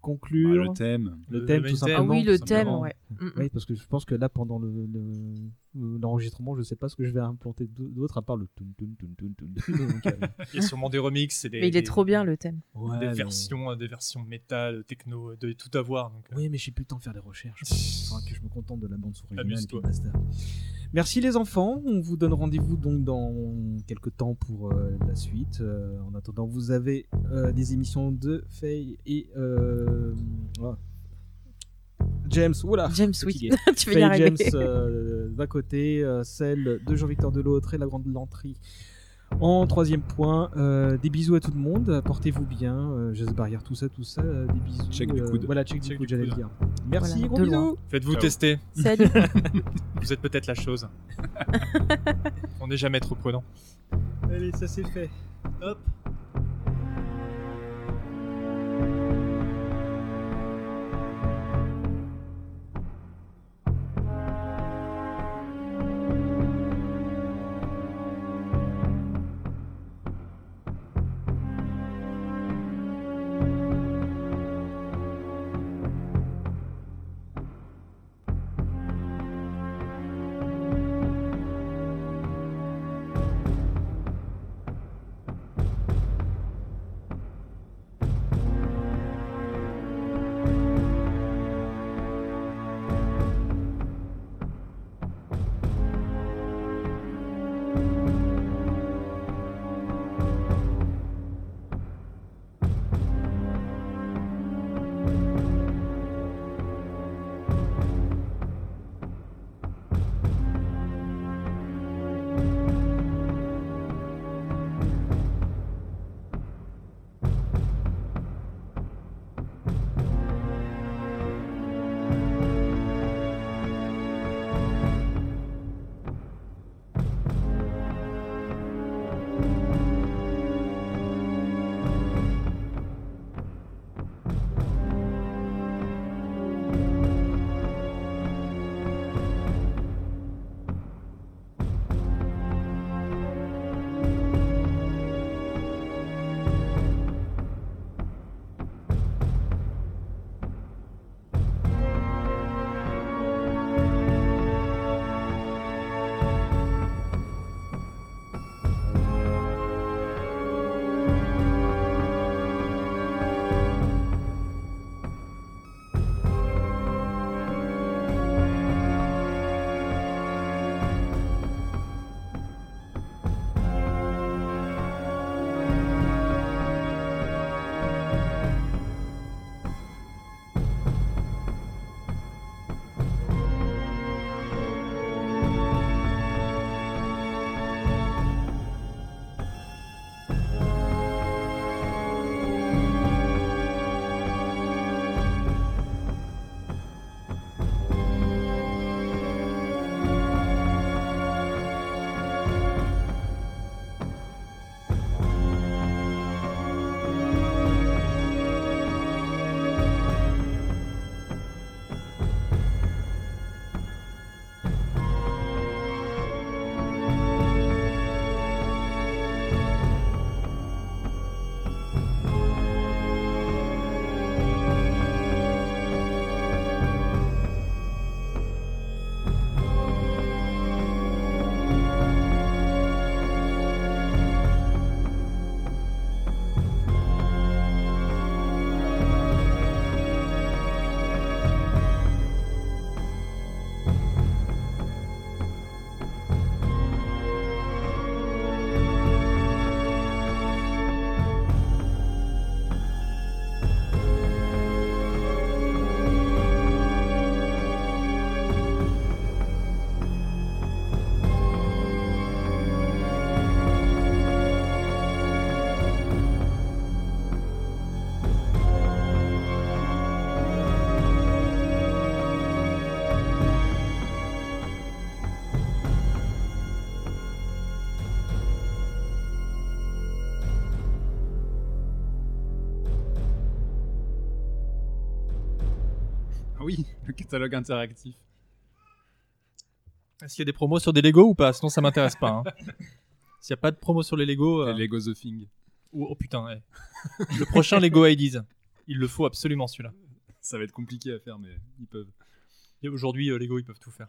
conclure Ah, le thème. Le Le thème, main tout theme, simplement. Ah oui, le thème, ouais. Mm, mm. Oui, parce que je pense que là, pendant le- le- le- l'enregistrement, je sais pas ce que je vais implanter d'autre à part le toun toun toun toun toun. Euh, [LAUGHS] Il y a sûrement des remixes et des, Mais il est des- trop bien le thème. ouais, des mais- versions, euh, des versions métal, techno, de tout avoir. Donc, euh, Oui, mais j'ai plus le temps de faire des recherches. Il faudra que je me contente de la bande son originale. Merci les enfants. On vous donne rendez-vous donc dans quelques temps pour euh, la suite. Euh, en attendant, vous avez euh, des émissions de Faye et euh, oh. James. Oula. James, oui. [LAUGHS] tu vas y arriver. James euh, d'un côté, euh, celle de Jean-Victor de l'autre et la grande Lantry en troisième point. Euh, des bisous à tout le monde, portez-vous bien, euh, geste barrière, tout ça, tout ça. euh, des bisous. Check du euh, coude. Voilà, check, Check du coude, j'allais dire. Merci, Voilà, gros de bisous. Faites-vous Ciao. tester. Salut. [LAUGHS] Vous êtes peut-être la chose. [LAUGHS] On n'est jamais trop prudent. Allez, ça c'est fait. Hop. Catalogue interactif. Est-ce qu'il y a des promos sur des Lego ou pas? Sinon, ça m'intéresse pas. hein. [LAUGHS] S'il n'y a pas de promo sur les Lego. euh, Les Lego The Thing. Oh, oh, putain, ouais. Le prochain Lego IDs. Il le faut absolument celui-là. Ça va être compliqué à faire, mais ils peuvent. Et aujourd'hui, euh, Lego, ils peuvent tout faire.